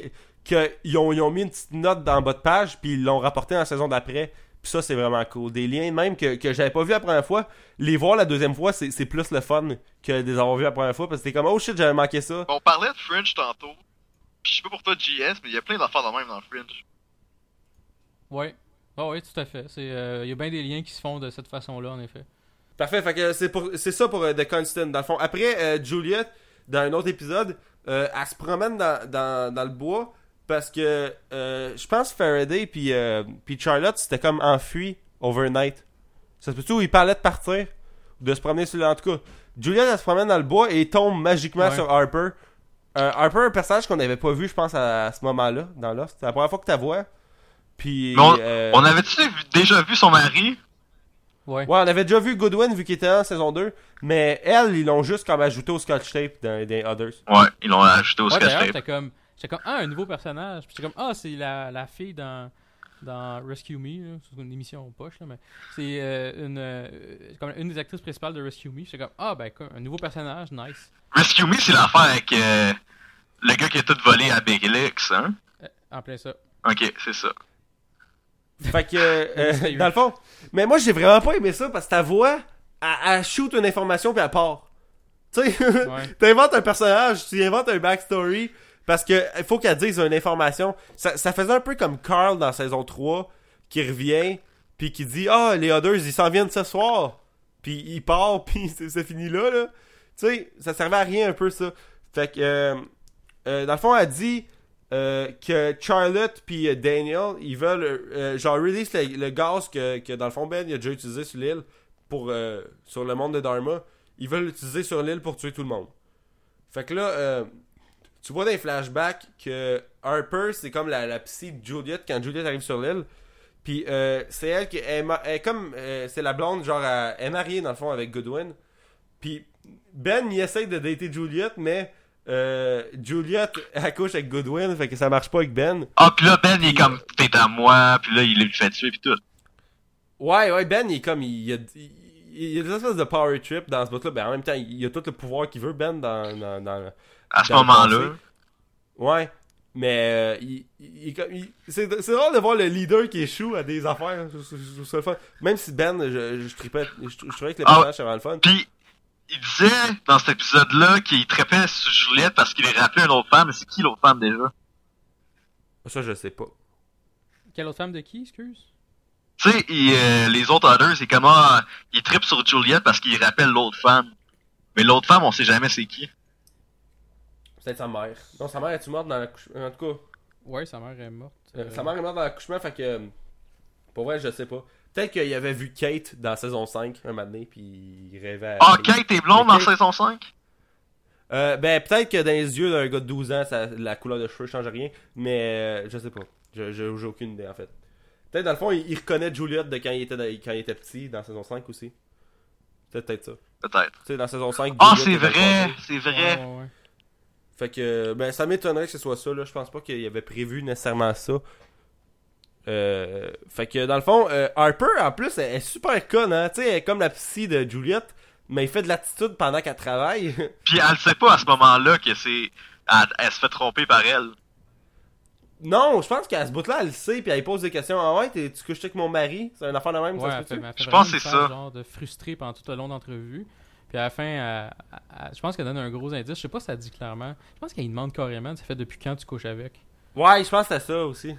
que ils ont, ils ont mis une petite note dans le bas de page, puis ils l'ont rapporté dans la saison d'après. Puis ça, c'est vraiment cool. Des liens même que, que j'avais pas vu la première fois. Les voir la deuxième fois, c'est c'est plus le fun que de les avoir vus la première fois. Parce que c'était comme, oh shit, j'avais manqué ça. On parlait de Fringe tantôt. Puis je sais pas pour toi, JS, mais il y a plein d'affaires de même dans Fringe. Ouais. Ah ouais, tout à fait. C'est, euh, Il y a bien des liens qui se font de cette façon-là, en effet. Parfait, fait que c'est pour c'est ça pour euh, The Constant. Dans le fond, après euh, Juliet, dans un autre épisode, euh, elle se promène dans, dans, dans le bois parce que euh, je pense Faraday puis euh, puis Charlotte c'était comme enfui overnight. Ça se peut-tu où ils parlaient de partir? Ou de se promener sur le... En tout cas, Juliet elle se promène dans le bois et tombe magiquement Ouais. sur Harper. Euh, Harper, un personnage qu'on n'avait pas vu, je pense, à, à ce moment-là, dans Lost. C'est la première fois que tu la vois. Puis. On- euh, On avait-tu déjà vu son mari? Ouais. Ouais, on avait déjà vu Goodwin vu qu'il était en saison 2, mais elle, ils l'ont juste comme ajouté au Scotch Tape dans des Others. Ouais, ils l'ont ajouté au Ouais, d'ailleurs, tape. j'étais comme, j'étais comme, ah, un nouveau personnage. Puis j'étais comme, ah, c'est la, la fille dans, dans Rescue Me, c'est une émission poche, là, mais c'est euh, une, euh, comme une des actrices principales de Rescue Me. J'étais comme, ah ben, quoi, un nouveau personnage, nice. Rescue Me, c'est l'affaire avec euh, le gars qui a tout volé à Bélix, hein? Euh, en plein ça. Ok, c'est ça. Fait que, euh, dans le fond. Mais moi, j'ai vraiment pas aimé ça parce que ta voix, elle, elle shoot une information puis elle part. Tu sais, Ouais. t'inventes un personnage, tu inventes un backstory parce que faut qu'elle dise une information. Ça, ça faisait un peu comme Carl dans saison 3 qui revient puis qui dit Ah, les others, ils s'en viennent ce soir. Puis il part puis c'est c'est fini là, là. Tu sais, ça servait à rien un peu ça. Fait que, euh, euh, dans le fond, elle dit euh, que Charlotte puis euh, Daniel, ils veulent euh, genre release le, gaz que, que dans le fond Ben il a déjà utilisé sur l'île pour euh, sur le monde de Dharma. Ils veulent l'utiliser sur l'île pour tuer tout le monde. Fait que là, tu vois dans les flashbacks que Harper, c'est comme la, psy de Juliet quand Juliet arrive sur l'île. Puis c'est elle qui est, comme c'est la blonde genre elle, elle est mariée dans le fond avec Goodwin. Puis Ben il essaye de dater Juliet mais euh, Juliet accouche avec Goodwin fait que ça marche pas avec Ben. Ah, pis là, Ben, il est comme, t'es à moi, pis là, il le fait tuer, pis tout. Ouais ouais Ben il est comme il, il, a, il, il y a des espèces de power trip dans ce bout là mais en même temps il, a tout le pouvoir qu'il veut Ben dans, dans, dans À ce moment-là. Ouais. Mais euh, il, il- c'est drôle de voir le leader qui échoue à des affaires. Je, je- je trouve ça le fun. Même si Ben, je, je, tripais- je, trouvais que le Ah, personnage c'était vraiment le fun. Pis, il disait, dans cet épisode-là, qu'il trépait sur Juliette parce qu'il est rappelé une autre femme, mais c'est qui l'autre femme déjà? Ça, je sais pas. Quelle autre femme de qui, excuse? Tu sais, euh, les autres others, c'est comment euh, il trippe sur Juliette parce qu'il rappelle l'autre femme. Mais l'autre femme, on sait jamais c'est qui. Peut-être sa mère. Non, sa mère est-tu morte dans l'accouchement? En tout cas, Ouais, sa mère est morte. euh, Euh, sa mère est morte dans l'accouchement, fait que. Pour vrai, je sais pas. Peut-être qu'il avait vu Kate dans saison 5 un matin, puis il rêvait à. Ah, Kate est blonde dans Kate- saison 5? Euh, ben, peut-être que dans les yeux d'un gars de 12 ans, ça, la couleur de cheveux change rien, mais euh, je sais pas. Je- je- J'ai aucune idée en fait. Peut-être dans le fond, il, il reconnaît Juliette de quand il était, quand il était petit, dans saison 5 aussi. Peut-être peut-être ça. Peut-être. Tu sais, dans saison 5. Ah, Juliette c'est vrai, c'est vrai. ouais, ouais. Fait que, ben, ça m'étonnerait que ce soit ça, là. Je pense pas qu'il avait prévu nécessairement ça. Euh, fait que, dans le fond, euh, Harper, en plus, elle est super conne, hein. Tu sais, elle est comme la psy de Juliette, mais il fait de l'attitude pendant qu'elle travaille. Puis elle sait pas à ce moment-là que c'est... Elle, elle se fait tromper par elle. non, je pense qu'à ce bout-là, elle le sait, puis elle pose des questions. Ah ouais, t'es- tu couches avec mon mari? C'est un affaire de même, Ouais, ça elle se fait, peut-tu? elle fait Je pense que une c'est ça. genre de frustrée pendant tout le long d'entrevue. Puis à la fin, elle- elle- je pense qu'elle donne un gros indice. Je sais pas si ça dit clairement. Je pense qu'elle lui demande carrément, ça fait depuis quand tu couches avec? Ouais, je pense que c'était ça aussi.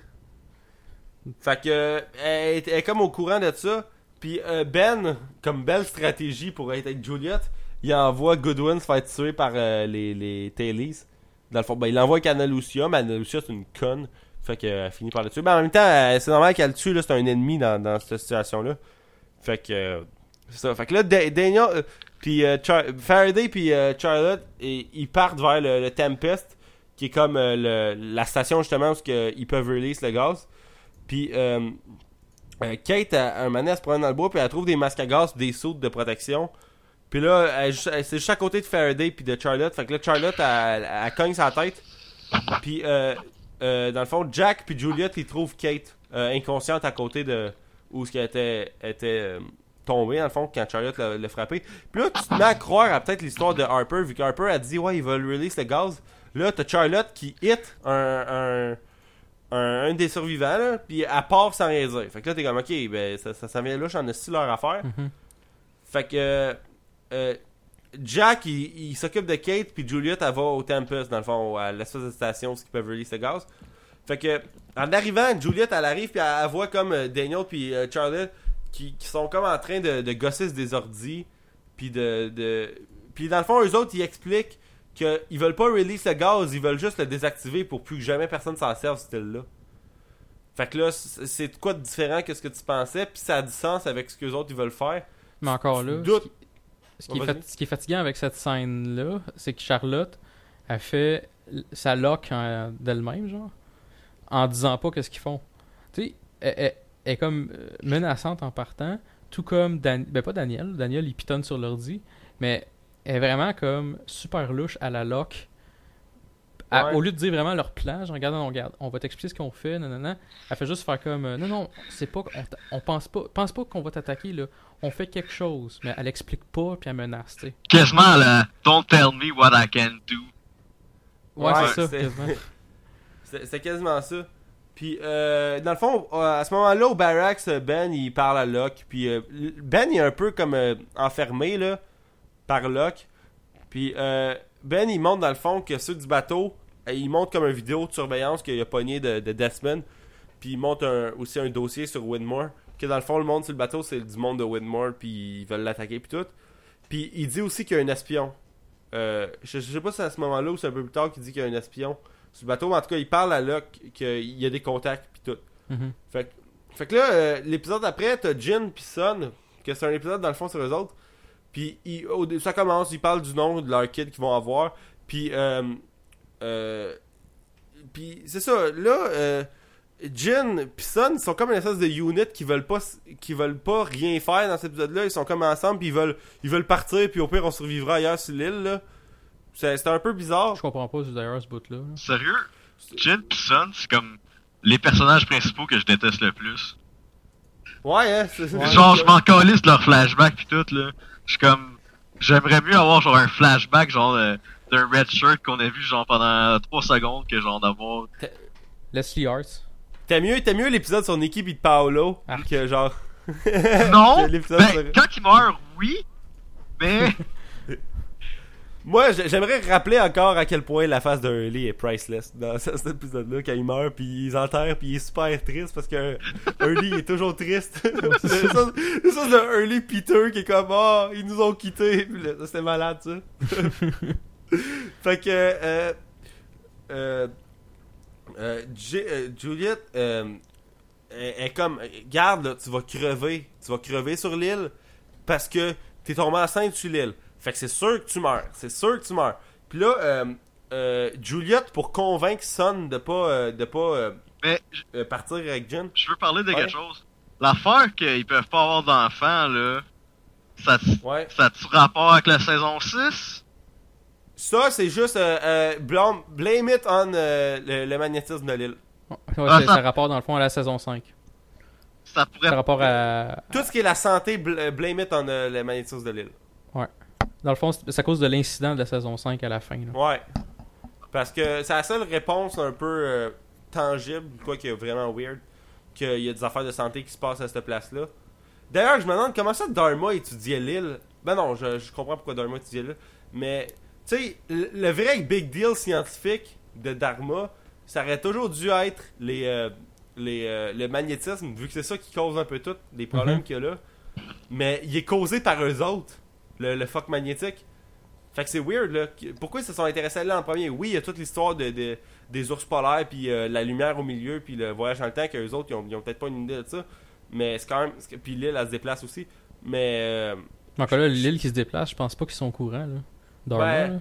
Fait que, elle, est- comme au courant de ça. Puis euh, Ben, comme belle stratégie pour être avec Juliette, il envoie Goodwin se faire tuer par euh, les, les Tailies. Dans le fond, ben, il l'envoie avec Anna Lucia, mais Anna Lucia c'est une conne. Fait qu'elle finit par le tuer. Mais en même temps, euh, c'est normal qu'elle le tue, c'est un ennemi dans, dans cette situation-là. Fait que, euh, c'est ça. Fait que là, Da- Daniel, puis Faraday puis Charlotte, ils partent vers le, le Tempest, qui est comme le- la station justement où ils peuvent release le gaz. Puis euh, euh, Kate, à un moment donné, elle se promène dans le bois, puis elle trouve des masques à gaz, des soutes de protection. Puis là, c'est juste à côté de Faraday puis de Charlotte. Fait que là, Charlotte, elle, cogne sa tête. Puis, euh, euh, dans le fond, Jack puis Juliette, ils trouvent Kate inconsciente à côté de où ce qu'elle était, était tombée, dans le fond, quand Charlotte l'a frappé. Puis là, tu te mets à croire à peut-être l'histoire de Harper, vu qu'Harper a dit, ouais, il va release le gaz. Là, t'as Charlotte qui hit un, un, un des survivants, là, puis elle part sans rien dire. Fait que là, t'es comme, ok, ben, ça, ça, ça vient là, j'en ai leur affaire. Mhm. Fait que euh, euh, Jack, il, il s'occupe de Kate, puis Juliet, elle va au Tempest, dans le fond, à l'espèce de station où ils peuvent release le gaz. Fait que, en arrivant, Juliet, elle arrive, puis elle, elle voit comme euh, Daniel puis euh, Charlotte qui, qui sont comme en train de, de gosser des ordis, puis de, de... Puis dans le fond, eux autres, ils expliquent qu'ils veulent pas release le gaz, ils veulent juste le désactiver pour plus que jamais personne s'en serve, ce style-là. Fait que là, c'est quoi de différent que ce que tu pensais, puis ça a du sens avec ce que les autres ils veulent faire. Mais encore là, Doute. ce qui, ce qui est, vas-y. fat- ce qui est fatigant avec cette scène-là, c'est que Charlotte a fait sa lock en- d'elle-même, genre, en disant pas qu'est-ce qu'ils font. Tu sais, elle, elle- elle est comme euh, menaçante en partant, tout comme Dan- ben pas Daniel, Daniel il pitonne sur l'ordi, mais est vraiment comme super louche à la Ouais. au lieu de dire vraiment leur plan, genre, regarde, on regarde, on va t'expliquer ce qu'on fait, nanana, elle fait juste faire comme, euh, non, non, c'est pas, on, pense pas, pense pas qu'on va t'attaquer, là. On fait quelque chose, mais elle explique pas, puis elle menace, tu sais. Quasiment la Don't tell me what I can do. Ouais, Ouais, c'est ça, c'est- quasiment. Quasiment ça. Puis, euh, dans le fond, euh, à ce moment-là, au barracks, Ben, il parle à Locke. Puis, euh, Ben, il est un peu comme euh, enfermé, là, par Locke. Puis, euh, Ben, il montre, dans le fond, que ceux du bateau, euh, il montre comme une vidéo de surveillance qu'il a pogné de, de Desmond. Puis, il montre un- aussi un dossier sur Widmore. Que, dans le fond, le monde sur le bateau, c'est du monde de Widmore. Puis, ils veulent l'attaquer, puis tout. Puis, il dit aussi qu'il y a un espion. Euh, je, je sais pas si c'est à ce moment-là ou c'est un peu plus tard qu'il dit qu'il y a un espion sur le bateau, mais en tout cas, il parle à Locke qu'il y a des contacts puis tout. Mhm. Fait, que- fait que là, euh, l'épisode après, t'as Jin puis Son, que c'est un épisode dans le fond sur eux autres. Puis il- au ça commence, ils parlent du nom de leur kid qu'ils vont avoir. Puis, euh, euh, puis c'est ça, là, euh, Jin puis Son, ils sont comme une espèce de unit qui veulent pas, s- qui veulent pas rien faire dans cet épisode-là. Ils sont comme ensemble, puis ils veulent, ils veulent partir, puis au pire, on survivra ailleurs sur l'île, là. C'est c'est un peu bizarre. Je comprends pas d'ailleurs ce bout-là. là. Sérieux? Jin pis Sun, c'est comme les personnages principaux que je déteste le plus. Ouais, hein, c'est Ouais. Genre, je m'en calisse de leur flashback pis tout, là. Je suis comme... J'aimerais mieux avoir genre un flashback, genre, euh, d'un red shirt qu'on a vu, genre, pendant 3 secondes que genre d'avoir... Leslie Hart. T'as mieux, t'as mieux l'épisode sur Nikki pis de Paolo Ah. que genre. Non! Ben, sur- quand il meurt, oui! Mais... Moi, j'ai- j'aimerais rappeler encore à quel point la face de Hurley est priceless dans ce- cet épisode-là quand il meurt puis ils enterrent puis il est super triste parce que Hurley est toujours triste. c'est ça, ça de Hurley Peter qui est comme oh ils nous ont quittés c'était malade ça. fait que euh, euh, euh, euh, Juliette euh, est comme garde là, tu vas crever, tu vas crever sur l'île parce que t'es tombé enceinte sur l'île. Fait que c'est sûr que tu meurs. C'est sûr que tu meurs. Puis là, euh, euh, Juliette, pour convaincre Son de pas, euh, de pas euh, Mais euh, partir avec Jen. je veux parler de Ouais. quelque chose. L'affaire qu'ils peuvent pas avoir d'enfants, là... Ça, Ouais. ça a-tu rapport avec la saison 6? Ça, c'est juste euh, euh, blame, blame it on euh, le, le magnétisme de l'île. Ouais, Ah, ça- ça rapporte dans le fond à la saison 5. Ça pourrait... Ça rapport à. Tout ce qui est la santé, bl- blame it on euh, le magnétisme de l'île. Dans le fond, c'est à cause de l'incident de la saison 5 à la fin. là. Ouais. Parce que c'est la seule réponse un peu euh, tangible, quoi qui est vraiment weird, qu'il y a des affaires de santé qui se passent à cette place-là. D'ailleurs, je me demande comment ça Dharma étudiait l'île. Ben non, je, je comprends pourquoi Dharma étudiait l'île. Mais, tu sais, le, le vrai big deal scientifique de Dharma, ça aurait toujours dû être les, euh, les, euh, le magnétisme, vu que c'est ça qui cause un peu tout, les problèmes Mhm. qu'il y a là. Mais il est causé par eux autres, le, le fuck magnétique. Fait que c'est weird, là. Qu- Pourquoi ils se sont intéressés à là en premier? Oui, il y a toute l'histoire de, de- des ours polaires, puis euh, la lumière au milieu, puis le voyage dans le temps, qu'eux autres, ils ont, peut-être pas une idée de ça. Mais c'est quand même. Puis l'île, elle se déplace aussi. Mais. euh, Mais encore là, l'île qui se déplace, je pense pas qu'ils sont au courant. Là. Dharma, Ouais. là.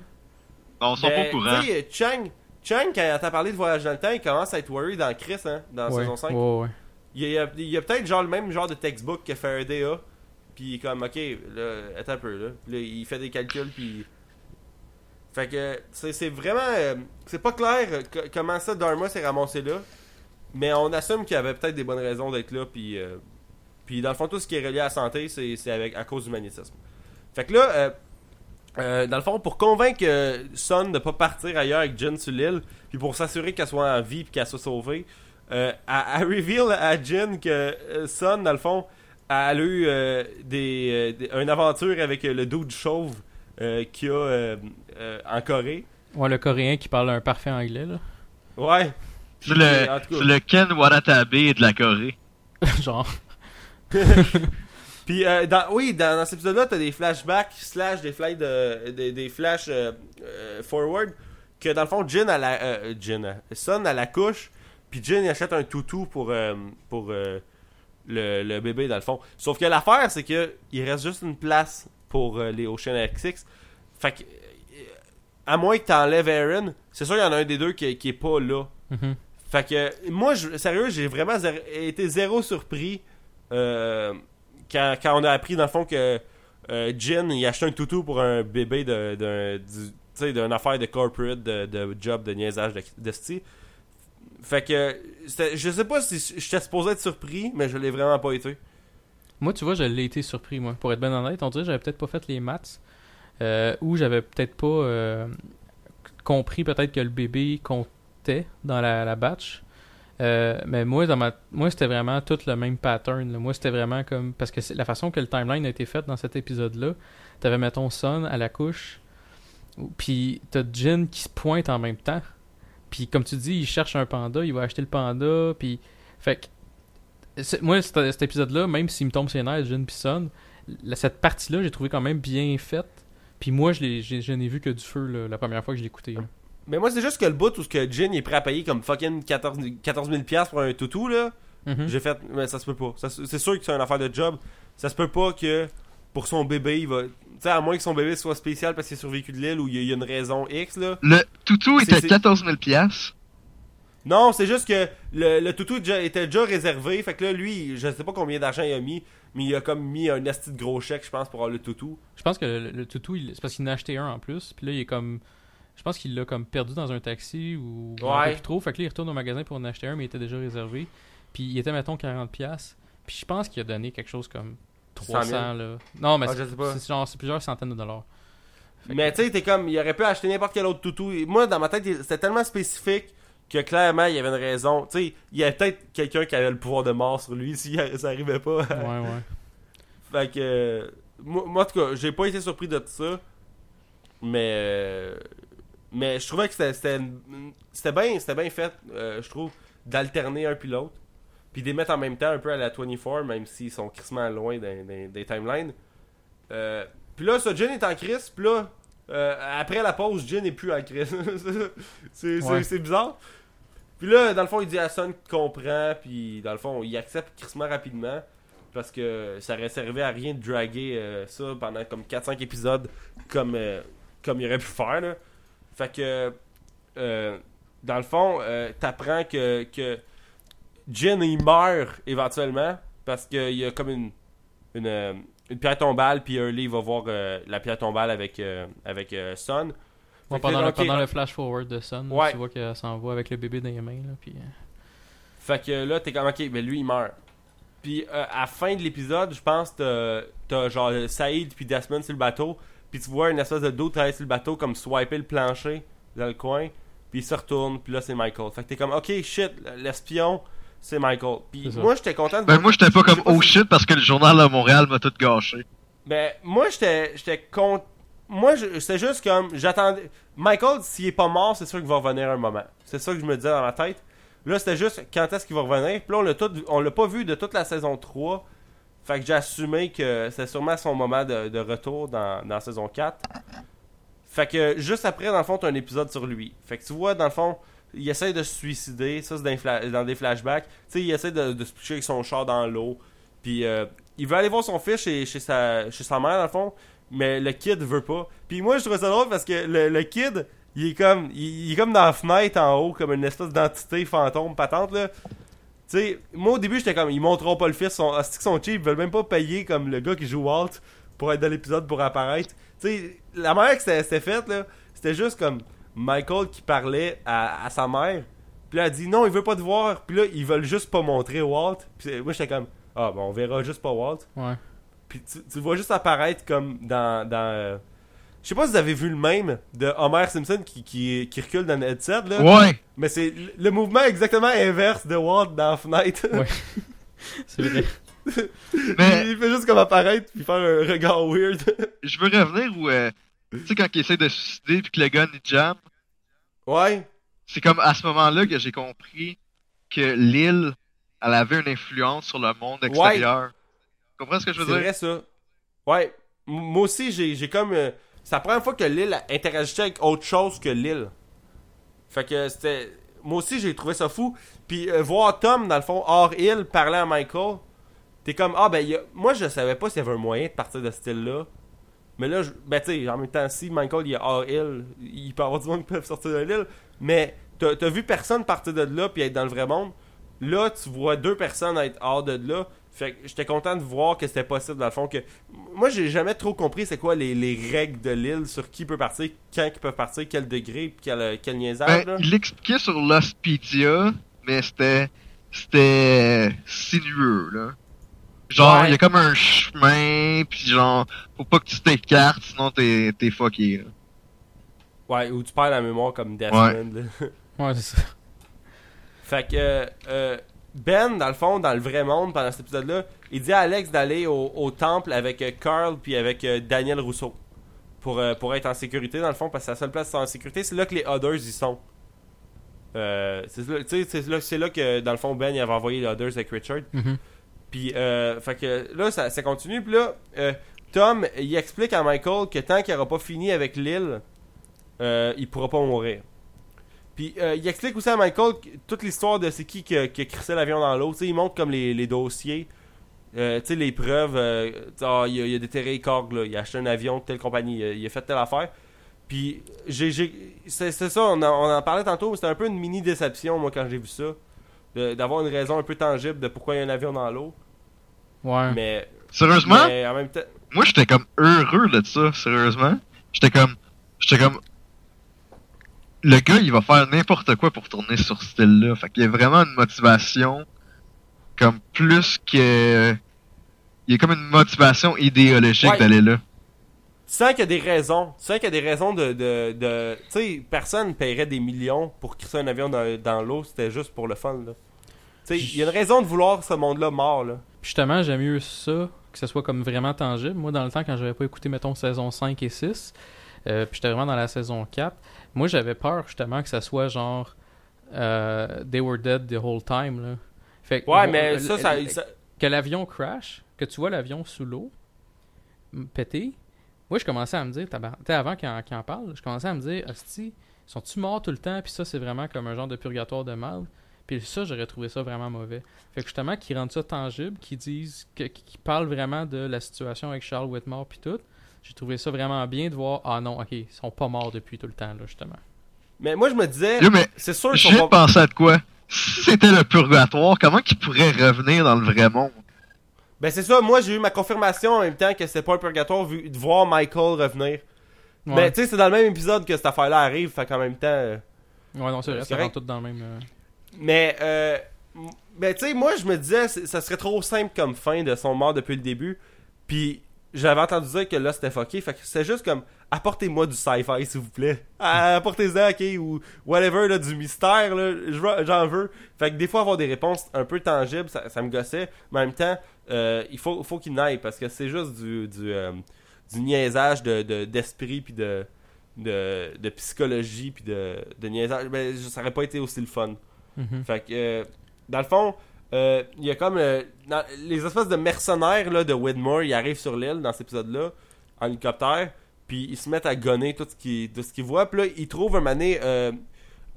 Non, ils sont ben, pas au courant. Tu sais, Chang, Chang, quand t'as parlé de voyage dans le temps, il commence à être worried dans Chris, hein, dans ouais. saison 5. Ouais, ouais. Il y a, il y a peut-être genre le même genre de textbook que Faraday a. Puis comme, ok, là, attends un peu, là. Là, il fait des calculs, puis. Fait que, c'est vraiment. euh, c'est pas clair euh, co- comment ça Dharma s'est ramassé là. Mais on assume qu'il y avait peut-être des bonnes raisons d'être là, puis. euh, puis dans le fond, tout ce qui est relié à la santé, c'est avec à cause du magnétisme. Fait que là, dans le fond, pour convaincre Son de pas partir ailleurs avec Jin sur l'île, puis pour s'assurer qu'elle soit en vie puis qu'elle soit sauvée, elle, elle reveal à Jin que Son, dans le fond, elle a eu euh, des, euh, des- une aventure avec euh, le dude chauve euh, qu'il y a euh, euh, en Corée. Ouais, le coréen qui parle un parfait anglais. Là. Ouais. C'est le, le Ken Watanabe de la Corée. Genre. Puis, euh, dans, oui, dans, dans cet épisode-là, t'as des flashbacks slash des flights de, des, euh, euh, forward que dans le fond, Jin à la, euh, Jin, Son à la couche, puis Jin il achète un toutou pour, euh, pour euh, le, le bébé dans le fond. Sauf que l'affaire, c'est que il reste juste une place pour euh, les Ocean XX. Fait que, euh, à moins que t'enlèves Aaron, c'est sûr qu'il y en a un des deux qui, qui est pas là. Mhm. Fait que moi, je- sérieux, j'ai vraiment zéro- été zéro surpris euh, quand, quand on a appris dans le fond que euh, Jin il a acheté un toutou pour un bébé de, d'un- d'une affaire de corporate, de, de job, de niaisage de, de style. Fait que, je sais pas si j'étais supposé être surpris, mais je l'ai vraiment pas été. Moi, tu vois, je l'ai été surpris, moi. Pour être bien honnête, on dirait que j'avais peut-être pas fait les maths. Euh, ou j'avais peut-être pas euh, compris peut-être que le bébé comptait dans la, la batch. Euh, mais moi, dans ma, moi, c'était vraiment tout le même pattern. Moi, c'était vraiment comme parce que la façon que le timeline a été fait dans cet épisode-là. T'avais mettons Son à la couche, ou- puis t'as Jin qui se pointe en même temps. Puis comme tu dis, il cherche un panda, il va acheter le panda, puis fait que moi, cet, épisode-là, même s'il me tombe sur les nerfs, Jin pis Son, la- cette partie-là, j'ai trouvé quand même bien faite. Puis moi, je, je n'ai vu que du feu là, la première fois que je l'ai écouté. Mais moi, c'est juste que le bout où ce que Jin est prêt à payer comme fucking 14, 14 000$ piastres pour un toutou, là. Mhm. J'ai fait, mais ça se peut pas. C'est sûr que c'est une affaire de job. Ça se peut pas que pour son bébé, il va. Tu sais, à moins que son bébé soit spécial parce qu'il est survécu de l'île ou il y, a- y a une raison X, là. Le toutou était c'est- 14 000 piastres. Non, c'est juste que le, le toutou déjà- était déjà réservé. Fait que là, lui, je sais pas combien d'argent il a mis, mais il a comme mis un asti de gros chèque, je pense, pour avoir le toutou. Je pense que le, le toutou, il- c'est parce qu'il en a acheté un en plus. Puis là, il est comme. Je pense qu'il l'a comme perdu dans un taxi ou. un Ouais. peu plus trop. Fait que là, il retourne au magasin pour en acheter un, mais il était déjà réservé. Puis il était, mettons, 40$. Puis je pense qu'il a donné quelque chose comme 100 000. 300$. Là. Non, mais Ah, c'est- genre plusieurs centaines de dollars. Fait que- Mais tu sais, t'es comme, il aurait pu acheter n'importe quel autre toutou. Moi, dans ma tête, c'était tellement spécifique que clairement, il y avait une raison. Tu sais, il y avait peut-être quelqu'un qui avait le pouvoir de mort sur lui si ça arrivait pas. Ouais, ouais. Fait que. euh, moi, moi, en tout cas, j'ai pas été surpris de tout ça. Mais. euh, mais je trouvais que c'était bien c'était bien fait, euh, je trouve, d'alterner un puis l'autre. Puis de les mettre en même temps un peu à la 24, même s'ils sont crissement loin des, des- des timelines. Euh, puis là, ça, Jin est en crise. Puis là, euh, après la pause, Jin est plus en crise. c'est Ouais. bizarre. Puis là, dans le fond, il dit à Son qu'il comprend. Puis dans le fond, il accepte crissement rapidement. Parce que ça aurait servi à rien de draguer euh, ça pendant comme 4-5 épisodes comme, euh, comme il aurait pu faire. Là. Fait que, euh, dans le fond, t'apprends que, que Jin il meurt éventuellement parce qu'il y a comme une, une, euh, une pierre tombale, puis Early va voir euh, la pierre tombale avec, euh, avec euh, Son. Ouais, que pendant, là, le, pendant flash forward de Ouais. tu vois qu'elle s'en va avec le bébé dans les mains. Là, puis, euh, Fait que là, t'es comme, ok, mais lui, il meurt. Puis euh, à la fin de l'épisode, je pense, t'as, t'as genre Saïd puis Desmond sur le bateau. Puis tu vois une espèce de dos travailler sur le bateau, comme swiper le plancher dans le coin. Puis il se retourne, puis là, c'est Michael. Fait que t'es comme, ok, shit, l'espion, c'est Michael. Puis moi, j'étais content de Ben moi j'étais pas comme oh si- shit parce que le journal de Montréal m'a tout gâché. Ben, moi, j'étais j'étais con... Moi, je- c'était juste comme, j'attendais... Michael, s'il est pas mort, c'est sûr qu'il va revenir un moment. C'est ça que je me disais dans ma tête. Là, c'était juste, quand est-ce qu'il va revenir? Puis là, on l'a tout- on l'a pas vu de toute la saison 3. Fait que j'ai assumé que c'est sûrement son moment de, de retour dans, dans la saison 4. Fait que, juste après, dans le fond, t'as un épisode sur lui. Fait que tu vois, dans le fond, il essaie de se suicider. Ça, c'est dans, des flashbacks. Tu sais, il essaie de, se pitcher avec son char dans l'eau. Puis euh, il veut aller voir son fils chez, chez, sa, chez sa mère, dans le fond, mais le kid veut pas. Puis moi, je trouve ça drôle parce que le, kid, il est comme il, est comme dans la fenêtre en haut, comme une espèce d'entité fantôme patente, là. Tu sais, moi au début, j'étais comme, ils montreront pas le fils, son, asti que sont cheap, ils veulent même pas payer comme le gars qui joue Walt pour être dans l'épisode pour apparaître. Tu sais, la manière que c'était fait, là, c'était juste comme Michael qui parlait à, à sa mère. Puis là, elle dit non, il veut pas te voir. Puis là, ils veulent juste pas montrer Walt. Puis moi, j'étais comme, ah, bon, on verra juste pas Walt. ouais. Puis tu, tu vois juste apparaître comme dans. dans euh, Je sais pas si vous avez vu le même de Homer Simpson qui, qui, qui recule dans le headset, là. Ouais. Mais c'est le- le mouvement exactement inverse de Walt dans la fenêtre. Ouais. C'est vrai. Mais il fait juste comme apparaître puis faire un regard weird. je veux revenir où euh, tu sais quand il essaie de se suicider puis que le gun il jam, ouais. c'est comme à ce moment-là que j'ai compris que l'île elle avait une influence sur le monde extérieur. Tu comprends ce que je C'est veux dire? vrai ça. Ouais. M- Moi aussi, j'ai comme. euh, c'est la première fois que l'île interagissait avec autre chose que l'île. Fait que c'était. Moi aussi, j'ai trouvé ça fou. Puis euh, voir Tom, dans le fond, hors île, parler à Michael, t'es comme. Ah, ben, il y a- moi, je savais pas s'il y avait un moyen de partir de ce style-là. Mais là, je- ben, tu sais, en même temps, si Michael il est hors île, il peut y avoir du monde qui peut sortir de l'île. Mais t'as as vu personne partir de là puis être dans le vrai monde. Là, tu vois deux personnes être hors de là. Fait que j'étais content de voir que c'était possible dans le fond que moi j'ai jamais trop compris c'est quoi les, les règles de l'île sur qui peut partir, quand ils peuvent partir, quel degré, puis quel, quel niaisage Ben, là. il l'expliquait sur Lostpedia, mais c'était c'était sinueux là. Genre, il Ouais. y a comme un chemin, puis genre, faut pas que tu t'écartes, sinon t'es t'es fucké. Là. Ouais, où tu perds la mémoire comme Desmond. là. Ouais, c'est ça. Fait que euh, Ben, dans le fond, dans le vrai monde, pendant cet épisode-là, il dit à Alex d'aller au, au temple avec euh, Carl puis avec euh, Daniel Rousseau. Pour, euh, pour être en sécurité, dans le fond, parce que c'est la seule place en sécurité. C'est là que les Others y sont. Euh, c'est là, tu sais, c'est là, c'est là que, dans le fond, Ben il avait envoyé les Others avec Richard. Mhm. Puis, euh, fait que là, ça, continue. Puis là, euh, Tom, il explique à Michael que tant qu'il n'aura pas fini avec l'île, euh, il pourra pas mourir. Puis, euh, il explique aussi à Michael toute l'histoire de c'est qui qui a, qui l'avion dans l'eau. Tu sais, il montre comme les, les dossiers. Euh, tu sais, les preuves. euh, ah, il, a, il a déterré Korg, là. Il a acheté un avion de telle compagnie. Il a, fait telle affaire. Puis, c'est, ça, on en, on en parlait tantôt. C'était un peu une mini déception, moi, quand j'ai vu ça. D'avoir une raison un peu tangible de pourquoi il y a un avion dans l'eau. Ouais. Mais, Sérieusement, mais en même temps. moi j'étais comme heureux de ça, sérieusement. J'étais comme, j'étais comme, le gars il va faire n'importe quoi pour tourner sur ce style-là. Fait qu'il y a vraiment une motivation, comme plus que, il y a comme une motivation idéologique Ouais. d'aller là. Tu sens qu'il y a des raisons. Tu sens qu'il y a des raisons de. de, de- tu sais, personne ne paierait des millions pour crisser un avion dans, dans l'eau. C'était juste pour le fun, là. Il y a une raison de vouloir ce monde-là mort, là. Puis justement, j'aime mieux ça, que ce soit comme vraiment tangible. Moi, dans le temps, quand j'avais pas écouté, mettons, saison 5 et 6, euh, puis j'étais vraiment dans la saison 4, moi, j'avais peur, justement, que ça soit genre euh, They were dead the whole time, là. Fait que- Ouais, mais ça, ça. ça- que l'avion crash, que tu vois l'avion sous l'eau péter, moi je commençais à me dire, sais, avant qu'il en, en parle, je commençais à me dire, hostie, sont-tu morts tout le temps, puis ça c'est vraiment comme un genre de purgatoire de mal. Puis ça, j'aurais trouvé ça vraiment mauvais. Fait que justement, qu'ils rendent ça tangible, qu'ils disent, qu'ils parlent vraiment de la situation avec Charles Whitmore puis tout, j'ai trouvé ça vraiment bien de voir, ah non, ok, ils sont pas morts depuis tout le temps, là, justement. Mais moi, je me disais. C'est sûr je qu'ils sont de pas. penser à de quoi? Si c'était le purgatoire, comment qu'il pourrait revenir dans le vrai monde? Ben, c'est ça. Moi, j'ai eu ma confirmation en même temps que c'était pas un purgatoire vu de voir Michael revenir. Ouais, Mais, tu sais, c'est dans le même épisode que cette affaire-là arrive. Fait qu'en même temps. euh, ouais non, c'est vrai, c'est ça correct. rentre tout dans le même. euh, Mais, euh, ben, tu sais, moi, je me disais, ça serait trop simple comme fin de son mort depuis le début. Puis, j'avais entendu dire que là, c'était fucké. Fait que c'est juste comme, apportez-moi du sci-fi, s'il vous plaît. Apportez-en, ok, ou whatever, là, du mystère, là, j'en veux. Fait que des fois, avoir des réponses un peu tangibles, ça, me gossait. Mais en même temps, euh, il faut, faut qu'il n'aille, parce que c'est juste du, du, euh, du niaisage de, de- d'esprit, puis de, de, de psychologie, puis de, de niaisage. Ben, ça aurait pas été aussi le fun. Mhm. Fait que, euh, dans le fond, euh, il y a comme euh, dans- les espèces de mercenaires là, de Widmore, ils arrivent sur l'île dans cet épisode-là, en hélicoptère, puis ils se mettent à gonner tout ce qu'ils voient. Puis là, ils trouvent un mané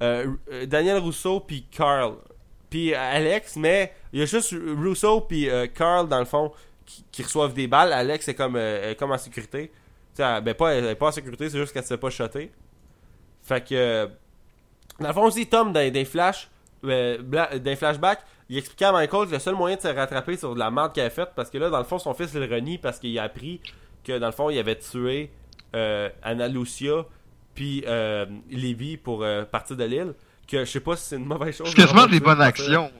Daniel Rousseau puis Carl. Puis Alex, mais il y a juste Rousseau puis Carl, dans le fond, qui, reçoivent des balles. Alex est comme, comme en sécurité. Ben pas, elle est pas en sécurité, c'est juste qu'elle se fait pas shotter. Fait que... dans le fond aussi, Tom, dans des flashs, euh, dans les flashbacks, il expliquait à Michael que le seul moyen de se rattraper sur de la merde qu'il avait faite, parce que là, dans le fond, son fils il le renie parce qu'il a appris que, dans le fond, il avait tué euh, Anna Lucia puis euh, Lévi pour euh, partir de l'île. Que je sais pas si c'est une mauvaise chose. C'est quasiment de des bonnes actions.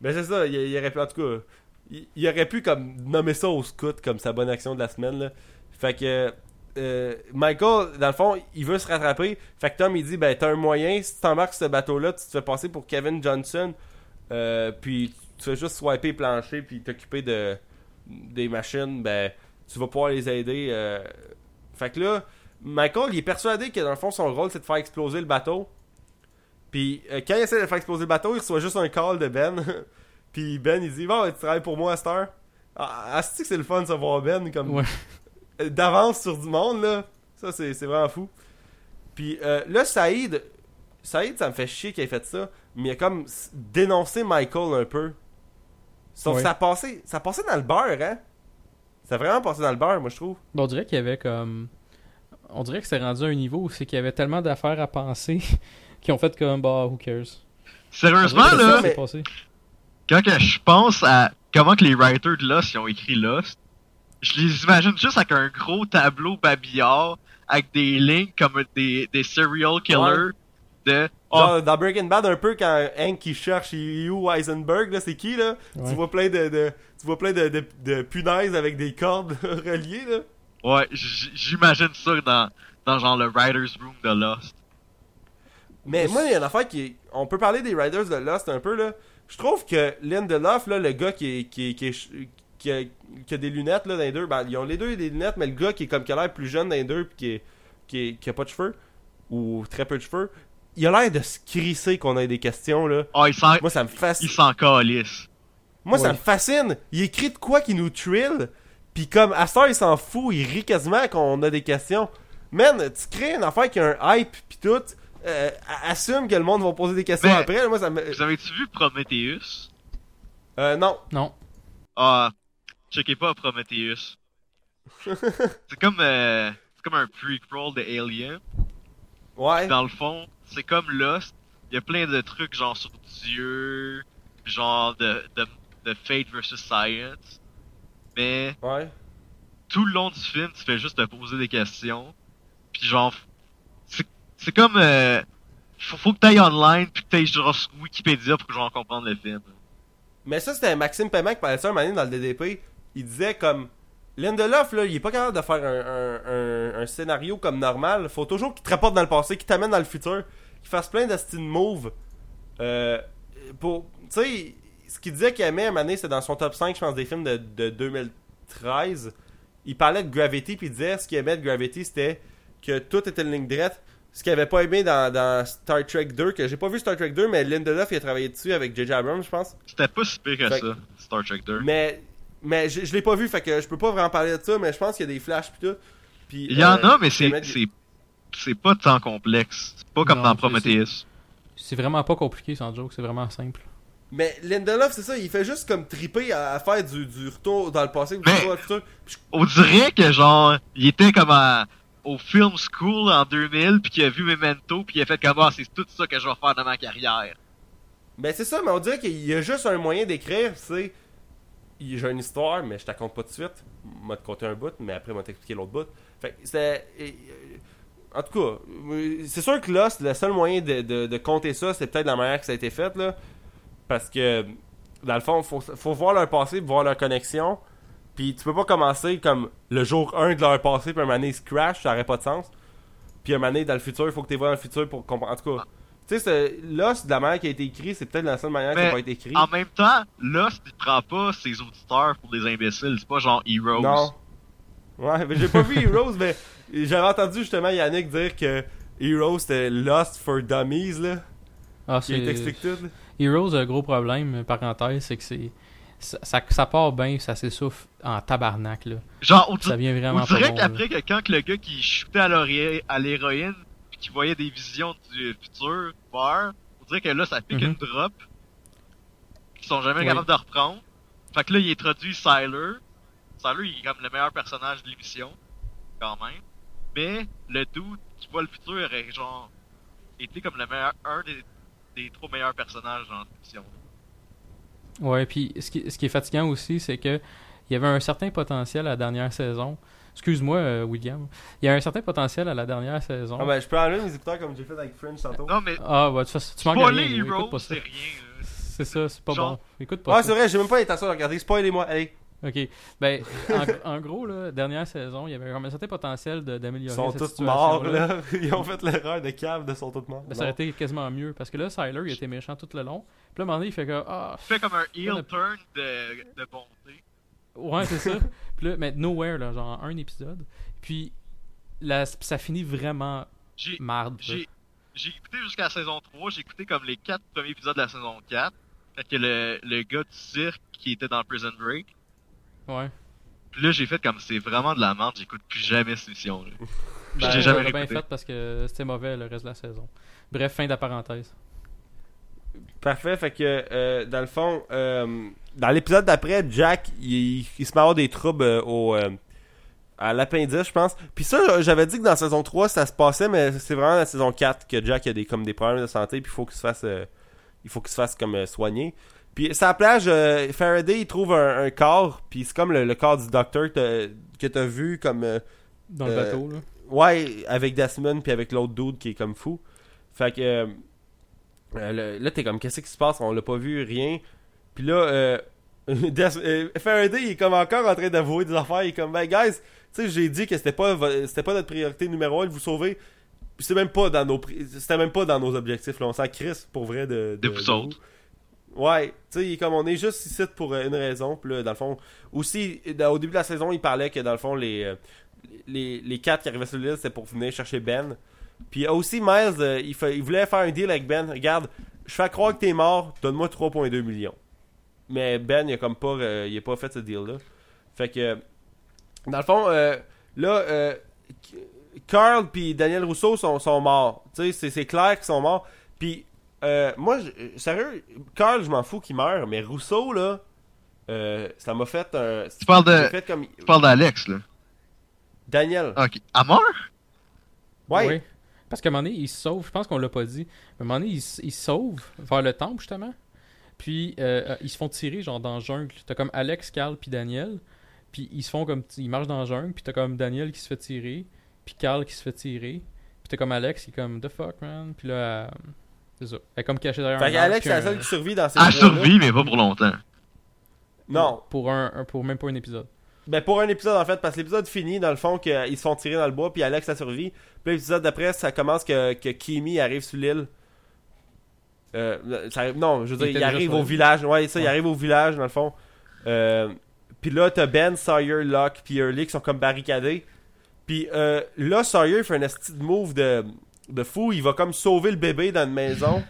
Mais c'est ça, il, il aurait pu, en tout cas, il, il aurait pu comme nommer ça au scout comme sa bonne action de la semaine. Là. Fait que euh, Michael, dans le fond, il veut se rattraper. Fait que Tom, il dit Ben, t'as un moyen, si tu t'embarques ce bateau-là, tu te fais passer pour Kevin Johnson, euh, puis tu fais juste swiper plancher, puis t'occuper de des machines, ben, tu vas pouvoir les aider. euh. Fait que là, Michael, il est persuadé que dans le fond, son rôle, c'est de faire exploser le bateau. Puis quand il essaie de faire exploser le bateau, il reçoit juste un call de Ben. Puis Ben, il dit Bon, tu travailles pour moi à cette heure. Ah, ah, c'est que c'est le fun de savoir Ben comme Ouais. D'avance sur du monde, là. Ça, c'est c'est vraiment fou. Puis euh, là, Saïd, Saïd, ça me fait chier qu'il ait fait ça, mais il a comme dénoncé Michael un peu. Sauf que ça passait, ça passait dans le beurre, hein. Ça a vraiment passé dans le beurre, moi, je trouve. Bon, on dirait qu'il y avait comme. On dirait que c'est rendu à un niveau où c'est qu'il y avait tellement d'affaires à penser qu'ils ont fait comme bah, who cares? Sérieusement, ça là, mais- quand que je pense à comment que les writers de Lost ils ont écrit Lost, je les imagine juste avec un gros tableau babillard avec des lignes comme des, des serial killers de oh, dans Breaking Bad, un peu quand Hank il cherche Hugh Weisenberg, là, c'est qui là? Ouais. Tu vois plein de, de tu vois plein de, de, de punaises avec des cordes reliées là. ouais, j'imagine ça dans dans genre le writers room de Lost. Mais moi, il y a une affaire qui est... On peut parler des Riders de Lost un peu, là. Je trouve que Lindelof, là, le gars qui est... Qui, est- qui, est ch- qui a, qui a des lunettes, là, dans les deux... Ben, ils ont les deux des lunettes, mais le gars qui est comme qui a l'air plus jeune dans les deux, puis qui, est, qui, est- qui a pas de cheveux, ou très peu de cheveux, il a l'air de se crisser qu'on ait des questions, là. Oh, il Moi, ça me il fascine. s'en calisse. Moi, ça me fascine. Il écrit de quoi qui nous thrill, puis comme, à ça, il s'en fout, il rit quasiment quand on a des questions. Man, tu crées une affaire qui a un hype, puis tout... euh, assume que le monde va poser des questions Mais- après. là. Moi, ça me... Vous avez-tu vu Prometheus? Euh, non. Non. Ah, checkez pas Prometheus. c'est comme euh, c'est comme un prequel de Alien. Ouais. Dans le fond, c'est comme Lost. Il y a plein de trucs genre sur Dieu, genre de, de, de Fate versus Science. Mais Ouais. tout le long du film, tu fais juste te poser des questions. Puis genre, c'est c'est comme euh, faut, faut que t'ailles online puis que t'ailles genre sur Wikipédia pour genre comprendre le film. Mais ça, c'était Maxime Paiement qui parlait ça un moment donné dans le DDP. Il disait comme. Lindelof, là, il est pas capable de faire un, un, un, un scénario comme normal. Faut toujours qu'il te rapporte dans le passé, qu'il t'amène dans le futur, qu'il fasse plein de style moves. Euh, pour. Tu sais, ce qu'il disait qu'il aimait un moment donné, c'est dans son top 5, je pense, des films de, de 2013. Il parlait de Gravity, puis il disait ce qu'il aimait de Gravity, c'était que tout était une ligne droite. Ce qu'il avait pas aimé dans, dans Star Trek 2, que j'ai pas vu Star Trek 2, mais Lindelof, il a travaillé dessus avec J.J. Abrams, je pense. C'était pas si pire que Fait- ça, Star Trek 2. Mais, mais je, je l'ai pas vu, fait que je peux pas vraiment parler de ça, mais je pense qu'il y a des flashs pis tout. Puis, Il y en euh, a, mais c'est c'est c'est pas tant complexe. C'est pas comme Non, dans Prometheus. C'est vraiment pas compliqué sans joke, c'est vraiment simple. Mais Lindelof, c'est ça, il fait juste comme triper à, à faire du, du retour dans le passé ou du Mais- retour futur. Je- On dirait que genre il était comme à- au film school en 2000 puis qu'il a vu Memento puis il a fait comme ah c'est tout ça que je vais faire dans ma carrière. Ben c'est ça, mais on dirait qu'il y a juste un moyen d'écrire, c'est. J'ai une histoire, mais je te raconte pas tout de suite. M'a te conter un bout, mais après m'a t'expliquer l'autre bout. Euh, En tout cas, c'est sûr que Lost, le seul moyen de, de, de compter ça, c'est peut-être la manière que ça a été fait, là. Parce que, dans le fond, faut, faut voir leur passé, voir leur connexion. Puis tu peux pas commencer comme le jour 1 de leur passé, puis un moment donné, ils se crash, ça aurait pas de sens. Puis un moment dans le futur, il faut que tu vois dans le futur pour comprendre. En tout cas, tu sais, c'est- Lost, de la manière qui a été écrit, c'est peut-être la seule manière qui Mais a pas été écrit. En même temps, Lost il prend pas ses auditeurs pour des imbéciles, c'est pas genre Heroes. Non. Ouais, mais j'ai pas vu Heroes, mais j'avais entendu justement Yannick dire que Heroes c'était Lost for Dummies, là. Ah, c'est. t'explique tout, là. Heroes, un gros problème, parenthèse, c'est que c'est. Ça, ça, ça part bien, ça s'essouffle en tabarnak, là. Genre on, Ça vient on vraiment dirait bon, qu'après que quand que le gars qui shootait à l'héroïne à l'héroïne puis qui voyait des visions du futur voir, on dirait que là ça pique Mhm. une drop qu'ils sont jamais Oui. capables de reprendre. Fait que là il introduit Syler. Syler il est comme le meilleur personnage de l'émission quand même. Mais le dude qui voit le futur aurait genre été comme le meilleur un des, des trois meilleurs personnages dans l'émission. Ouais, puis ce qui, ce qui est fatigant aussi, c'est que il y avait un certain potentiel à la dernière saison. Excuse-moi, euh, William. Il y a un certain potentiel à la dernière saison. Ah ben, je peux enlever mes écouteurs comme j'ai fait avec Fringe tantôt. Non mais Ah, bah, tu, tu manques rien. Heroes c'est rien. C'est ça, c'est pas Genre- bon. Écoute pas Ouais, ça. c'est vrai, j'ai même pas l'intention de regarder. Spoilez-moi, allez. Ok. Ben, en, en gros, là, dernière saison, il y avait un certain potentiel de- Ils d'améliorer sont cette tous morts, là. Ils ont fait l'erreur de cave de sont tous morts. Ben, ça aurait été quasiment mieux. Parce que là, Syler, il était méchant tout le long. Puis là, à un moment donné, il fait que. Ah, fait comme un heel Ouais. turn de, de bonté. Ouais, c'est ça. Puis là, mais nowhere, là, genre un épisode. Puis là, ça finit vraiment J'ai marde. j'ai j'ai écouté jusqu'à la saison 3, j'ai écouté comme les 4 premiers épisodes de la saison 4. Quand que le, le gars du cirque qui était dans Prison Break. Ouais. Puis là, j'ai fait comme c'est vraiment de la merde, j'écoute plus jamais cette émission. Là. Ben, j'ai jamais bien fait parce que c'était mauvais le reste de la saison. Bref, fin de la parenthèse. Parfait, fait que euh, dans le fond, euh, dans l'épisode d'après, Jack, il, il se met à avoir des troubles euh, au, euh, à l'appendice, je pense. Puis ça, j'avais dit que dans la saison 3, ça se passait, mais c'est vraiment dans la saison 4 que Jack a des, comme des problèmes de santé, puis il faut qu'il se fasse, euh, il faut qu'il se fasse comme soigner. Puis sa plage, euh, Faraday, il trouve un, un corps, puis c'est comme le, le corps du docteur que t'as- vu comme... Dans le bateau, là. Ouais, avec Desmond puis avec l'autre dude qui est comme fou. Fait que là t'es comme qu'est-ce qui se passe, on l'a pas vu rien. Puis là euh, euh, Faraday il est comme encore en train d'avouer des affaires, il est comme ben guys, tu sais j'ai dit que c'était pas c'était pas notre priorité numéro un de vous sauver. Puis c'est même pas dans nos c'était même pas dans nos objectifs là, on s'en crisse pour vrai de De vous autres. Ouais, tu sais, il est comme on est juste ici pour une raison. Puis là, dans le fond, aussi, dans- au début de la saison, il parlait que dans le fond, les, euh, les, les quatre qui arrivaient sur l'île, c'était pour venir chercher Ben. Puis aussi, Miles, euh, il, il voulait faire un deal avec Ben. Regarde, je fais croire que t'es mort, donne-moi 3,2 millions. Mais Ben, il a comme pas, euh, il a pas fait ce deal-là. Fait que, dans le fond, euh, là, euh, Carl puis Daniel Rousseau sont, sont morts. Tu sais, c'est- c'est clair qu'ils sont morts. Puis, euh, moi, je- sérieux, Carl, je m'en fous qu'il meure, mais Rousseau, là, euh, ça m'a fait un. Tu parles de- j'ai fait comme. Tu parles d'Alex, là. Daniel. Ok. À mort? Ouais. Oui. Parce qu'à un moment donné, il se sauve. Je pense qu'on l'a pas dit. À un moment donné, il se sauve vers le temple, justement. Puis, euh, euh, ils se font tirer, genre, dans la jungle. T'as comme Alex, Carl, puis Daniel. Puis, ils se font comme. Ils marchent dans la jungle. Puis, t'as comme Daniel qui se fait tirer. Puis, Carl qui se fait tirer. Puis, t'as comme Alex qui est comme, The fuck, man. Puis là, euh, c'est ça. Elle est comme cachée derrière Fait un qu'Alex, c'est la puis seule qui survit dans ces Elle survit, mais pas pour longtemps. Non. Pour, un, un- pour même pas un épisode. Ben pour un épisode en fait, parce que l'épisode finit dans le fond qu'ils se font tirer dans le bois, puis Alex a survie. Puis l'épisode d'après, ça commence que, que Kimi arrive sur l'île. Euh, ça- non, je veux dire, il, arrive au village. Ouais, ça, il arrive au village dans le fond. Euh, puis là, t'as Ben, Sawyer, Locke, puis Hurley qui sont comme barricadés. Puis euh, là, Sawyer fait un de move de, de fou. Il va comme sauver le bébé dans une maison. tu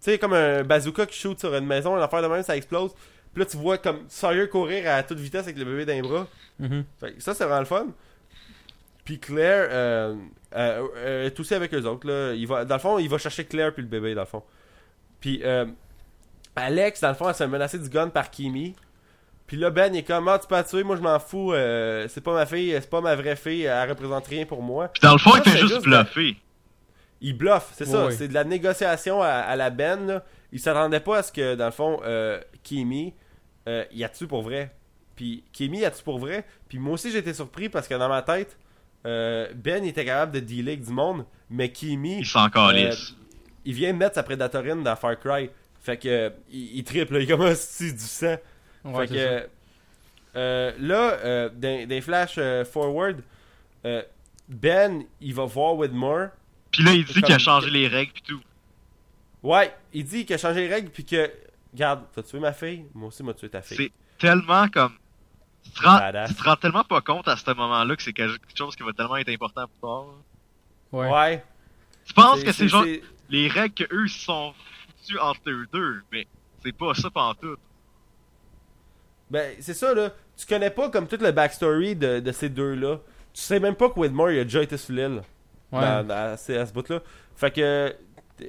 sais, comme un bazooka qui shoot sur une maison, une affaire de même, ça explose. Puis là, tu vois comme Sawyer courir à toute vitesse avec le bébé dans les bras. Mhm. Que ça, c'est vraiment le fun. Puis Claire euh, euh, euh, est aussi avec eux autres. Là. Il va, dans le fond, il va chercher Claire puis le bébé, dans le fond. Puis euh, Alex, dans le fond, elle se fait menacer du gun par Kimi. Puis là, Ben, il est comme, ah, tu peux la tuer, moi je m'en fous. euh, c'est pas ma fille, c'est pas ma vraie fille, elle représente rien pour moi. Puis dans le fond, il fait juste juste bluffer. Il bluffe, c'est ça. C'est de la négociation à, à la Ben. Là. Il s'attendait pas à ce que, dans le fond, euh, Kimi, euh, il a tué pour vrai. Puis Kimi, il a tué pour vrai. Puis moi aussi, j'étais surpris parce que dans ma tête, euh, Ben il était capable de dealer avec du monde, mais Kimi, Il s'en calisse. Il vient de mettre sa prédatorine dans Far Cry. Fait que, il, il triple, là. il commence si du sang. Ouais, fait c'est ça. que, euh, là, euh, les flash euh, forward, euh, Ben, il va voir Widmore. Puis là, il dit comme- qu'il a changé les règles pis tout. Ouais, il dit qu'il a changé les règles puis que regarde, t'as tué ma fille, moi aussi m'a tué ta fille. C'est tellement comme. Tu te, rends, tu te rends tellement pas compte à ce moment-là que c'est quelque chose qui va tellement être important plus tard. Ouais. Ouais. Tu penses que c'est genre c'est- les règles que eux se sont foutus entre eux deux, mais c'est pas ça pantoute. Ben, c'est ça là. Tu connais pas comme toute le backstory de, de ces deux-là. Tu sais même pas que Widmore il a déjà été sur l'île. Ouais. dans- dans- à, ce- à ce bout-là. Fait que, tu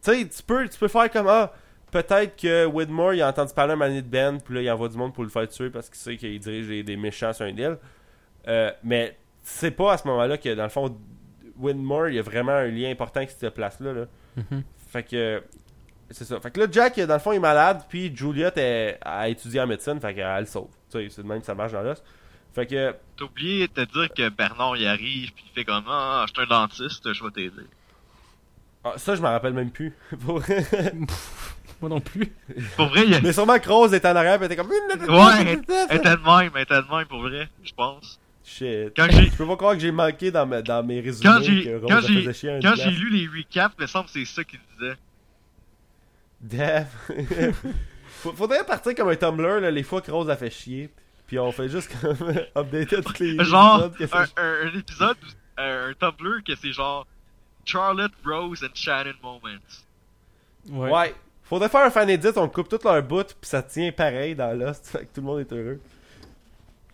sais, tu peux, tu peux faire comme, ah, peut-être que Widmore, il a entendu parler un moment donné de Ben, puis là, il envoie du monde pour le faire tuer parce qu'il sait qu'il dirige des, des méchants sur un île. Euh, mais c'est pas à ce moment-là que, dans le fond, Widmore, il y a vraiment un lien important avec cette place-là. Là. Mhm. Fait que, c'est ça. Fait que là, Jack, dans le fond, il est malade, puis Juliette est, a étudié en médecine, fait qu'elle le sauve. Tu sais, c'est de même que ça marche dans l'os. Fait que, T'as oublié de te dire que Bernard il arrive pis il fait comme Ah, je suis un dentiste, je vais t'aider. ah, ça, je m'en rappelle même plus. Pour vrai. Moi non plus. Pour vrai, il y a... mais sûrement que Rose était en arrière, puis elle était comme. Ouais, elle elle était de même, elle était de même pour vrai, je pense. Shit. Quand j'ai Je peux pas croire que j'ai manqué dans, ma- dans mes résumés quand j'ai que Rose quand a j'ai chier quand lu les recaps, il me semble que c'est ça qu'il disait. Damn. Faudrait partir comme un Tumblr là, les fois que Rose a fait chier. Puis on fait juste comme updater toutes les Genre épisodes un, fait un, un épisode, où- un, un Tumblr que c'est genre Charlotte, Rose and Shannon moments. Ouais. ouais. Faudrait faire un fan edit, on coupe tout leur bout, puis ça tient pareil dans Lost, fait que tout le monde est heureux.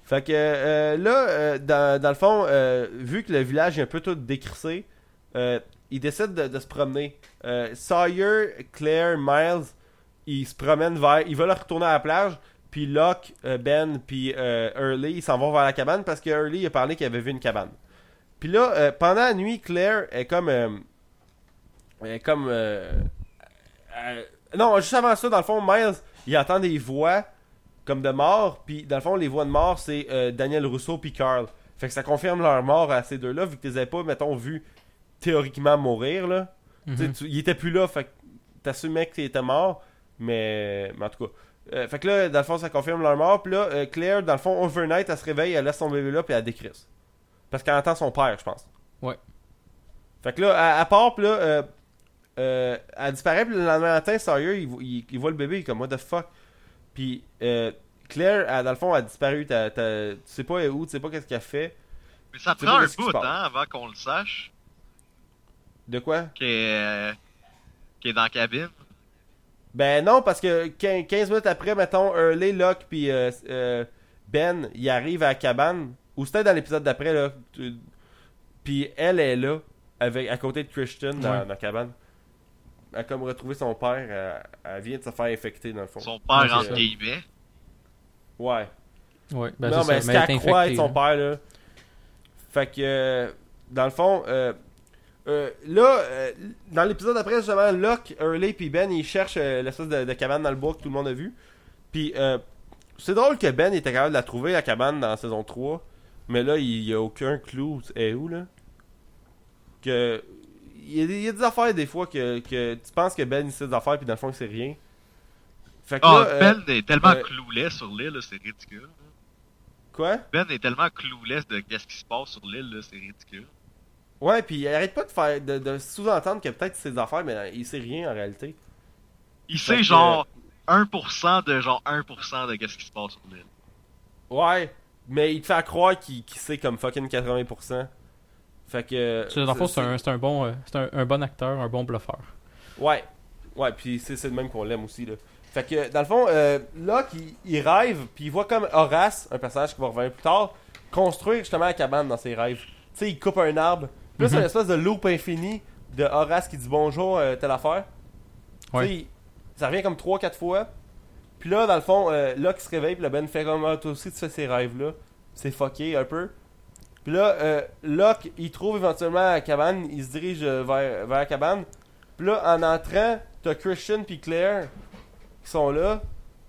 Fait que euh, là, euh, dans, dans le fond, euh, vu que le village est un peu tout décrissé, euh, ils décident de, de se promener. Euh, Sawyer, Claire, Miles, ils se promènent vers. Ils veulent retourner à la plage, puis Locke, euh, Ben, puis Hurley, ils s'en vont vers la cabane parce que il a parlé qu'il avait vu une cabane. Puis là, pendant la nuit, Claire est comme. est comme. non, juste avant ça, dans le fond, Miles, il entend des voix comme de mort, puis dans le fond, les voix de mort, c'est euh, Daniel Rousseau puis Carl. Fait que ça confirme leur mort à ces deux-là, vu que tu les avais pas, mettons, vu théoriquement mourir, là. Tu sais, Mhm. tu- il était plus là, fait que t'assumais qu'il était mort, mais, mais en tout cas. Euh, fait que là, dans le fond, ça confirme leur mort. Puis là, euh, Claire, dans le fond, overnight, elle se réveille, elle laisse son bébé là, puis elle décrisse. Parce qu'elle entend son père, je pense. Ouais. Fait que là, elle part, puis là, euh, elle disparaît, puis le lendemain matin, il, vo- il- il voit le bébé, il est comme, what the fuck? Puis euh, Claire, elle, dans le fond, elle a disparu. T'as- t'as- tu sais pas où, tu sais pas qu'est-ce qu'elle fait. Mais ça prend un qui bout, hein, avant qu'on le sache, De quoi? Qu'il est, euh, est dans la cabine. Ben non, parce que 15 15 minutes après, mettons, Hurley, Locke, puis euh, euh, Ben, ils arrivent à la cabane. Ou c'était dans l'épisode d'après, là. Puis elle est là, avec, à côté de Christian, dans, Ouais. dans la cabane. Elle a comme retrouvé son père. Elle, elle vient de se faire infecter, dans le fond. Son père, c'est entre guillemets. Ouais. Ouais, ben non, c'est mais ça, ce elle est qu'elle croit être son père, là. Fait que, euh, dans le fond, euh, euh, là, euh, dans l'épisode d'après, justement, Locke, Hurley puis Ben, ils cherchent euh, l'espèce de, de cabane dans le bois que tout le monde a vu. Puis, euh, c'est drôle que Ben était capable de la trouver, la cabane, dans la saison 3. Mais là, il y a aucun clou. est où, là? Que... Il y, des, y a des affaires, des fois, que, que tu penses que Ben, il sait des affaires, puis dans le fond, c'est rien. Fait que là, euh, Ben est tellement euh, clouless sur l'île, c'est ridicule. Quoi? Ben est tellement clouless de qu'est-ce qui se passe sur l'île, là, c'est ridicule. Ouais, puis il arrête pas de faire de, de sous-entendre que peut-être c'est ses affaires, mais il sait rien en réalité. Il Fait sait que- genre 1% de genre 1% de qu'est-ce qui se passe sur l'île. Ouais, mais il te fait croire qu'il qu'il sait comme fucking 80%. Fait que. Dans le fond, c'est un, c'est un bon, euh, c'est un, un bon acteur, un bon bluffeur. Ouais, ouais, puis c'est le même qu'on l'aime aussi, là. Fait que, dans le fond, euh, Locke, il, il rêve, puis il voit comme Horace, un personnage qui va revenir plus tard, construire justement la cabane dans ses rêves. Tu sais, il coupe un arbre. Puis là, c'est Mhm. une espèce de loop infini de Horace qui dit bonjour, euh, telle affaire. Tu Ouais. sais, il- ça revient comme 3-4 fois. Puis là, dans le fond, euh, Locke se réveille, puis le Ben fait comme ah, toi aussi tu fais ces rêves-là. C'est fucké un peu. Puis là, euh, Locke, il trouve éventuellement la cabane, il se dirige euh, vers, vers la cabane. Puis là, en entrant, t'as Christian puis Claire qui sont là.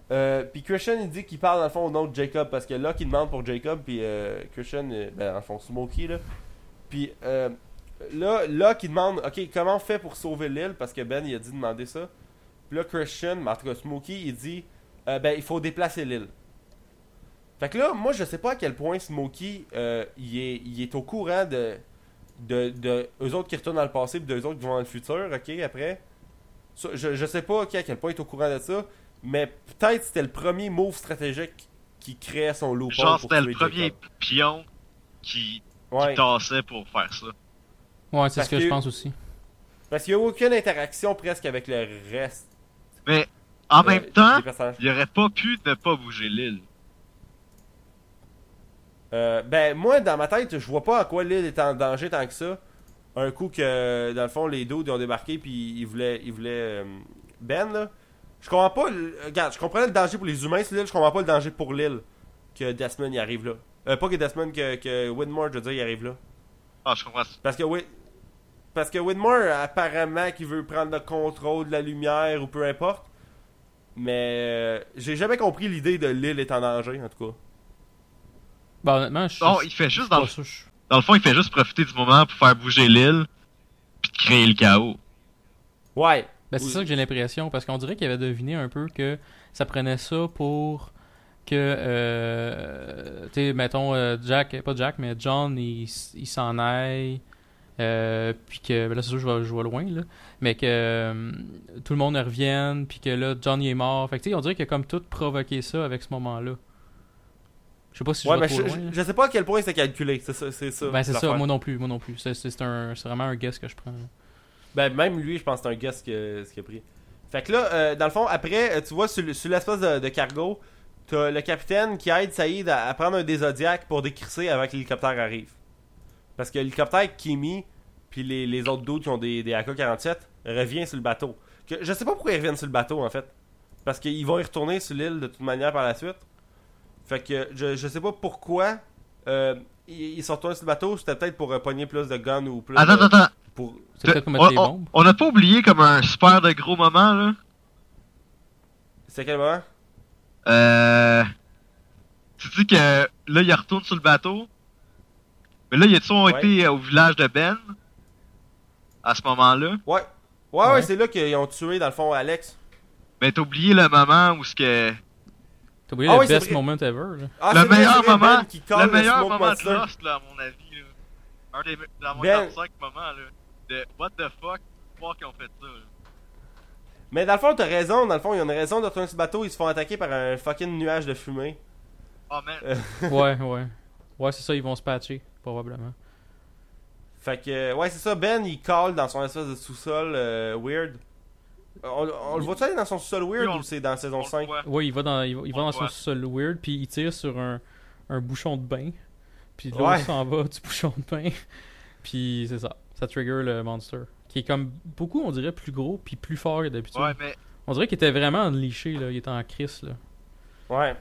Euh, puis Christian, il dit qu'il parle dans le fond au nom de Jacob, parce que Locke, il demande pour Jacob, puis euh, Christian, ben, le fond, Smokey, là. Puis euh, là, Locke, il demande, ok, comment on fait pour sauver l'île, parce que Ben, il a dit de demander ça. Puis là, Christian, en tout cas, Smokey, il dit, ben, il faut déplacer l'île. Fait que là, moi, je sais pas à quel point Smokey, euh, il, est, il est au courant de, de, de eux autres qui retournent dans le passé, puis d'eux autres qui vont dans le futur, ok, après. Ça, je, je sais pas ok, à quel point il est au courant de ça, mais peut-être c'était le premier move stratégique qui créait son loophole Genre, c'était le premier Jacob. pion qui, qui Ouais, tassait pour faire ça. Ouais, c'est ce que, que- je pense aussi. parce qu'il y a aucune interaction presque avec le reste. Mais en euh, même temps, il aurait pas pu ne pas bouger l'île. Euh, ben, moi, dans ma tête, je vois pas à quoi l'île est en danger tant que ça. Un coup que, dans le fond, les ils ont débarqué puis ils voulaient, ils voulaient euh, Ben, là. Je comprends pas. le- Regarde, je comprenais le danger pour les humains sur l'île, je comprends pas le danger pour l'île que Desmond y arrive là. Euh, pas que Desmond, que, que Widmore, je veux dire, il arrive là. Ah, je comprends. Parce que, Whit- Parce que Widmore, apparemment, qu'il veut prendre le contrôle de la lumière ou peu importe. Mais euh, j'ai jamais compris l'idée de l'île est en danger, en tout cas. Ben, honnêtement, je Non, il fait juste suis dans le, sûr, je- dans le fond, il fait juste profiter du moment pour faire bouger l'île, puis de créer le chaos. Ouais. Ben, c'est Oui. ça que j'ai l'impression, parce qu'on dirait qu'il avait deviné un peu que ça prenait ça pour que, euh, tu sais, mettons, euh, Jack, pas Jack, mais John, il, s'en aille, euh, puis que, ben là, c'est sûr, je vais, je vais loin, là, mais que euh, tout le monde revienne, puis que là, John, il est mort. Fait que, tu sais, on dirait qu'il a comme tout provoqué ça avec ce moment-là. Je sais pas si je vais trop je, loin. je- là. je sais pas à quel point c'est calculé, c'est ça. C'est ça, Ben, c'est ça, moi non plus, moi non plus. C'est c'est un- c'est vraiment un guess que je prends. Ben, même lui, je pense que c'est un qu'il a, ce qu'il a pris. Fait que là, euh, dans le fond, après, euh, tu vois, sur, sur l'espèce de, de cargo, t'as le capitaine qui aide Saïd à, à prendre un des Zodiacs pour décrisser avant que l'hélicoptère arrive. Parce que l'hélicoptère Kimi, puis les, les autres dudes qui ont des, des AK-47, revient sur le bateau. Que, je sais pas pourquoi ils reviennent sur le bateau, en fait. Parce qu'ils vont y retourner sur l'île de toute manière par la suite. Fait que je, je sais pas pourquoi euh, ils, ils sont retournés sur le bateau. C'était peut-être pour euh, pogner plus de guns ou plus Attends, de... attends. Pour... C'est peut-être pour mettre on, on- bombes. on a pas oublié comme un super de gros moment, là? C'est quel moment? Euh... Tu dis que là, il retourne sur le bateau. Mais là, il a-tu ont Ouais. été euh, au village de Ben? À ce moment-là? Ouais. Ouais, ouais, Ouais. c'est là qu'ils ont tué, dans le fond, Alex. Mais t'as oublié le moment où ce que... T'as oublié Ah le oui, best moment ever. Là. Ah, le meilleur vrai, moment, qui colle le meilleur moment Monster. de Lost, là, à mon avis, là. Un des, dans mon Ben- top 5 moments, là. De what the fuck, voir qu'ils ont fait ça, là. Mais dans le fond, t'as raison. Dans le fond, ils ont une raison de retourner le bateau. Ils se font attaquer par un fucking nuage de fumée. Oh man, Euh. ouais, ouais. Ouais, c'est ça, ils vont se patcher, probablement. Fait que, ouais, c'est ça. Ben, il colle dans son espèce de sous-sol euh, weird. On, on le voit-tu aller dans son sous-sol weird Oui, on- ou c'est dans on saison le 5 voit. Ouais, il va dans, il va, il va On dans son sol weird, puis il tire sur un, un bouchon de bain. Puis l'autre Ouais. s'en va du bouchon de bain. puis c'est ça. Ça trigger le monster. Qui est comme beaucoup, on dirait, plus gros, puis plus fort que d'habitude. Ouais, mais On dirait qu'il était vraiment unleaché, là. Il était en crise, là. Ouais.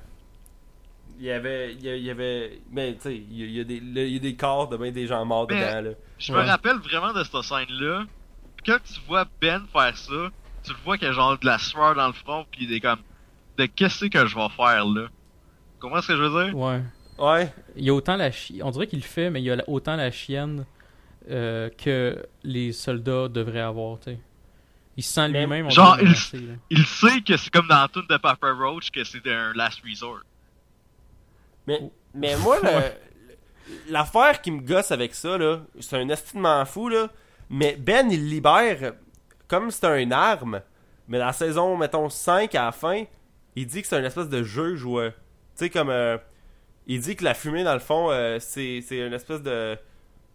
Il y avait. Il y avait. Mais, tu sais, il y a- il y, a des- le- il y a des corps de ben des gens morts Mais- dedans, là. je Ouais. me rappelle vraiment de cette scène-là. Quand tu vois Ben faire ça, tu le vois qu'il a genre de la sueur dans le front, puis il est comme, de qu'est-ce que je vais faire là? Comment est-ce que je veux dire? Ouais. Ouais. Il y a autant la chi- On dirait qu'il le fait, mais il y a autant la chienne euh, que les soldats devraient avoir, tu sais. Il se sent lui-même. Genre, il-. Il sait que c'est comme dans la tune de Papa Roach que c'est un last resort. Mais, mais moi, l'affaire qui me gosse avec ça, là, c'est un estimement fou, là. Mais Ben, il libère comme c'était une arme. Mais dans la saison, mettons, 5 à la fin, il dit que c'est une espèce de juge ou. euh, tu sais, comme. euh, il dit que la fumée, dans le fond, euh, c'est c'est une espèce de.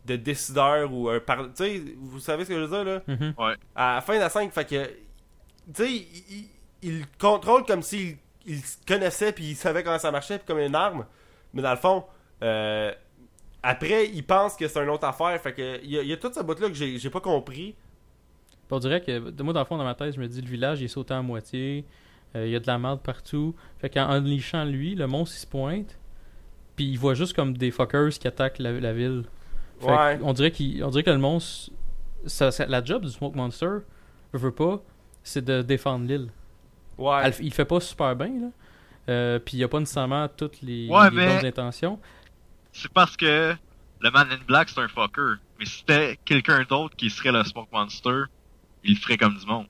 de décideur ou un. par- Tu sais, vous savez ce que je veux dire, là? Mhm. à la fin de la 5, fait que. Tu sais, il, il- il le contrôle comme s'il il connaissait puis il savait comment ça marchait puis comme une arme. Mais dans le fond, euh, après, il pense que c'est une autre affaire. Fait que il y a, il y a tout ce bout-là que j'ai j'ai pas compris. On dirait que, de moi, dans le fond, dans ma tête, je me dis, le village, il est sauté à moitié. euh, il y a de la merde partout. Fait qu'en unleashant lui, le monstre, il se pointe. Puis il voit juste comme des fuckers qui attaquent la, la ville. Fait Ouais. on, dirait on dirait que le monstre. ça- ça- la job du Smoke Monster, je veux pas, c'est de défendre l'île. Ouais. Elle- il fait pas super bien, là. Euh, puis il a pas nécessairement toutes les, Ouais, les mais- bonnes intentions. C'est parce que le Man in Black c'est un fucker. Mais si c'était quelqu'un d'autre qui serait le Smoke Monster, il le ferait comme du monde.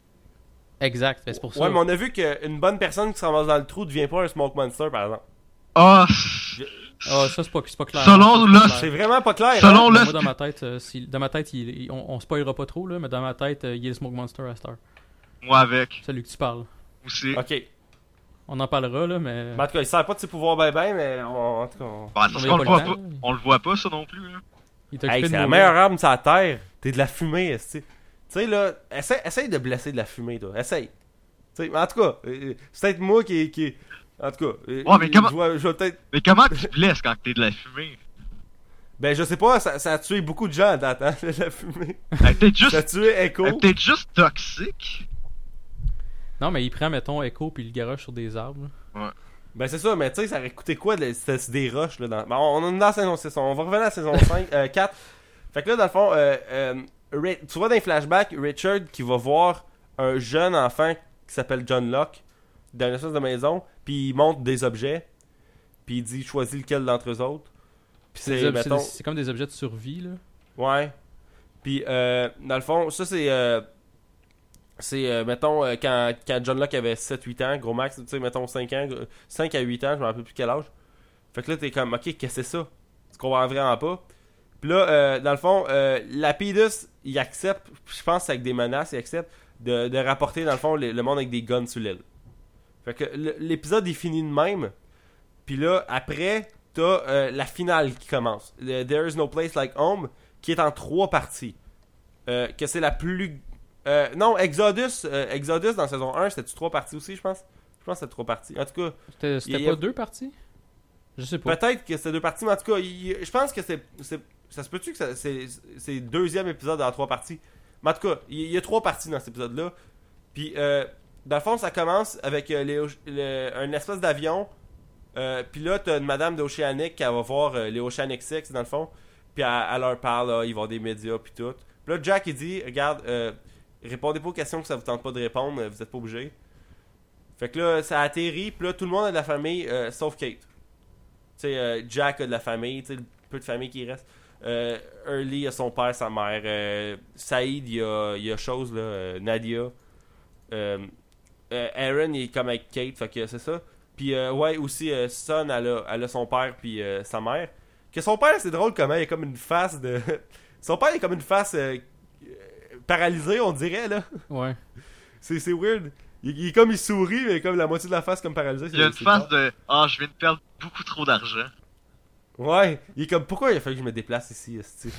Exact. C'est pour ça. Ouais, mais on a vu qu'une bonne personne qui se ramasse dans le trou devient pas un Smoke Monster, par exemple. Ah, Ah, ça, c'est pas, clair. Selon clair. C'est vraiment pas clair. Selon hein? Le- Moi, dans ma tête, euh, si- dans ma tête il- il- on, on spoilera pas trop, là, mais dans ma tête, euh, il est le Smoke Monster à Star. moi avec Celui que tu parles. aussi. Ok. On en parlera, là, mais. Mais en tout cas, il sert pas de ses pouvoirs ben ben, mais on- en tout cas. on- Bah, parce On le voit le pas. temps, là. On le voit pas ça non plus. Là. il t'a Hey, c'est de la meilleure arme sur la terre. T'es de la fumée, esti. Tu sais, là, essaye, essaye de blesser de la fumée, toi. Essaye. Tu sais, mais en tout cas, euh, c'est peut-être moi qui. qui... En tout cas, euh, Ouais, mais comment- je vais, je. Mais comment tu blesses quand t'es de la fumée? Ben, je sais pas, ça, ça a tué beaucoup de gens à date, hein, de la fumée. Elle est peut-être Ça a juste, tué Echo. elle est peut-être juste toxique. Non, mais il prend, mettons, Echo puis il le garoche sur des arbres. là. Ben, c'est ça, mais tu sais, ça aurait coûté quoi de- des roches, là. Dans... Ben, on on est dans la saison 6, on va revenir à la saison 5, euh, 4. Fait que là, dans le fond, euh, euh, tu vois dans les flashbacks, Richard qui va voir un jeune enfant qui s'appelle John Locke dans une espèce de maison, puis il montre des objets, puis il dit choisis lequel d'entre eux autres. Puis C'est mettons, c'est comme des objets de survie, là. ouais. Puis, euh, dans le fond, ça c'est. euh, c'est, euh, mettons, euh, quand, quand John Locke avait 7-8 ans, gros max, tu sais, mettons 5 ans, euh, 5 à 8 ans, je me rappelle plus quel âge. Fait que là, t'es comme, ok, qu'est-ce que c'est ça? Tu comprends vraiment pas? Puis là, euh, dans le fond, euh, Lapidus, il accepte, je pense avec des menaces, il accepte de, de rapporter, dans le fond, le, le monde avec des guns sur l'île. Fait que l'épisode est fini de même. Puis là, après, t'as euh, la finale qui commence. Le There is no place like home, qui est en trois parties. Euh, que c'est la plus. euh, non, Exodus, euh, Exodus dans saison 1, c'était trois parties aussi, je pense? Je pense que c'était trois parties. En tout cas, C'était a- pas deux parties? Je sais pas. peut-être que c'était deux parties, mais en tout cas, il- je pense que c'est. Ça se peut-tu que c'est le deuxième épisode en trois parties? Mais en tout cas, il y, a trois parties dans cet épisode-là. Puis, euh, dans le fond, ça commence avec euh, le- un espèce d'avion. Euh, puis là, t'as une madame d'Oceanic qui va voir euh, les Oceanic Six, dans le fond. Puis elle, leur parle, là, ils vont des médias, puis tout. Puis là, Jack, il dit Regarde, euh, répondez pas aux questions que ça vous tente pas de répondre, vous êtes pas obligé. Fait que là, ça atterrit, puis là, tout le monde a de la famille, sauf Kate. Tu sais, Jack a de la famille, tu sais, le peu de famille qui reste. Euh, Early a son père, sa mère. Euh, Saïd, il y a, il y a chose, là, euh, Nadia. Euh, euh, Aaron, il est comme avec Kate, fait que c'est ça. Puis, euh, ouais, aussi, euh, Son, elle a, elle a son père, puis euh, sa mère. Que son père, c'est drôle comment il a comme une face de. son père, il a comme une face paralysée, on dirait, là. Ouais. C'est, c'est weird. Il, il est comme il sourit, mais comme la moitié de la face comme paralysée. Il y a une bizarre. de Ah, je viens de perdre beaucoup trop d'argent. Ouais, il est comme pourquoi il a fallu que je me déplace ici?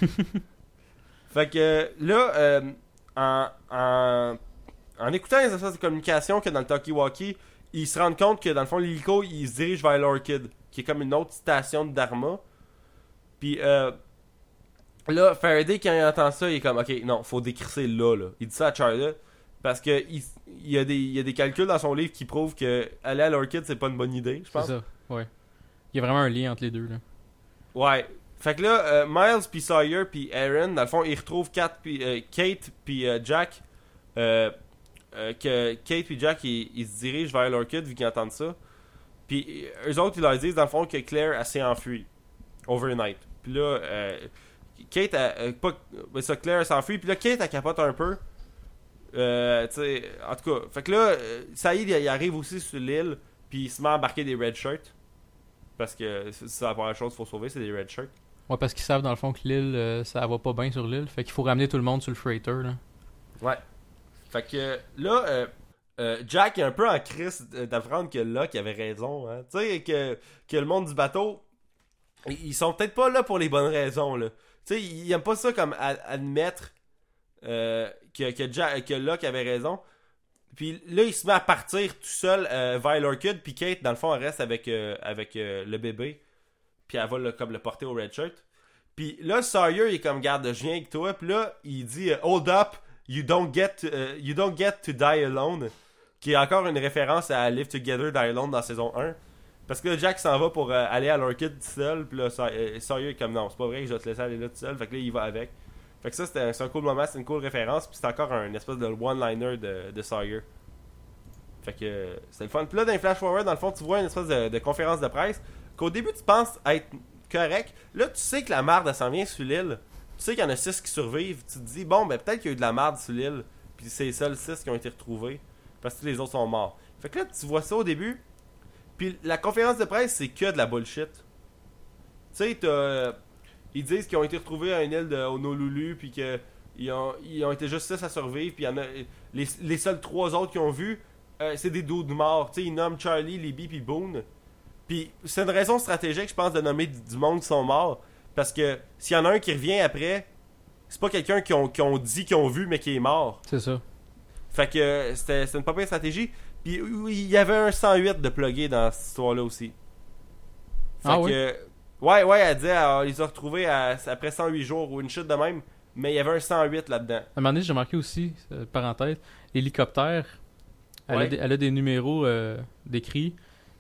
Fait que là, euh, en, en, en écoutant les espèces de communication que dans le Talkie-Walkie, ils se rendent compte que dans le fond, l'hélico, il se dirige vers l'Orchid, qui est comme une autre station de Dharma. Puis euh, là, Faraday, quand il entend ça, il est comme Ok, non, faut décrisser là, là. Il dit ça à Charlotte. Parce que il, il y a des, il y a des calculs dans son livre qui prouvent que aller à l'Orchid, c'est pas une bonne idée, je C'est pense. ça. Ouais. Il y a vraiment un lien entre les deux, là. Ouais. Fait que là, euh, Miles puis Sawyer puis Aaron, dans le fond, ils retrouvent Kat puis, euh, Kate puis euh, Jack. Euh, que Kate puis Jack, ils, ils se dirigent vers l'Orchid vu qu'ils entendent ça. Puis eux autres, ils leur disent dans le fond que Claire, s'est enfuie. Overnight. Puis là, Kate, elle, pas, ben ça, Claire s'enfuit. Puis là, Kate, elle capote un peu. Euh, tu sais, en tout cas. Fait que là, Saïd, il arrive aussi sur l'île. Puis il se met à embarquer des red shirts. Parce que c'est la première chose qu'il faut sauver, c'est des red shirts. Ouais, parce qu'ils savent dans le fond que l'île, euh, ça va pas bien sur l'île. Fait qu'il faut ramener tout le monde sur le freighter, là. Ouais. Fait que là, euh, euh, Jack est un peu en crise d'apprendre que Locke avait raison. Hein. Tu sais, que, que le monde du bateau, ils sont peut-être pas là pour les bonnes raisons. Là. Tu sais, ils aiment pas ça comme admettre euh, que, que, Jack, que Locke avait raison. Puis là, il se met à partir tout seul euh, vers l'Orchid. Puis Kate, dans le fond, reste avec, euh, avec euh, le bébé. Puis elle va le, comme le porter au red shirt. Puis là, Sawyer, il est comme garde, je viens avec toi. Puis là, il dit euh, Hold up, you don't get to, euh, you don't get to die alone. Qui est encore une référence à Live Together, Die Alone dans saison 1. Parce que là, Jack s'en va pour aller à l'Orchid tout seul. Puis là, Sa- Sawyer est comme non, c'est pas vrai que je vais te laisser aller là tout seul. Fait que là, il va avec. Fait que ça, c'est un cool moment, c'est une cool référence. Puis c'est encore un espèce de one-liner de, de Sawyer. Fait que c'était le fun. Puis là, dans flash forward, dans le fond, tu vois une espèce de, conférence de presse qu'au début, tu penses être correct. Là, tu sais que la marde, s'en vient sur l'île. Tu sais qu'il y en a 6 qui survivent. Tu te dis, bon, ben peut-être qu'il y a eu de la marde sur l'île. Puis c'est les seuls 6 qui ont été retrouvés. Parce que les autres sont morts. Fait que là, tu vois ça au début. Puis la conférence de presse, c'est que de la bullshit. Tu sais, t'as. Ils disent qu'ils ont été retrouvés à une île de Honolulu. Puis que. Ils ont, ils ont été juste 6 à survivre. Puis il y en a. Les, les seuls 3 autres qu'ils ont vu, euh, c'est des dudes morts. Tu sais, ils nomment Charlie, Libby, puis Boone. Puis c'est une raison stratégique, je pense, de nommer du monde qui sont morts. Parce que s'il y en a un qui revient après, c'est pas quelqu'un qui ont, qui ont dit qu'ils ont vu, mais qui est mort. C'est ça. Fait que c'était une pas stratégie. Puis il y avait un 108 de plugué dans cette histoire-là aussi. Fait Ah que, oui? Ouais, ouais, elle disait, euh, on les a retrouvés à- après 108 jours ou une chute de même. Mais il y avait un 108 là-dedans. À un moment donné, j'ai remarqué aussi, euh, parenthèse, l'hélicoptère, elle, Ouais. a des, elle a des numéros euh, décrits.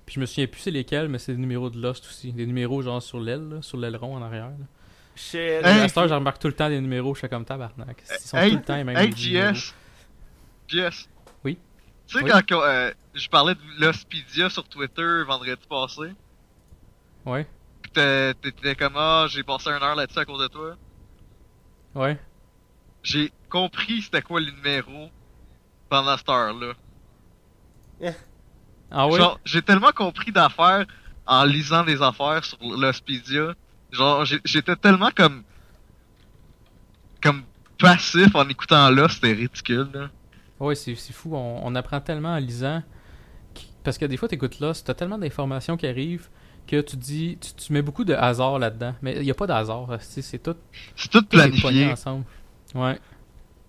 Puis je me souviens plus c'est lesquels, mais c'est des numéros de Lost aussi. Des numéros genre sur l'aile, là, sur l'aileron en arrière. là. Shit. Hey, à cette heure, je remarque tout le temps des numéros, je suis comme tabarnak. Ils sont Hey, tout le temps les mêmes Hey, numéros. JS. JS. Oui. Tu sais, Oui. quand qu'on, euh, je parlais de l'Hospidia sur Twitter vendredi passé, Ouais, t'étais comme, ah, j'ai passé une heure là-dessus à cause de toi. ouais. J'ai compris c'était quoi le numéro pendant cette heure-là. Ah oui? Genre, j'ai tellement compris d'affaires en lisant des affaires sur l'Hospidia. Genre, j'étais tellement comme. comme passif en écoutant là, c'était ridicule, là. Ouais, c'est fou. On, on apprend tellement en lisant. Parce que des fois, t'écoutes là, t'as tellement d'informations qui arrivent que tu dis. Tu, tu mets beaucoup de hasard là-dedans. Mais il n'y a pas de hasard. C'est c'est tout, C'est tout planifié. ensemble. Ouais.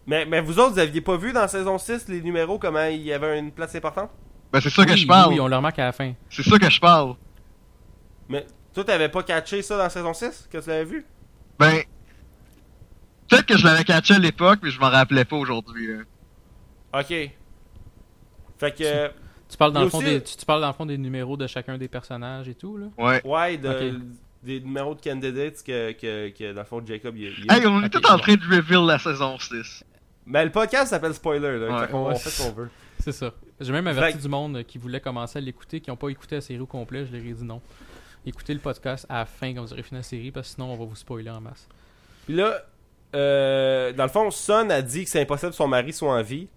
Mais, mais vous autres, vous aviez pas vu dans saison 6 les numéros comment il y avait une place importante? Ben, c'est ça que je parle. Oui, on le remarque à la fin. C'est ça que je parle. Mais toi, t'avais pas catché ça dans saison 6 que tu l'avais vu? Ben. Peut-être que je l'avais catché à l'époque, mais je m'en rappelais pas aujourd'hui. Ok. Fait que. Tu parles, dans Il y le a fond aussi- des, tu, tu parles dans le fond des numéros de chacun des personnages et tout, là? Ouais. Ouais, de, des numéros de candidates que, que, que dans le fond, Jacob, il, il- Hey, on est tout en train de reveal la saison 6. Mais le podcast s'appelle Spoiler, là. Ouais. on fait ce qu'on veut. C'est ça. J'ai même averti Fait- du monde euh, qui voulait commencer à l'écouter, qui n'ont pas écouté la série au complet. Je leur ai dit non. Écoutez le podcast à la fin quand vous aurez fini la série, parce que sinon on va vous spoiler en masse. Puis là, euh, dans le fond, Son a dit que c'est impossible que son mari soit en vie.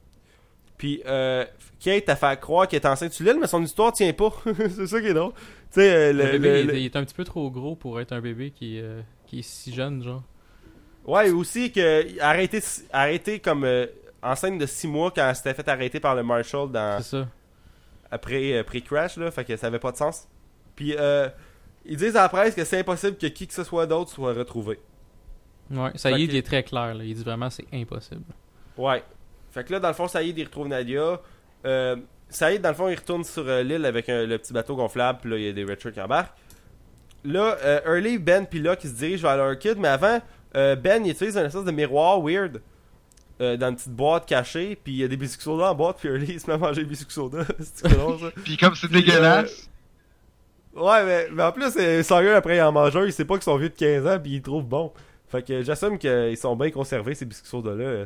Puis euh, Kate a fait croire qu'elle est enceinte sur l'île, mais son histoire tient pas. c'est ça qui est drôle. Tu sais, euh, Le, le, bébé, le- il, est, il est un petit peu trop gros pour être un bébé qui, euh, qui est si jeune, genre. Ouais, aussi que arrêté, arrêté comme euh, enceinte de 6 mois quand elle s'était fait arrêter par le Marshall dans, C'est ça. après, euh, crash là, fait que ça avait pas de sens. Puis euh, ils disent à la presse que c'est impossible que qui que ce soit d'autre soit retrouvé. Ouais, ça Fait y est, que- il est très clair. Là. Il dit vraiment c'est impossible. Ouais. Fait que là, dans le fond, Saïd, il retrouve Nadia. Euh, Saïd, dans le fond, il retourne sur euh, l'île avec un- le petit bateau gonflable. Puis là, il y a des Richards qui embarquent. Là, euh, Early, Ben, puis là, qui se dirigent vers l'Orchid. Mais avant, euh, Ben, il utilise un espèce de miroir weird. euh, dans une petite boîte cachée. Puis il y a des biscuits soda en boîte. Puis Early, il se met à manger des biscuits soda. c'est drôle, ça. Puis comme c'est dégueulasse, Ouais, mais, mais en plus, euh, sérieux, après, il en mange un. Il sait pas qu'ils sont vieux de 15 ans. Puis il trouve bon. Fait que j'assume qu'ils sont bien conservés, ces biscuits soda-là. Euh,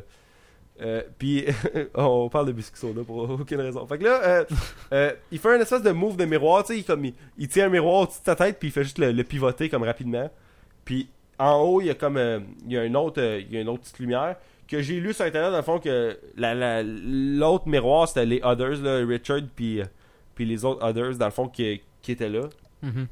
euh, puis on parle de biscuits soda pour aucune raison. Fait que là, euh, euh, il fait un espèce de move de miroir, tu sais, il, comme, il, il tient un miroir au-dessus de sa tête, puis il fait juste le, le pivoter comme rapidement. Puis en haut, il y a comme il y a une autre il y a une autre petite lumière que j'ai lu sur internet dans le fond que la- la- l'autre miroir c'était les others là, Richard puis puis les autres others dans le fond qui, qui étaient là. Mhm.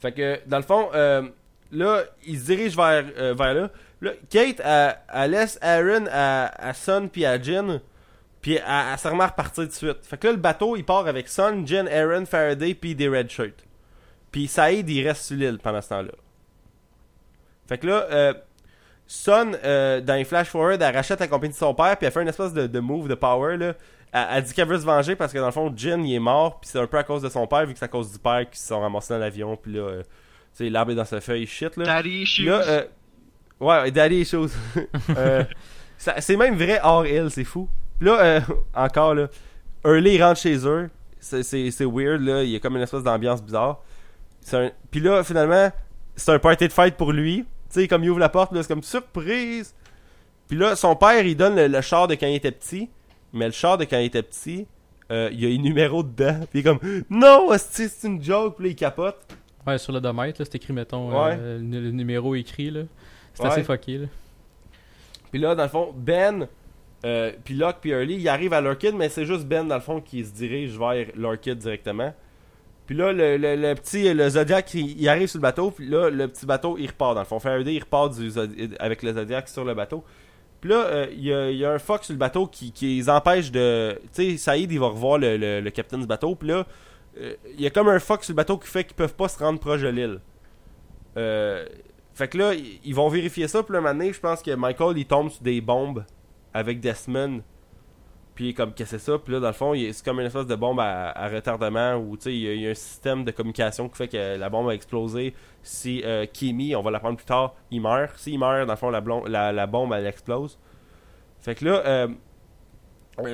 Fait que, dans le fond, là, il se dirige vers, vers là. Là, Kate, elle, elle laisse Aaron à, à Son puis à Jin. Puis elle, elle se remet à repartir de suite. Fait que là, le bateau, il part avec Son, Jin, Aaron, Faraday puis des Red Shirts. Puis Saïd, il reste sur l'île pendant ce temps-là. Fait que là, euh, Son, euh, dans les flash forward, elle rachète la compagnie de son père, puis elle fait une espèce de, de move de power, là. Elle, elle dit qu'elle veut se venger parce que dans le fond, Jin, il est mort, puis c'est un peu à cause de son père, vu que c'est à cause du père qui se sont ramassés dans l'avion, puis là, euh, tu sais, l'arbre est dans sa feuille, shit, là. Daddy. Là, euh, ouais, Daddy est chose. Euh, c'est même vrai hors île, c'est fou. Puis là, euh, encore là, Hurley rentre chez eux. C'est, weird, là. Il y a comme une espèce d'ambiance bizarre. Un... Puis là, finalement, c'est un party de fête pour lui. Tu sais, comme il ouvre la porte, là, c'est comme surprise. Puis là, son père, il donne le, le char de quand il était petit. Mais le char de quand il était petit, euh, il y a un numéro dedans. Puis il est comme, non, c'est une joke. Puis là, il capote. Ouais, sur le domètre, là, c'est écrit, mettons, Ouais. euh, le, le numéro écrit, là. C'est Ouais. assez fucké, là. Puis là, dans le fond, Ben, euh, puis Locke, puis Hurley, ils arrivent à l'Orchid, mais c'est juste Ben, dans le fond, qui se dirige vers l'Orchid directement. Puis là, le, le- le petit, le Zodiac, il, il arrive sur le bateau, puis là, le petit bateau, il repart, dans le fond. Faraday, il repart du avec le Zodiac sur le bateau. Puis là, euh, il y, a, il y a un Fox sur le bateau qui, qui les empêche de... Tu sais, Saïd, il va revoir le, le, le capitaine du bateau, puis là, euh, il y a comme un Fox sur le bateau qui fait qu'ils peuvent pas se rendre proche de l'île. Euh, fait que là, ils- vont vérifier ça. Puis là, un moment donné, je pense que Michael, il tombe sur des bombes avec Desmond. Puis il est comme, qu'est-ce que c'est ça? Puis là, dans le fond, c'est comme une espèce de bombe à, retardement où, tu sais, il y, a- a un système de communication qui fait que la bombe va exploser. Si euh, Kimi, on va l'apprendre plus tard, il meurt. S'il meurt, dans le fond, la, la, la bombe, elle explose. Fait que là, euh,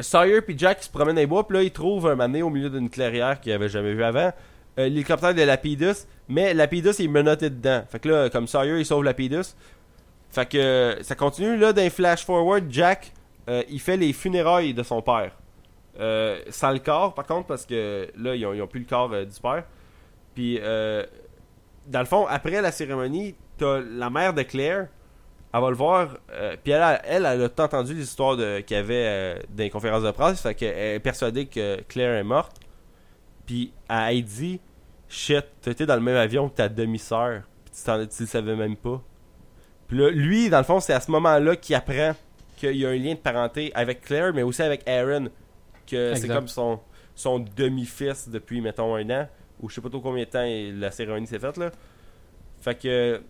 Sawyer puis Jack se promènent dans les bois. Puis là, ils trouvent un mané au milieu d'une clairière qu'ils avaient jamais vu avant. Euh, L'hélicoptère de Lapidus. Mais Lapidus, est menotté dedans. Fait que là, comme Sawyer, il sauve Lapidus. Fait que euh, ça continue. Là, les flash forward, Jack, euh, il fait les funérailles de son père. Sans le corps, par contre, parce que là, ils ont, plus le corps du père. Puis, dans le fond, après la cérémonie, t'as la mère de Claire. Elle va le voir. puis elle, a- elle, elle a entendu de- qu'il y avait dans les conférences de presse. Fait qu'elle est persuadée que Claire est morte. Puis elle dit Shit, t'étais dans le même avion que ta demi-sœur. Puis tu, t'en- tu le savais même pas. Puis là, lui, dans le fond, c'est à ce moment-là qu'il apprend qu'il y a un lien de parenté avec Claire, mais aussi avec Aaron. Que c'est comme son, son demi-fils depuis, mettons, un an. Ou je sais pas trop combien de temps la cérémonie s'est faite, là. Fait que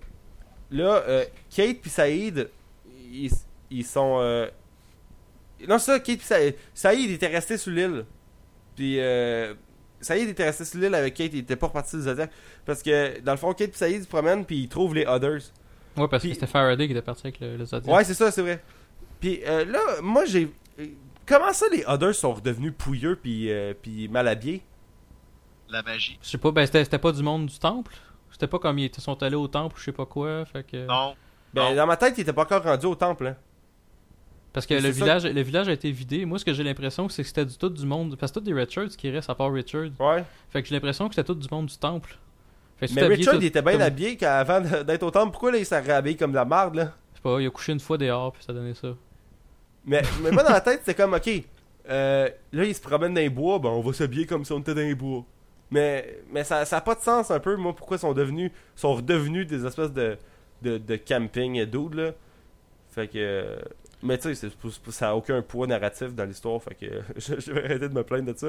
là, euh, Kate puis Saïd, ils, ils sont. euh, Non, ça, Kate puis Saïd. Saïd était resté sur l'île. Puis euh, Saïd était resté sur l'île avec Kate, il était pas reparti du Zodiac. Parce que dans le fond, Kate puis Saïd se promènent puis ils trouvent les Others. Ouais, parce Puis- que c'était Faraday qui était parti avec le, le Zodiac. Ouais, c'est ça, c'est vrai. Puis euh, là, moi j'ai. Comment ça les Others sont redevenus pouilleux puis, euh, puis mal habillés La magie. Je sais pas, ben c'était c'était pas du monde du temple? C'était pas comme ils sont allés au temple ou je sais pas quoi. Fait que. Non. Ben, Non. dans ma tête, ils étaient pas encore rendus au temple. Hein. Parce que le c'est village, le village a été vidé. Moi, ce que j'ai l'impression, c'est que c'était du tout du monde. Parce que tout des Richards qui restent à part Richard. Ouais. Fait que j'ai l'impression que c'était tout du monde du temple. Fait que Mais habillé Richard, il était bien comme- habillé avant d'être au temple. Pourquoi là, il s'est réhabillé comme de la merde, là? Je sais pas, il a couché une fois dehors, puis ça donnait ça. Mais, mais moi, dans la tête, c'est comme, ok, euh, là, il se promène dans les bois, ben, on va s'habiller comme si on était dans les bois. Mais, mais ça n'a pas de sens un peu, moi, pourquoi ils sont devenus, sont redevenus des espèces de, de, de camping dudes, là. Fait que. Euh, Mais tu sais, ça n'a aucun poids narratif dans l'histoire, fait que je, je vais arrêter de me plaindre de ça.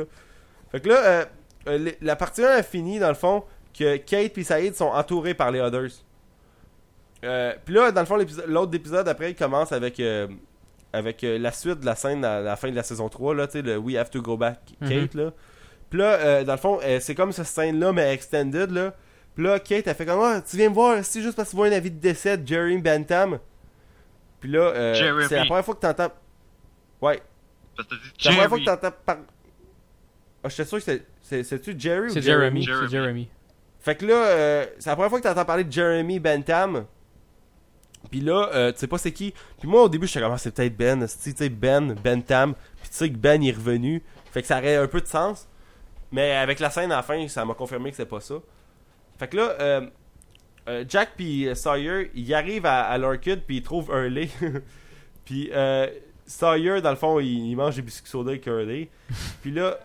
Fait que là, euh, euh, la partie 1 a fini, dans le fond, que Kate et Saïd sont entourés par les Others. Euh, Puis là, dans le fond, l'autre épisode, après, il commence avec, euh, avec euh, la suite de la scène à la fin de la saison 3, là, tu sais, le We Have to Go Back Kate, là. Puis là, euh, dans le fond, euh, c'est comme cette scène-là, mais extended, là. Puis là, Kate, elle fait comme, ah, tu viens me voir, c'est juste parce que tu vois un avis de décès de Jeremy Bentham. Puis là, euh, Jeremy. c'est la première fois que t'entends. Ouais, Parce que dit la première fois que t'entends par. Ah, j'étais sûr que c'est- c'est. C'est-tu Jerry ou C'est Jeremy? Jeremy. C'est Jeremy. fait que là, euh, c'est la première fois que t'entends parler de Jeremy Bentham. Puis là, euh, tu sais pas c'est qui. Puis moi, au début, j'étais comme, ah, c'est peut-être Ben. Tu sais, Ben, Bentham. Puis tu sais que Ben il est revenu. Fait que ça aurait un peu de sens. Mais avec la scène à la fin, ça m'a confirmé que c'est pas ça. Fait que là, euh, euh, Jack puis euh, Sawyer, ils arrivent à, à l'Orchid puis ils trouvent Hurley. puis euh, Sawyer, dans le fond, il, il mange des biscuits soda avec Hurley. puis là,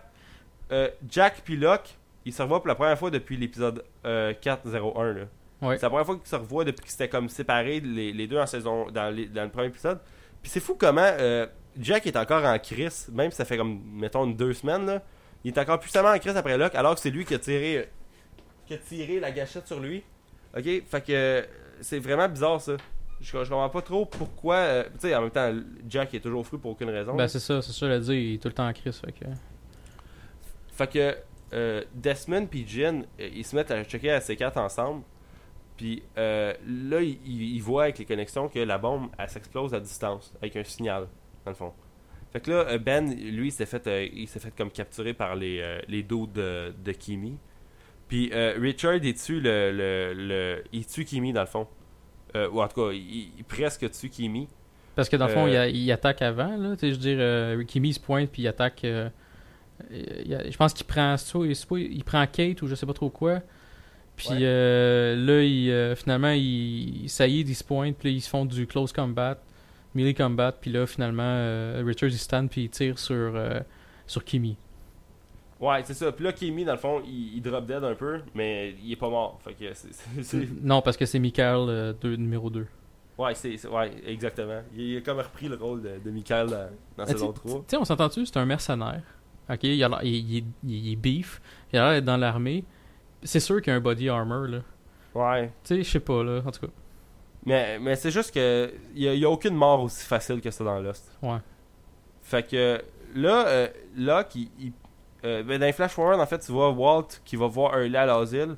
euh, Jack puis Locke, ils se revoient pour la première fois depuis l'épisode euh, 401. Là. Ouais. C'est la première fois qu'ils se revoient depuis qu'ils s'étaient comme séparés les, les deux en saison dans, les- dans le premier épisode. Puis c'est fou comment euh, Jack est encore en crise, même si ça fait comme mettons deux semaines là. Il est encore puissamment en crise après Locke, alors que c'est lui qui a tiré qui a tiré la gâchette sur lui. Ok, fait que c'est vraiment bizarre ça. Je, je comprends pas trop pourquoi. euh, tu sais, en même temps, Jack est toujours fou pour aucune raison. Ben, c'est ça, c'est ça, le dire, il est tout le temps en crise. Fait que... Fait que euh, Desmond puis Jin, euh, ils se mettent à checker à C4 ensemble. Puis euh, là, ils, ils- ils voient avec les connexions que la bombe, elle s'explose à distance, avec un signal, dans le fond. Fait que là, euh, Ben, lui, il s'est fait, euh, il s'est fait comme capturer par les, euh, les dos de, de Kimi. Puis euh, Richard, il tue le, le, le- Il tue Kimi, dans le fond? Euh, ou en tout cas, il, il presque tue Kimi? Parce que dans le fond, Euh, il, il attaque avant, là. Tu sais, je veux dire, euh, Kimi se pointe, puis il attaque. euh, il je pense qu'il prend. il prend Kate ou je sais pas trop quoi. Puis Ouais. euh, là, il, euh, finalement, il, Saïd, il se pointe, puis ils se font du close combat, melee combat, puis là, finalement, euh, Richards, il stand, puis il tire sur, euh, sur Kimi. Ouais, c'est ça. Puis là, Kimi, dans le fond, il, il drop dead un peu, mais il est pas mort. Fait que. Non, parce que c'est Michael, euh, deux- numéro 2. Ouais, c'est, ouais, exactement. Il, il a comme repris le rôle de, de Michael dans, dans Ah, saison tu- 3. Tu sais, on s'entend-tu, c'est un mercenaire. Ok, il, a il, il, il- il est beef, il a l'air d'être dans l'armée. C'est sûr qu'il y a un body armor, là. Ouais. Tu sais, je sais pas, là, en tout cas. Mais, mais c'est juste que il y a, il aucune mort aussi facile que ça dans Lost. Ouais. Fait que là, euh, là qui, il- euh, ben, dans les Flash Forward, en fait, tu vois Walt qui va voir Hurley à l'asile.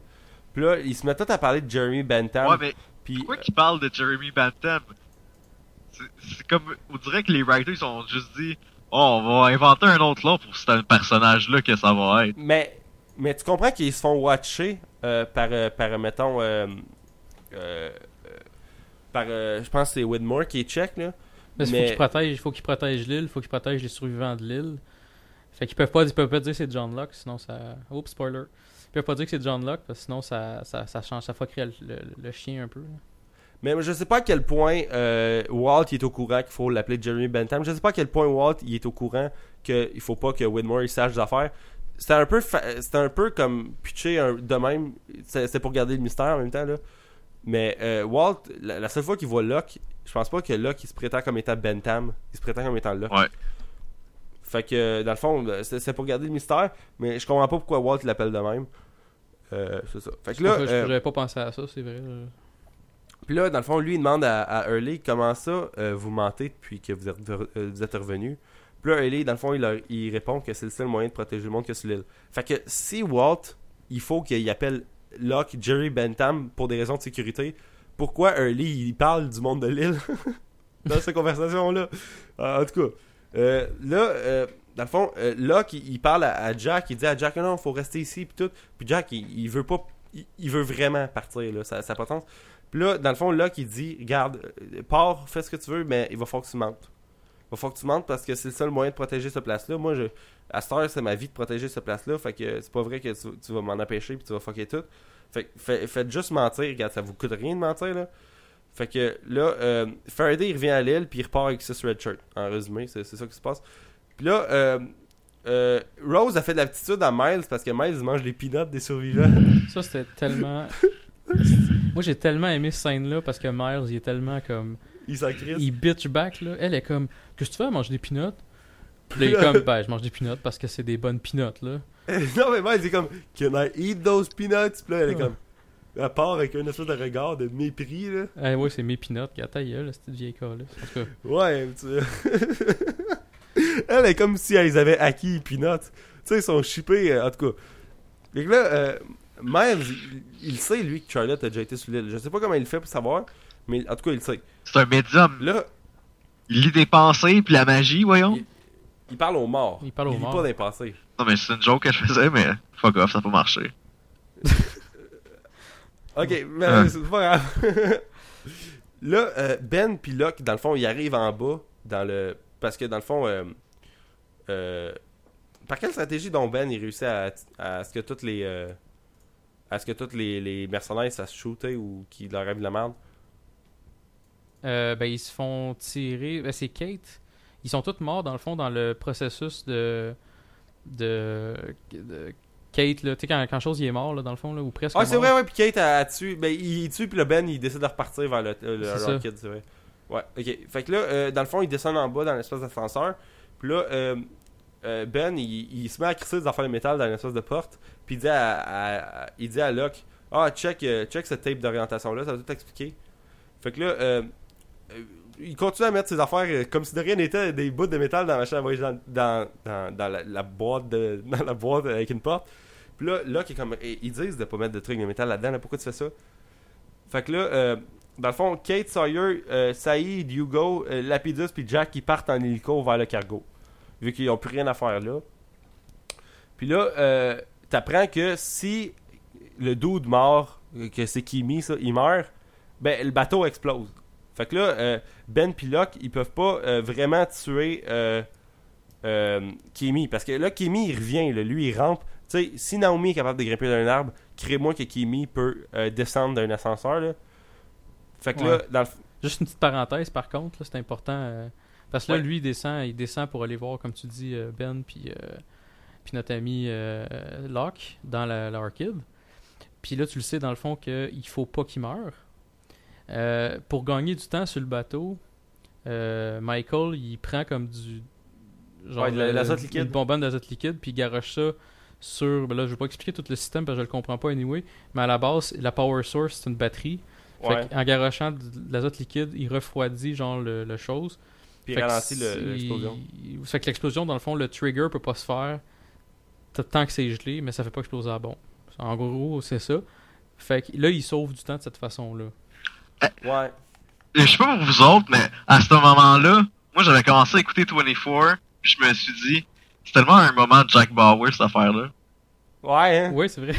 Puis là, il se met tout à parler de Jeremy Bentham. Ouais, mais puis, pourquoi euh, qu'il parle de Jeremy Bentham C'est comme. On dirait que les writers ils sont juste dit Oh, on va inventer un autre nom pour ce personnage-là que ça va être. mais, mais tu comprends qu'ils se font watcher euh, par, euh, par, mettons, euh, euh, par, euh, je pense que c'est Widmore qui est check, là. Mais il Mais- faut qu'il protège, il faut qu'il protège l'île, il faut qu'il protège les survivants de l'île. Fait qu'ils peuvent pas, ils peuvent pas dire que c'est John Locke, sinon ça. Oups, spoiler. Ils peuvent pas dire que c'est John Locke, parce que sinon ça, ça, ça change, ça fuckerait le, le- le chien un peu. là. Mais je sais pas à quel point euh, Walt il est au courant qu'il faut l'appeler Jeremy Bentham. Je sais pas à quel point Walt il est au courant qu'il faut pas que Widmore il sache des affaires. C'était un peu fa- c'était un peu comme pitcher un- de même. C'est c'est pour garder le mystère en même temps là. Mais euh, Walt, la, la seule fois qu'il voit Locke, je pense pas que Locke il se prétend comme étant Bentham. Il se prétend comme étant Locke. Ouais. Fait que dans le fond, c'est c'est pour garder le mystère. Mais je comprends pas pourquoi Walt l'appelle de même. Euh, c'est ça. Fait que là, Je- euh, pas pensé à ça, c'est vrai. puis là, dans le fond, lui, il demande à, à Hurley comment ça, euh, vous mentez depuis que vous êtes, vous êtes revenu? Puis là, Hurley, dans le fond, il, leur- il répond que c'est le seul moyen de protéger le monde que sur l'île. Fait que si Walt, il faut qu'il appelle Locke Jerry Bentham pour des raisons de sécurité, pourquoi Hurley, il parle du monde de l'île dans cette conversation-là? En tout cas, euh, là, euh, dans le fond, euh, Locke, il, il parle à, Jack, il dit à Jack, non, faut rester ici, puis tout. Puis Jack, il, il veut pas, il, il veut vraiment partir, là, ça n'a pas sens. Puis là, dans le fond, Locke, il dit Regarde, euh, pars, fais ce que tu veux, mais il va falloir que tu mentes. va falloir que tu montes parce que c'est le seul moyen de protéger cette place-là. Moi, je, à cette heure, c'est ma vie de protéger cette place-là. Fait que c'est pas vrai que tu, vas m'en empêcher puis tu vas fucker tout. Fait fait- faites juste mentir. Regarde, ça vous coûte rien de mentir, là. Fait que là, euh, Faraday, il revient à l'île puis il repart avec 6 red shirts. En résumé, c'est ça qui se passe. Puis là, euh, euh, Rose a fait de l'aptitude à Miles parce que Miles il mange les peanuts des survivants. Ça, c'était tellement. Moi, j'ai tellement aimé cette scène-là parce que Miles, il est tellement comme. il s'en. Il bitch back, là. Elle est comme. Qu'est-ce que tu fais à manger des peanuts? Puis là, il est comme. Ben, je mange des peanuts parce que c'est des bonnes peanuts, là. non, mais Miles, il est comme Can I eat those peanuts? Puis là, elle est comme. Elle part avec un espèce de regard de mépris, là. Eh ouais, c'est mes peanuts. Regarde ta gueule, cette vieille là. En tout cas, Ouais, tu... Elle est comme si ils avaient acquis les peanuts. Tu sais, ils sont chippés, euh, en tout cas. Fait que là, euh, Miles, il, il sait, lui, que Charlotte a déjà été sur l'île. Je sais pas comment il fait pour savoir, mais en tout cas, il le sait. C'est un médium. Là, Il lit des pensées puis la magie, voyons. Il- il parle aux morts. Il parle aux lit morts. pas des passés. Non, mais c'est une joke que je faisais, mais fuck off, ça a pas marché. Ok, mais Ah. c'est pas grave. là, euh, Ben puis Locke, dans le fond, ils arrivent en bas dans le. Parce que dans le fond, euh, euh, par quelle stratégie dont Ben il réussit à, à ce que toutes les. euh, à ce que tous les, les mercenaires ça se shooter ou qu'il leur arrive de la merde? Euh, ben, ils se font tirer. Ben, c'est Kate. Ils sont tous morts, dans le fond, dans le processus de. de. de Kate, là. Tu sais, quand, quand chose il est mort, là, dans le fond, là, ou presque. Ah, c'est vrai, ouais, puis Kate a, a tué. Ben, il, il tue, puis le Ben il décide de repartir vers le. Rocket, c'est vrai. Ouais, ok. Fait que là, euh, dans le fond, il descend en bas dans l'espèce d'ascenseur. Puis là, euh, euh, Ben, il, il se met à crisser des affaires de métal dans l'espèce de porte. Puis il dit à, à- à- il dit à Locke Ah, check, euh, check cette tape d'orientation-là, ça va tout expliquer. Fait que là, euh, euh, il continue à mettre ses affaires euh, comme si de rien n'était, des bouts de métal dans la machine dans, la, boîte avec une porte. Puis là, Locke est comme. Ils disent de pas mettre de trucs de métal là-dedans, là, pourquoi tu fais ça? Fait que là, euh, dans le fond, Kate, Sawyer, euh, Saïd, Hugo, euh, Lapidus puis Jack qui partent en hélico vers le cargo. Vu qu'ils ont plus rien à faire là. Puis là, euh, t'apprends que si le dude mort, que c'est Kimi, ça, il meurt, ben le bateau explose. Fait que là, euh, Ben pis Locke, ils peuvent pas euh, vraiment tuer euh, Kimi. Parce que là, Kimi, il revient, là, lui, il rampe. Tu sais, si Naomi est capable de grimper d'un arbre, crée-moi que Kimi peut descendre d'un ascenseur, là. Fait que là, dans le... Juste une petite parenthèse, par contre, là, c'est important. parce que là, Ouais. lui, il descend, il descend pour aller voir, comme tu dis, Ben, puis notre ami euh, Locke dans la- l'Orchid. Puis là, tu le sais, dans le fond, qu'il faut pas qu'il meure. Euh, pour gagner du temps sur le bateau, euh, Michael, il prend comme du. Ouais, de la- l'azote liquide. Une bonbonne d'azote liquide, puis il garoche ça sur. Ben là, je vais pas expliquer tout le système parce que je le comprends pas anyway. Mais à la base, la power source, c'est une batterie. Ouais. Fait en garochant de l'azote liquide, il refroidit genre le, le chose. Puis Fait que ralentit le- si- l'explosion. il- Fait que l'explosion, dans le fond, le trigger peut pas se faire tant que c'est gelé, mais ça fait pas exploser à bon. En gros, c'est ça. Fait que là, il sauve du temps de cette façon-là. Ouais. Je sais pas pour vous autres, mais à ce moment-là, moi j'avais commencé à écouter 24, puis je me suis dit, c'est tellement un moment de Jack Bauer cette affaire-là. Ouais, hein? Oui, c'est vrai.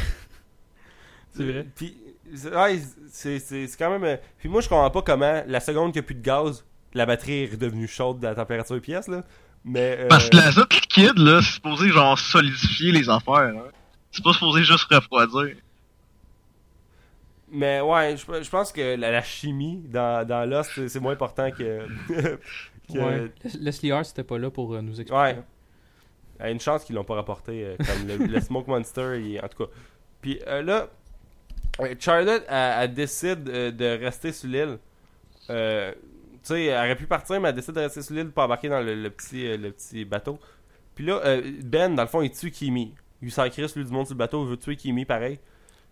c'est vrai. Puis, c'est- ouais, c'est c'est- c'est quand même. euh, Puis moi, je comprends pas comment, la seconde qu'il n'y a plus de gaz, la batterie est redevenue chaude à la température pièce, là. Mais. euh, Parce que l'azote liquide, là, c'est supposé genre solidifier les affaires. Hein. C'est pas supposé juste refroidir. Mais ouais, je, je pense que la, la chimie dans, dans l'os, c'est moins important que. que- Ouais. Les- Leslie Hart, c'était pas là pour euh, nous expliquer. Ouais. Il y a une chance qu'ils l'ont pas rapporté, euh, comme le, le Smoke Monster, il- en tout cas. Puis euh, là, euh, Charlotte, elle, elle décide de rester sur l'île. Tu sais, elle aurait pu partir, mais elle décide de rester sur l'île pour embarquer dans le, le petit, le petit bateau. Puis là, euh, Ben, dans le fond, il tue Kimi. Il s'en crisse, lui, du monde sur le bateau, il veut tuer Kimi pareil.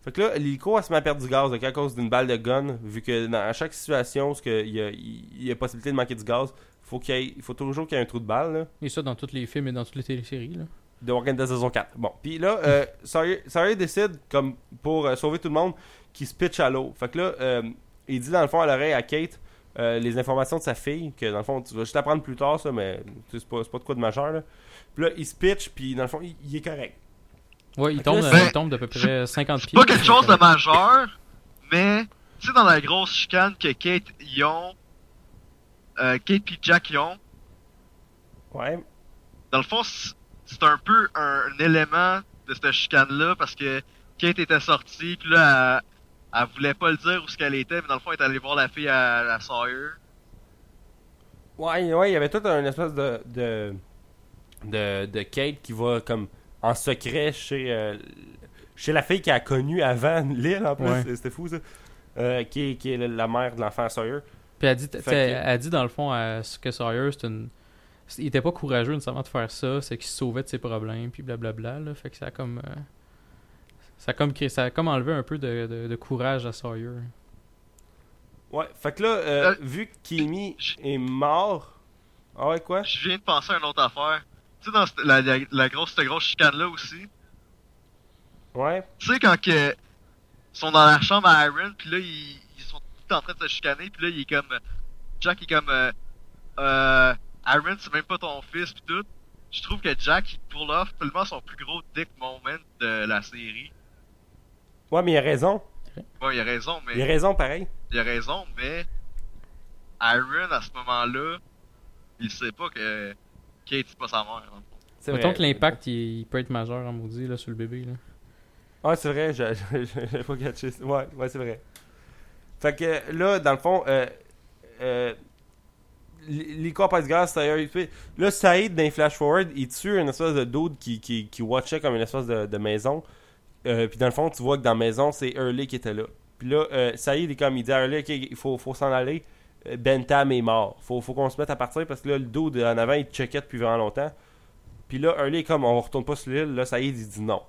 Fait que là, l'hélico, elle se met à perdre du gaz à cause d'une balle de gun, vu que dans à chaque situation où il y a, il y a possibilité de manquer du gaz, faut qu'il ait- faut toujours qu'il y ait un trou de balle. Là. Et ça dans tous les films et dans toutes les téléséries. Là. de Walking Dead saison 4. Bon, puis là, euh, Sawyer, Sawyer décide, comme pour euh, sauver tout le monde, qu'il se pitch à l'eau. Fait que là, euh, il dit dans le fond à l'oreille à Kate euh, les informations de sa fille, que dans le fond, tu vas juste apprendre plus tard, ça, mais c'est pas, de quoi de majeur. Là. Puis là, il se pitch, puis dans le fond, il, il est correct. Ouais, il tombe, il tombe d'à peu près 50 C'est pieds. pas quelque chose de majeur, mais tu sais dans la grosse chicane que Kate y ont, euh, Kate pis Jack y ont, Ouais. Dans le fond, c'est un peu un, un élément de cette chicane-là parce que Kate était sortie, puis là, elle, elle voulait pas le dire où ce qu'elle était, mais dans le fond, elle est allée voir la fille à, à Sawyer. Ouais, ouais, il y avait tout un espèce de, de, de, de Kate qui va comme en secret chez, euh, chez la fille qu'elle a connue avant l'île en plus. Ouais. C'était fou ça. Euh, qui, est, qui est la mère de l'enfant Sawyer. Puis elle dit, que- elle dit dans le fond à ce que Sawyer, c'est une. Il était pas courageux nécessairement de faire ça, c'est qu'il se sauvait de ses problèmes, puis blablabla. Là, fait que ça a comme. euh, ça, a comme créé- ça a comme enlevé un peu de, de- de courage à Sawyer. Ouais, fait que là, euh, Euh, vu que Kimi est mort. Ah ouais, quoi? Je viens de penser à une autre affaire. Tu sais, dans cette- la, la, la grosse, cette grosse chicane-là aussi, Ouais. tu sais, quand que, ils sont dans la chambre à Iron, puis là, ils, ils sont tout en train de se chicaner, puis là, il est comme. Jack est comme. Euh, euh, Iron, c'est même pas ton fils, puis tout. Je trouve que Jack, il pull off tellement son plus gros dick moment de la série. Ouais, mais il a raison. Bon, il a raison, mais. Il a raison pareil. il a raison, mais. Iron, à ce moment-là, il sait pas que Kate, c'est pas sa mère. C'est vrai. que l'impact, il, il peut être majeur en maudit là, sur le bébé. Là. Ah, c'est vrai, j'avais pas catché ça. Ouais, ouais, c'est vrai. Fait que là, dans le fond, euh, euh, les corps de gaz, c'est Là, Saïd, dans les Flash Forward, il tue une espèce de dude qui, qui, qui watchait comme une espèce de, de maison. Euh, puis dans le fond, tu vois que dans la maison, c'est Hurley qui était là. Puis là, euh, Saïd est comme, il dit à Hurley, ok, il faut, faut s'en aller. Bentham est mort. Faut, faut qu'on se mette à partir parce que là, le dude en avant, il checkait depuis vraiment longtemps. Puis là, Hurley est comme, on retourne pas sur l'île. Là, Saïd, il dit non.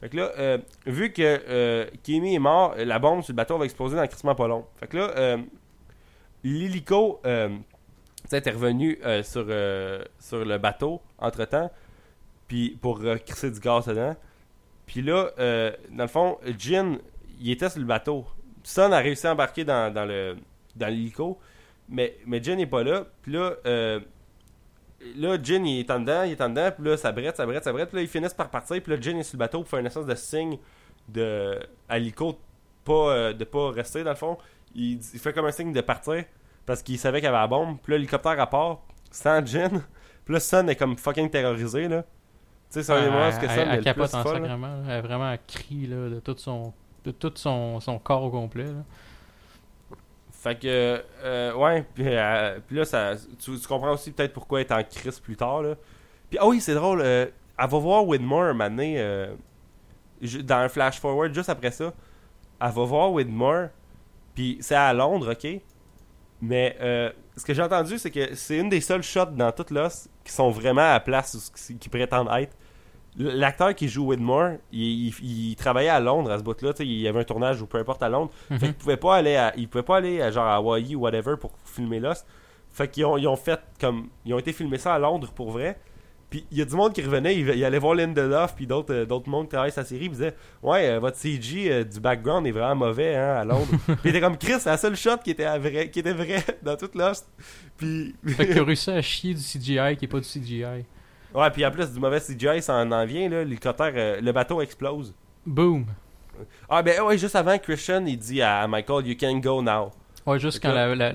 Fait que là, euh, vu que euh, Kimi est mort, la bombe sur le bateau va exploser dans le crissement pas long. Fait que là, euh, l'hélico, euh, était revenu euh, sur, sur le bateau entre-temps, puis pour crisser du gaz dedans. Puis là, dans le fond, Jin, il était sur le bateau. Son a réussi à embarquer dans, dans le dans l'hélico, mais, mais Jin n'est pas là. Puis là, euh, là, Jin, il est en dedans, il est en dedans, puis là, ça brette, ça brette, ça brette. Puis là, ils finissent par partir, puis là, Jin est sur le bateau pour faire une espèce de signe de, à l'hélico de pas, euh, de pas rester, dans le fond. Il, fait comme un signe de partir, parce qu'il savait qu'il y avait la bombe. Puis là, l'hélicoptère à part, sans Jin. Puis là, Sun est comme fucking terrorisé, là. Tu sais, c'est un des moments que elle, Sun elle est le capote plus en folle, là. sacrement. là. Elle vraiment elle crie là, de tout son de tout son, son corps au complet. Là. Fait que, euh, ouais, puis, euh, là, ça, tu, comprends aussi peut-être pourquoi elle est en crise plus tard, là. Puis, ah oui, c'est drôle, euh, elle va voir Widmore un moment donné, euh, dans un flash-forward, juste après ça, elle va voir Widmore, puis c'est à Londres, ok? Mais euh, ce que j'ai entendu, c'est que c'est une des seules shots dans toute l'os qui sont vraiment à la place qui prétendent être. L'acteur qui joue Widmore, il, il- il travaillait à Londres à ce bout-là, il y avait un tournage ou peu importe à Londres. Mhm. Fait qu'ils pouvaient pas aller à, ils pouvaient pas aller à, genre à Hawaii ou whatever pour filmer Lost. Fait qu'ils ont, ils ont fait comme ils ont été filmer ça à Londres pour vrai. Puis il y a du monde qui revenait, il, il allait voir Lindelof puis d'autres euh, d'autres monde qui travaillent sa série, ils disaient "Ouais, euh, votre CG euh, du background est vraiment mauvais hein, à Londres." puis il était comme Chris, la seule shot qui était vrai, qui était vrai dans toute Lost. Puis Fait a réussi à chier du CGI qui est pas du CGI. Ouais, puis en plus du mauvais CGI, ça en, en vient là, l'hélicoptère euh, le bateau explose. Boom! Ah ben ouais, juste avant Christian, il dit à Michael "You can go now." Ouais, juste quand la, la,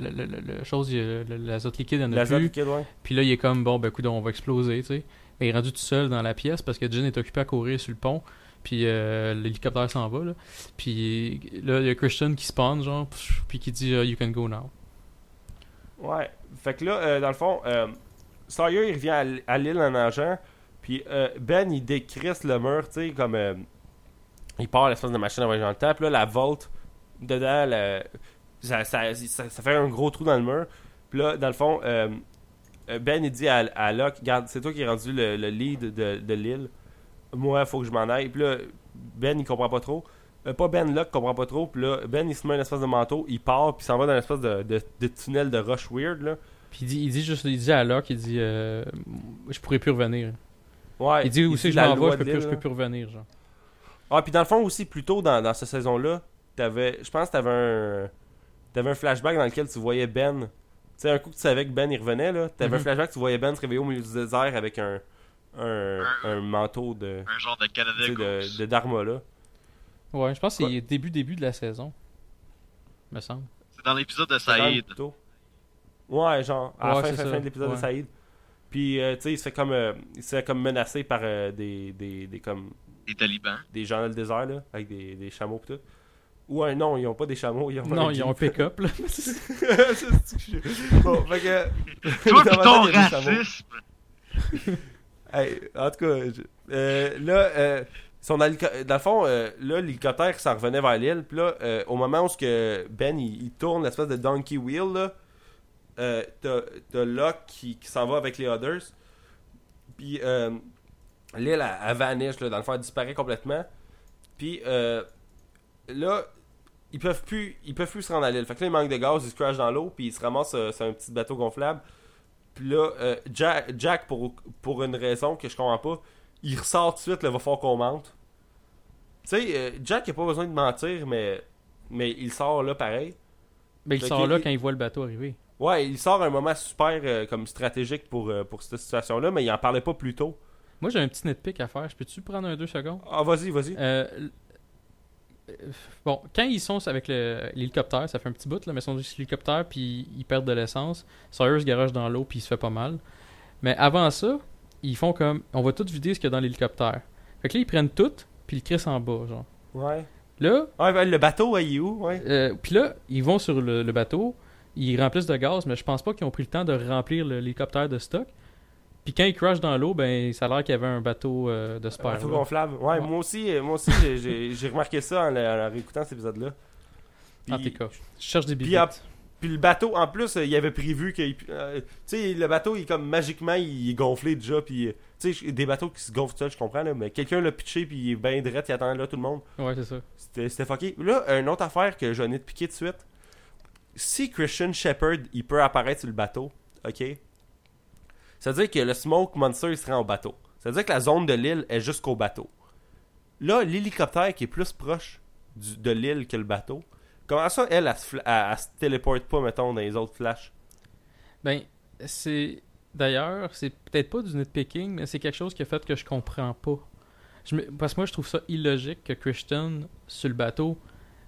chose, l'azote liquide, en a L'azote plus. liquide, ouais. Puis là, il est comme, bon, ben, écoute, on va exploser, tu sais. Mais il est rendu tout seul dans la pièce parce que Jin est occupé à courir sur le pont. Puis euh, l'hélicoptère s'en va, là. Puis là, il y a Christian qui spawn, genre, puis qui dit, euh, You can go now. Ouais. Fait que là, euh, dans le fond, euh, Sawyer, il revient à, l'île en nageant. Puis euh, Ben, il décrisse le mur, tu sais, comme. euh, il part l'espèce de machine à voyager dans le temps. Puis là, la volte, dedans, ça, ça, fait un gros trou dans le mur. Puis là, dans le fond, euh, euh, Ben, il dit à, à Locke Regarde, c'est toi qui es rendu le, le lead de, de l'île. Moi, faut que je m'en aille. Puis là, Ben, il comprend pas trop. Euh, pas Ben Locke comprend pas trop. Puis là, Ben, il se met un espèce de manteau. Il part, puis s'en va dans une espèce de, de, de tunnel de roche weird, là. Puis il dit, il dit juste, il dit à Locke, il dit, euh, Je pourrais plus revenir. Ouais, Il dit aussi, je m'en vais, je peux, plus, je peux plus revenir, genre. Ah, puis dans le fond aussi, plus tôt dans, dans cette saison-là, t'avais, je pense que t'avais un, t'avais un flashback dans lequel tu voyais Ben. Tu sais, un coup que tu savais que Ben il revenait, là, t'avais Mhm. un flashback, tu voyais Ben se réveiller au milieu du désert avec un, un, un manteau de, Un genre de Canada de, de Dharma, là. Ouais, je pense que c'est début, début de la saison. Me semble. C'est dans l'épisode de Saïd. Ouais, genre, à la Ouais, fin, fin, ça, fin de l'épisode de. Saïd. Puis, euh, tu sais, il se fait comme, euh, il se fait comme menacé par euh, des, des, des, comme, Les talibans. des gens dans le désert, là, avec des, des chameaux pis tout. Ou un, non, ils ont pas des chameaux, ils ont Non, ils ont un pick-up, là. bon, fait que... Toi pis ton des racisme! Hey, en tout cas, je- euh, là, euh, son hélico- dans le fond, euh, là, l'hélicoptère s'en revenait vers l'île. Puis là, euh, au moment où ce que Ben il, il tourne l'espèce de donkey wheel, là, euh, t'as Locke qui, qui s'en va avec les others. Puis euh, l'île, elle, elle vanish, là, dans le fond, elle disparaît complètement. Puis euh, là, ils peuvent plus ils peuvent plus se rendre à l'île. Fait que là, il manque de gaz, ils se crashent dans l'eau, puis ils se ramassent euh, sur un petit bateau gonflable. Puis là, euh, Jack, Jack pour, pour une raison que je comprends pas, il ressort tout de suite, là, va falloir qu'on monte. Tu sais, euh, Jack, il a pas besoin de mentir, mais, mais il sort là pareil. Ben, il Fait sort là quand il voit le bateau arriver. Ouais, il sort un moment super euh, comme stratégique pour, euh, pour cette situation-là, mais il en parlait pas plus tôt. Moi, j'ai un petit nitpick à faire. Je peux-tu prendre un deux secondes? Ah, vas-y, vas-y. Euh, bon, quand ils sont avec l'hélicoptère, ça fait un petit bout, là, mais ils sont sur l'hélicoptère, puis ils perdent de l'essence. Sawyer se garoche dans l'eau, puis il se fait pas mal. Mais avant ça, ils font comme. On va tout vider ce qu'il y a dans l'hélicoptère. Fait que là, ils prennent tout, puis ils le crissent en bas, genre. Ouais. Là, Ouais, ben, le bateau, il est où? Ouais. puis là, ils vont sur le, le bateau, ils remplissent de gaz, mais je pense pas qu'ils ont pris le temps de remplir l'hélicoptère de stock. Puis quand ils crashent dans l'eau, ben ça a l'air qu'il y avait un bateau euh, de Un spare. bateau là. gonflable. Ouais, Ouais. moi aussi, euh, moi aussi j'ai- remarqué ça en, réécoutant cet épisode-là. En tout cas, je cherche des billets. Puis le bateau, en plus, euh, il avait prévu que. euh, tu sais, le bateau, il est comme magiquement, il est gonflé déjà. Puis, tu sais, des bateaux qui se gonflent tout seuls, je comprends, là, mais quelqu'un l'a pitché, puis il est bien drette, il attend là tout le monde. Ouais, c'est ça. C'était fucké. Là, une autre affaire que j'en ai de piquer de suite. Si Christian Shepard, il peut apparaître sur le bateau, ok? Ça veut dire que le Smoke Monster, il serait au bateau. Ça veut dire que la zone de l'île est jusqu'au bateau. Là, l'hélicoptère qui est plus proche de l'île que le bateau, comment ça, elle, elle, elle- se téléporte pas, mettons, dans les autres flashs? Ben, c'est. D'ailleurs, c'est peut-être pas du nitpicking, mais c'est quelque chose qui a fait que je comprends pas. Parce que moi, je trouve ça illogique que Christian, sur le bateau,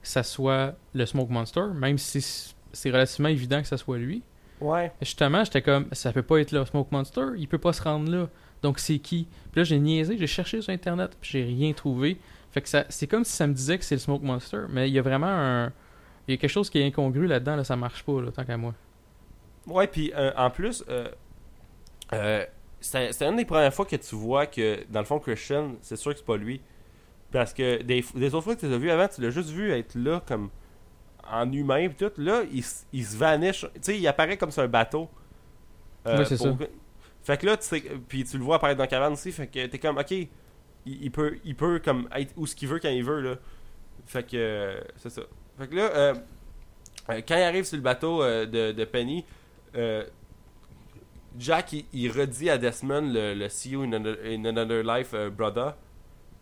ça soit le Smoke Monster, même si c'est relativement évident que ça soit lui. Ouais. Justement, j'étais comme, ça peut pas être le Smoke Monster, il peut pas se rendre là. Donc c'est qui? Puis là, j'ai niaisé, j'ai cherché sur internet, puis j'ai rien trouvé. Fait que ça, c'est comme si ça me disait que c'est le Smoke Monster, mais il y a vraiment un. Il y a quelque chose qui est incongru là-dedans, là, ça marche pas, là, tant qu'à moi. Ouais, puis euh, en plus, euh, euh, c'est c'est une des premières fois que tu vois que, dans le fond, Christian, c'est sûr que c'est pas lui. Parce que des, des autres fois que tu l'as vu avant, tu l'as juste vu être là, comme en humain, pis tout. Là, il, il se vanish. Tu sais, il apparaît comme sur un bateau. Euh, c'est ça. Fait que là, tu sais, puis tu le vois apparaître dans la cabane aussi. Fait que t'es comme, ok, il, il peut, il peut comme être où ce qu'il veut quand il veut, là. Fait que, euh, c'est ça. Fait que là, euh, euh, quand il arrive sur le bateau de, de Penny, Jack, il, il redit à Desmond le, le See you in another, in another life, brother.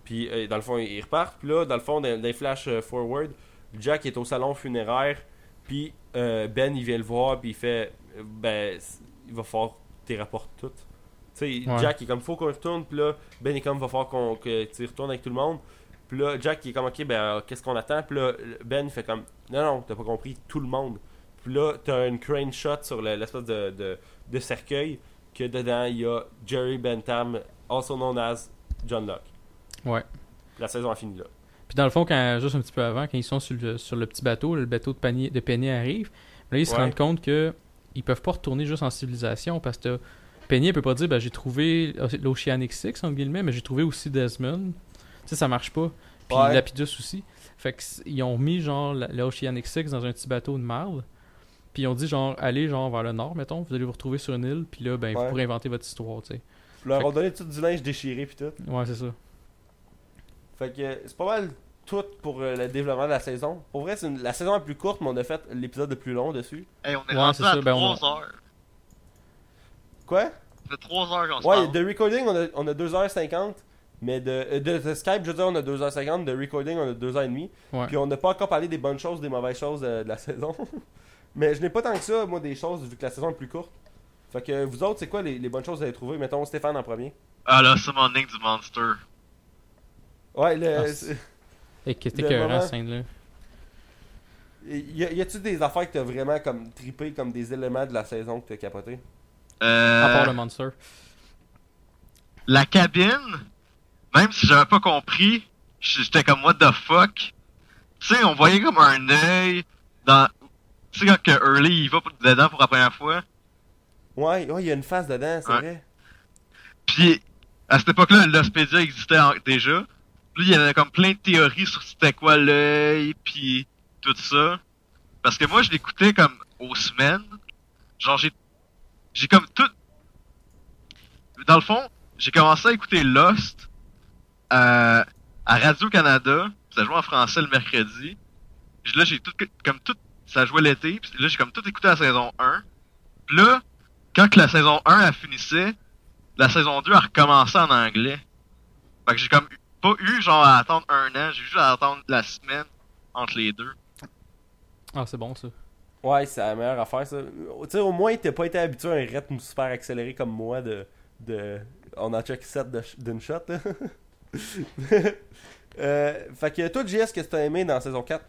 Puis, dans le fond, il repart. Puis là, dans le fond, dans, dans les flash forward, Jack est au salon funéraire. Puis, euh, Ben, il vient le voir. Puis, il fait Ben, il va falloir que tu rapportes tout. Tu sais, Ouais. Jack, il est comme Faut qu'on retourne. Puis là, Ben est comme Va falloir qu'on, que tu retournes avec tout le monde. Puis là, Jack, il est comme Ok, ben, euh, qu'est-ce qu'on attend? Puis là, Ben, il fait comme Non, non, t'as pas compris, tout le monde. Puis là, t'as une crane shot sur le- l'espèce de, de, de cercueil. Que dedans, il y a Jerry Bentham, also known as John Locke. Ouais. La saison a fini là. Puis dans le fond, quand, juste un petit peu avant, quand ils sont sur le, sur le petit bateau, le bateau de, Penny, de Penny arrive, là, ils se Ouais. rendent compte que ils peuvent pas retourner juste en civilisation parce que Penny, elle peut pas dire, ben, j'ai trouvé l'Oceanic Six, entre guillemets, mais j'ai trouvé aussi Desmond. Tu sais, ça marche pas. Puis Ouais. Lapidus aussi. Fait que s- ils ont mis, genre, l'Oceanic Six dans un petit bateau de marde. Puis ils ont dit, genre, allez, genre, vers le nord, mettons, vous allez vous retrouver sur une île, puis là, ben, Ouais. vous pourrez inventer votre histoire, tu sais. Leur ont donné tout du linge déchiré puis tout. Ouais, c'est ça. Fait que c'est pas mal tout pour euh, le développement de la saison. Pour vrai, c'est une- la saison la plus courte, mais on a fait l'épisode le plus long dessus. Hey, on est Ouais, rendu c'est à ça, ben, on- 3 heures. Quoi? Ça fait 3 heures qu'on Ouais, parle. de recording, on a, on a 2h50. Mais de, euh, de, de Skype, je veux dire, on a 2h50. De recording, on a 2h30. Ouais. Puis on n'a pas encore parlé des bonnes choses, des mauvaises choses euh, de la saison. mais je n'ai pas tant que ça, moi, des choses, vu que la saison est plus courte. Fait que vous autres, c'est quoi les, les bonnes choses que vous avez trouvées? Mettons Stéphane en premier. Ah là, summoning du monster. Ouais, le. Ah, Et qui était Le écœurant, moment- cette scène-là. Y, a-tu des affaires que t'as vraiment comme trippé comme des éléments de la saison que t'as capoté? Euh, À part le Monster. la cabine, même si j'avais pas compris, j'étais comme what the fuck? Tu sais, on voyait comme un œil dans. Tu sais, quand que Early il va dedans pour la première fois. Ouais, ouais, il y a une face dedans, c'est Ouais. vrai. Puis à cette époque-là, l'Ospedia existait en- déjà. Puis il y avait comme plein de théories sur c'était quoi l'œil, puis tout ça. Parce que moi, je l'écoutais comme aux semaines. Genre, j'ai, j'ai comme tout. Dans le fond, j'ai commencé à écouter Lost euh, à Radio Canada. Ça jouait en français le mercredi. Puis là, j'ai tout comme tout. Ça jouait l'été. Puis là, j'ai comme tout écouté la saison 1. Puis là, quand que la saison 1 a finissait, la saison 2 a recommencé en anglais. Fait que j'ai comme pas eu genre à attendre un an, j'ai juste à attendre la semaine entre les deux. Ah, c'est bon ça. Ouais, c'est la meilleure affaire, ça. Tu sais, au moins, t'as pas été habitué à un rythme super accéléré comme moi de. de... On en check 7 de- d'une shot, là. euh, fait que toi, JS, qu'est-ce que t'as aimé dans saison 4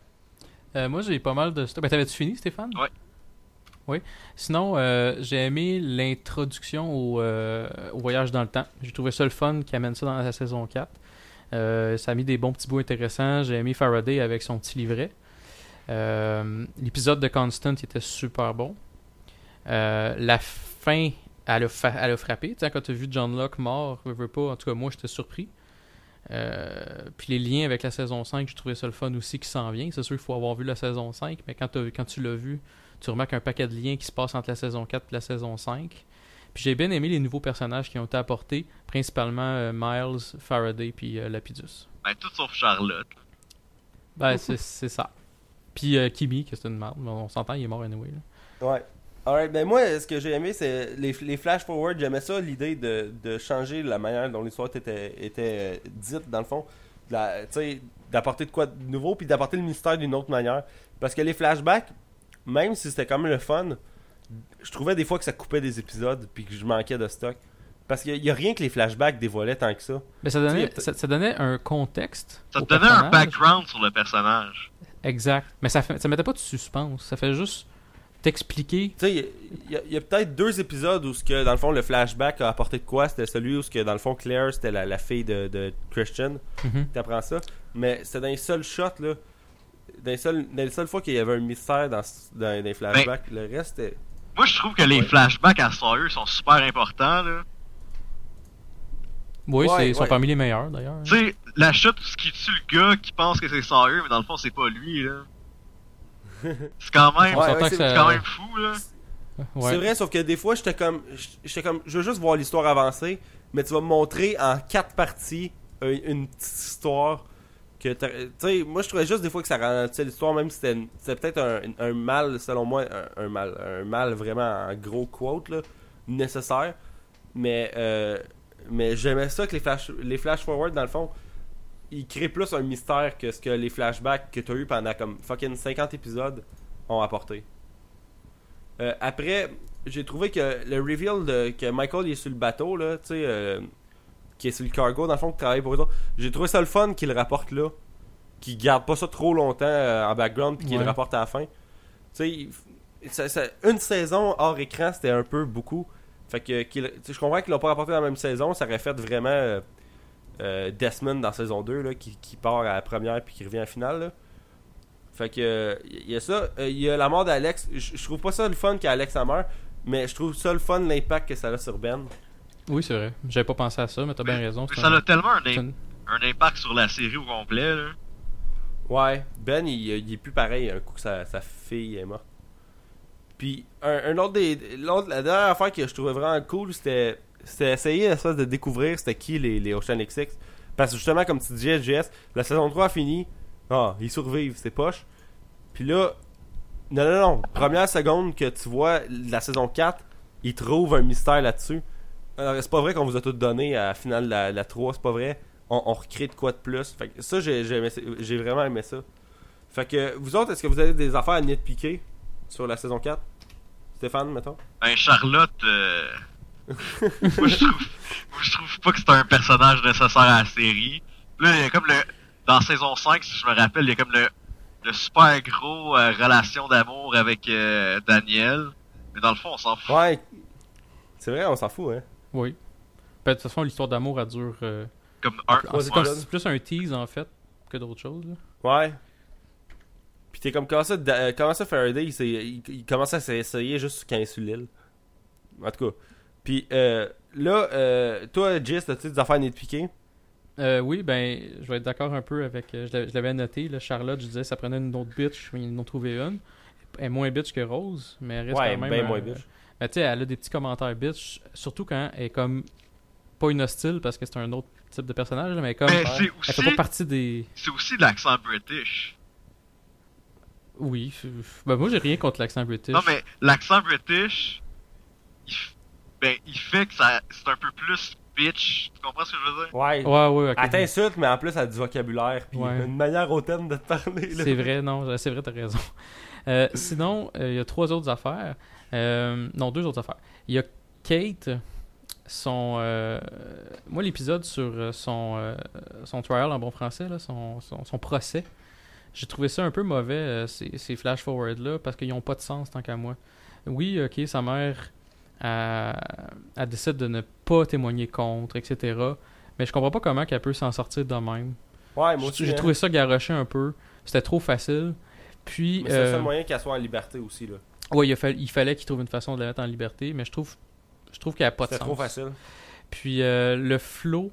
Euh, moi, j'ai pas mal de stuff. Ben, t'avais-tu fini, Stéphane? Ouais. Oui. Sinon, euh, j'ai aimé l'introduction au, euh, au voyage dans le temps. J'ai trouvé ça le fun qui amène ça dans la saison 4. Euh, ça a mis des bons petits bouts intéressants. J'ai aimé Faraday avec son petit livret. Euh, L'épisode de Constant était super bon. Euh, la fin, elle a, frappé. Quand tu as vu John Locke mort, veux, pas, en tout cas, moi, j'étais surpris. Puis les liens avec la saison 5, j'ai trouvé ça le fun aussi qui s'en vient. C'est sûr qu'il faut avoir vu la saison 5, mais quand, quand tu l'as vu, tu remarques un paquet de liens qui se passent entre la saison 4 et la saison 5. Puis j'ai bien aimé les nouveaux personnages qui ont été apportés, principalement euh, Miles, Faraday puis euh, Lapidus. Ben tout sauf Charlotte. Ben, c'est c'est ça. Puis euh, Kimi, que c'est une merde, mais on s'entend, il est mort anyway. Là. Ouais. Alright, ben moi, ce que j'ai aimé, c'est les, les flash forward. J'aimais ça, l'idée de, de changer la manière dont l'histoire était, était euh, dite, dans le fond. De Tu sais, d'apporter de quoi de nouveau, puis d'apporter le mystère d'une autre manière. Parce que les flashbacks, même si c'était quand même le fun, je trouvais des fois que ça coupait des épisodes, puis que je manquais de stock. Parce qu'il y a rien que les flashbacks dévoilaient tant que ça. Mais ça donnait, Tu sais, ça, ça donnait un contexte. Ça te donnait un background sur le personnage. Exact. Mais ça, fait, ça mettait pas de suspense. Ça fait juste t'expliquer. Tu sais, il y a- il y a, il y a peut-être deux épisodes où, ce que, dans le fond, le flashback a apporté de quoi. C'était celui où, ce que, dans le fond, Claire, c'était la, la fille de, de Christian. Mhm. T'apprends ça. Mais c'était dans les seuls shots, là. Dans les seules, dans les seules fois qu'il y avait un mystère dans, dans, dans les flashbacks. le reste, c'était. Moi, je trouve que les Ouais. flashbacks à Sawyer sont super importants, là. Oui, Ouais, c'est- ils sont ouais. parmi les meilleurs d'ailleurs. Tu sais, la où ce qui tue le gars qui pense que c'est Sawyer, mais dans le fond, c'est pas lui, là. C'est quand même, c'est ça- quand même fou, là. Ouais. C'est vrai, sauf que des fois, j'étais comme. J'étais comme. Je veux juste voir l'histoire avancer. Mais tu vas me montrer en quatre parties un- une petite histoire. Tu sais, moi, je trouvais juste des fois que ça ralentissait l'histoire, même si c'était peut-être un, un mal, selon moi, un, mal. Un mal vraiment en gros quote, là. Nécessaire. Mais. euh, mais j'aimais ça que les flash, les flash forward, dans le fond, ils créent plus un mystère que ce que les flashbacks que tu as eu pendant comme fucking 50 épisodes ont apporté. Euh, après, j'ai trouvé que le reveal de, que Michael est sur le bateau, là, tu sais, euh, qui est sur le cargo, dans le fond, qui travaille pour eux autres, j'ai trouvé ça le fun qu'il le rapporte là. Qu'il garde pas ça trop longtemps euh, en background, puis qu'il Ouais. le rapporte à la fin. Tu sais, une saison hors écran, c'était un peu beaucoup. Fait que, je comprends qu'ils l'ont pas rapporté dans la même saison, ça aurait fait vraiment euh, euh, Desmond dans saison 2, là, qui, qui part à la première puis qui revient à la finale, là. Fait que, il y a ça. Il y a la mort d'Alex. Je je trouve pas ça le fun qu'Alex a meurt, mais je trouve ça le fun l'impact que ça a sur Ben. Oui, c'est vrai. J'avais pas pensé à ça, mais t'as bien raison. Mais ça un- a tellement un, un- un impact sur la série au complet, là. Ouais, Ben, il, il est plus pareil un coup que sa, sa fille est morte. Puis, un, un autre des. l'autre- la dernière affaire que je trouvais vraiment cool, c'était c'était essayer de découvrir c'était qui les, les Ocean XX. Parce que justement, comme tu disais, JS, la saison 3 a fini. Ah, ils survivent, c'est poche. Puis là, non, non, non. Première seconde que tu vois la saison 4, ils trouvent un mystère là-dessus. Alors, c'est pas vrai qu'on vous a tout donné à la finale de la, la 3, c'est pas vrai. On, on recrée de quoi de plus. Fait que ça, j'ai vraiment aimé ça. Fait que vous autres, est-ce que vous avez des affaires à nitpicker sur la saison 4 Stéphane, mettons? Ben, Charlotte, euh... moi, je trouve, moi, je trouve pas que c'est un personnage nécessaire à la série. Là, il y a comme le, dans saison 5, si je me rappelle, il y a comme le, le super gros euh, relation d'amour avec euh, Daniel. Mais dans le fond, on s'en fout. Ouais. C'est vrai, on s'en fout, hein. Oui. Ben, de toute façon, l'histoire d'amour, elle dure. euh, Comme un. ah, c'est comme- épisodes. c'est plus un tease, en fait, que d'autres choses. là. Ouais. Puis t'es comme, comment ça, Da- euh, comment ça Faraday, il, s'est- il, il commence à s'essayer juste quand il est sur l'île. En tout cas. Puis euh, là, euh, toi, Jess, as-tu des affaires? Euh, oui, ben, je vais être d'accord un peu avec. euh, je l'avais- je l'avais noté, là, Charlotte, je disais, ça prenait une autre bitch, mais ils en ont trouvé une. Elle est moins bitch que Rose, mais elle reste Ouais, quand même. ben euh, moins bitch. Ben, tu sais, elle a des petits commentaires bitch, surtout quand elle est comme. Pas une hostile, parce que c'est un autre type de personnage, là, mais comme. Mais Elle c'est fait aussi, pas partie des. c'est aussi l'accent british. Oui. Ben, moi, j'ai rien contre l'accent british. Non, mais l'accent british, il, f- ben, il fait que ça, c'est un peu plus bitch. Tu comprends ce que je veux dire? Ouais. Ouais, ouais, ok. Elle t'insulte, mais en plus, elle a du vocabulaire. Puis Ouais. une manière hautaine de te parler. là. C'est vrai, non, c'est vrai, t'as raison. Euh, sinon, euh, il y a trois autres affaires. Euh, non, deux autres affaires. Il y a Kate, son. euh, moi, l'épisode sur euh, son, euh, son trial en bon français, là, son, son, son procès, j'ai trouvé ça un peu mauvais, ces, ces flash-forward-là, parce qu'ils n'ont pas de sens tant qu'à moi. Oui, ok, sa mère, elle, elle décide de ne pas témoigner contre, etc. Mais je comprends pas comment qu'elle peut s'en sortir de même. Ouais, moi aussi. J'ai hein. trouvé ça garoché un peu. C'était trop facile. Puis, Mais c'est le seul moyen qu'elle soit en liberté aussi. là. Ouais, il, fallait qu'il trouve une façon de la mettre en liberté, mais je trouve, je trouve qu'elle a pas de sens. trop facile. Puis euh, le flow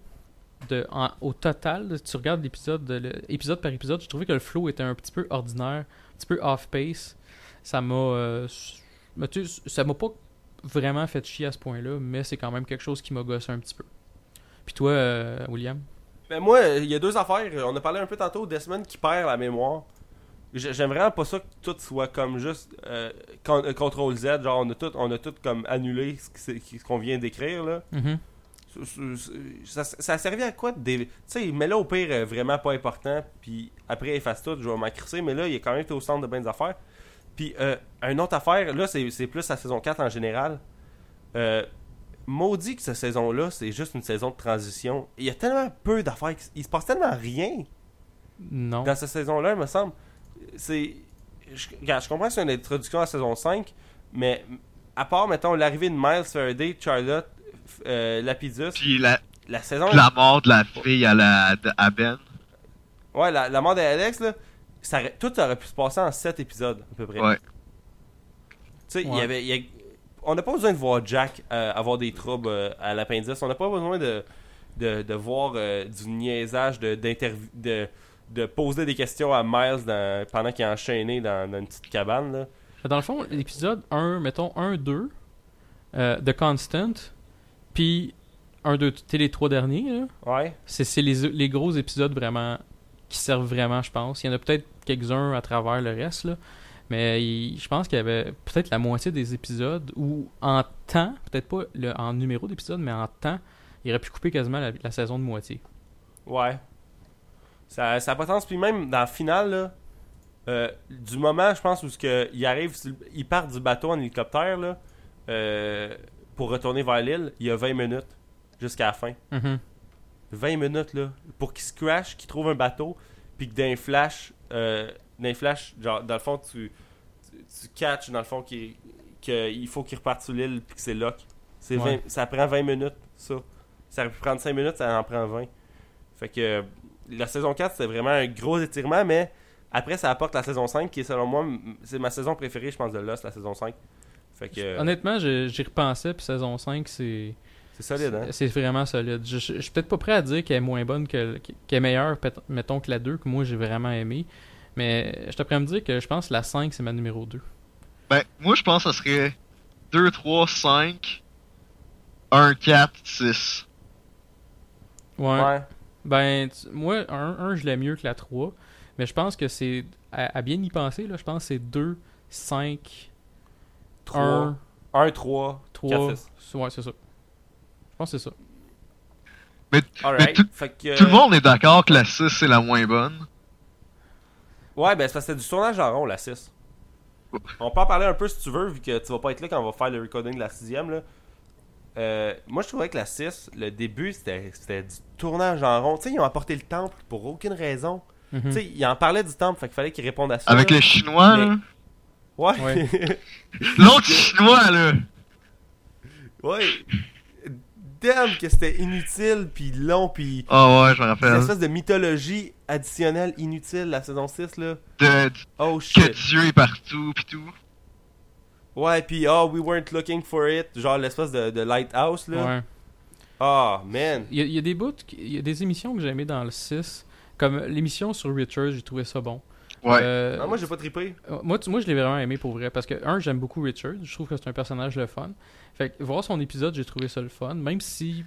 de, en- au total, tu regardes l'épisode, épisode par épisode, je trouvais que le flow était un petit peu ordinaire, un petit peu off-pace. Ça m'a, euh, ça m'a pas vraiment fait chier à ce point-là, mais c'est quand même quelque chose qui m'a gossé un petit peu. Puis toi, euh, William? Ben moi, il y a deux affaires. On a parlé un peu tantôt Desmond qui perd la mémoire. J'aime vraiment pas ça que tout soit comme juste euh, con- euh, CTRL Z, genre on a tout, on a tout comme annulé ce qu'on vient d'écrire là. Mhm. Ça, ça, ça servait à quoi de Tu sais, mais là au pire euh, vraiment pas important, puis après efface tout, je vais m'en crisser, mais là il est quand même été au centre de bien des affaires. Puis euh, une autre affaire, là c'est plus la saison 4 en général. Euh, maudit que cette saison-là, c'est juste une saison de transition. Il y a tellement peu d'affaires, il se passe tellement rien Non. dans cette saison-là, il me semble. C'est. Je, je comprends que c'est une introduction à la saison 5, mais à part, mettons, l'arrivée de Miles Faraday, Charlotte, euh, Lapidus, Puis la, la saison. la mort de la fille à, la, à Ben. Ouais, la, la mort d'Alex, là, ça aurait- tout aurait pu se passer en 7 épisodes, à peu près. Ouais. Tu sais, il y Ouais. avait. y a- on n'a pas besoin de voir Jack euh, avoir des troubles euh, à l'appendice. On n'a pas besoin de, de, de voir euh, du niaisage, de, d'interv- de, de poser des questions à Miles dans- pendant qu'il est enchaîné dans, dans une petite cabane. Là. Dans le fond, l'épisode 1, mettons 1, 2 euh, de Constant, puis 1, 2, t'es les trois derniers, là. Ouais. C'est, c'est les, les gros épisodes vraiment qui servent vraiment, je pense. Il y en a peut-être quelques-uns à travers le reste, là. Mais il- je pense qu'il y avait peut-être la moitié des épisodes où, en temps, peut-être pas le, en numéro d'épisode, mais en temps, il aurait pu couper quasiment la, la saison de moitié. Ouais. Ça n'a pas de sens. Puis même dans le final, là, euh, du moment, je pense, où ce que il arrive, il part du bateau en hélicoptère là, euh, pour retourner vers l'île, il y a 20 minutes jusqu'à la fin. Mhm. 20 minutes, là, pour qu'il se crash, qu'il trouve un bateau, puis que d'un flash, euh, d'un flash, genre, dans le fond, tu, tu, tu catches, dans le fond, qu'il qu'il faut qu'il reparte sur l'île, puis que c'est lock. C'est Ouais. 20 ça prend 20 minutes, ça. Ça aurait pu prendre 5 minutes, ça en prend 20. Fait que la saison 4, c'était vraiment un gros étirement, mais après, ça apporte la saison 5, qui est selon moi, c'est ma saison préférée, je pense, de Lost, la saison 5. Fait que euh, Honnêtement, je- j'y repensais, puis saison 5, c'est... c'est solide, hein? C'est vraiment solide. Je, je- je suis peut-être pas prêt à dire qu'elle est moins bonne que qu'elle est meilleure, mettons que la 2, que moi j'ai vraiment aimé. Mais je te prêt à me dire que je pense que la 5 c'est ma numéro 2. Ben, moi, je pense que ça serait 2, 3, 5, 1, 4, 6. Ouais. Ouais. Ben, tu, moi, un, un je l'aime mieux que la 3. Mais je pense que c'est. À, bien y penser, là, je pense que c'est 2, 5, 3, 1, 3, 3, 6. Ouais, c'est ça. Je pense que c'est ça. Mais, tout, le monde est d'accord que la 6 c'est la moins bonne. Ouais, ben c'est parce que c'est du tournage en rond, la 6. On peut en parler un peu si tu veux, vu que tu vas pas être là quand on va faire le recording de la 6ème. Euh, moi, je trouvais que la 6, le début, c'était du tournage en rond. Tu sais, ils ont apporté le temple pour aucune raison. Mhm. Tu sais, ils en parlaient du temple, fait qu'il fallait qu'ils répondent à ça. Avec là. les Chinois, Mais- là? Ouais. Ouais. L'autre Chinois, là. Ouais. Damn que c'était inutile, puis long, puis... Ah ouais, je me Une rappelle. espèce de mythologie additionnelle inutile, la saison 6, là. De, Oh que shit. Dieu est partout, pis tout. Ouais, puis oh, we weren't looking for it. Genre l'espèce de, de lighthouse, là. Ouais. Ah, man. Il y, a, il y a des bouts, il y a des émissions que j'ai aimées dans le 6. Comme l'émission sur Richard, j'ai trouvé ça bon. Ouais. Euh, Ah, moi, j'ai pas trippé. Euh, Moi, tu- moi je l'ai vraiment aimé pour vrai parce que, un, j'aime beaucoup Richard, je trouve que c'est un personnage le fun. Fait que voir son épisode, j'ai trouvé ça le fun, même si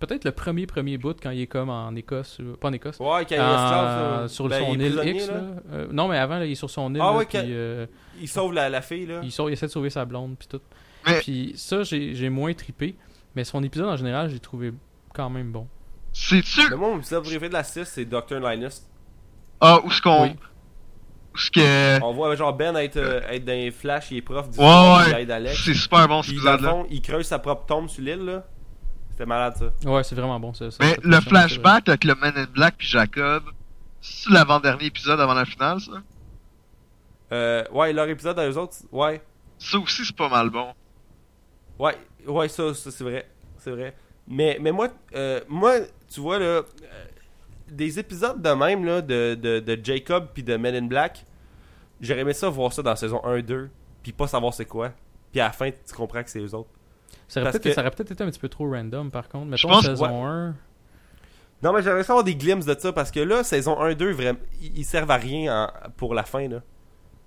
peut-être le premier premier bout quand il est comme en Écosse, euh, pas en Écosse, Ouais, quand il est esclave, là. sur Ben, son il est île X. là. là. Euh, non, mais avant, là, il est sur son île, Ah là, ouais, puis, quand- euh, Il sauve la, la fille, là. il, essaie de sauver sa blonde, puis tout. Mais- Puis ça, j'ai j'ai moins trippé, mais son épisode en général, j'ai trouvé quand même bon. C'est-tu. Mais moi, mon épisode préféré de la 6, c'est Dr. Linus. Ah, où est-ce qu'on. Oui. Où est-ce que. On voit genre Ben être, euh, être dans les flashs, il est prof du Ouais, ouais. il aide Alex. C'est super bon le épisode-là. il creuse sa propre tombe sur l'île, là. C'était malade, ça. Ouais, c'est vraiment bon, ça. ça, Mais le flashback avec le Man in Black puis Jacob, c'est l'avant-dernier épisode avant la finale, ça? Euh, ouais, leur épisode à eux autres, ouais. Ça aussi, c'est pas mal bon. Ouais, ouais, ça, ça c'est vrai. C'est vrai. Mais, mais moi, euh, moi, tu vois, là, euh, des épisodes de même, là, de, de, de Jacob puis de Men in Black, j'aurais aimé ça voir ça dans saison 1-2, puis pas savoir c'est quoi. Puis à la fin, tu comprends que c'est eux autres. Ça aurait peut-être que- ça aurait peut-être été un petit peu trop random, par contre. Mettons pense- saison 1. Non, mais j'aimerais ça avoir des glimpses de ça, parce que là, saison 1-2, vraiment, ils servent à rien en- pour la fin, là. Tu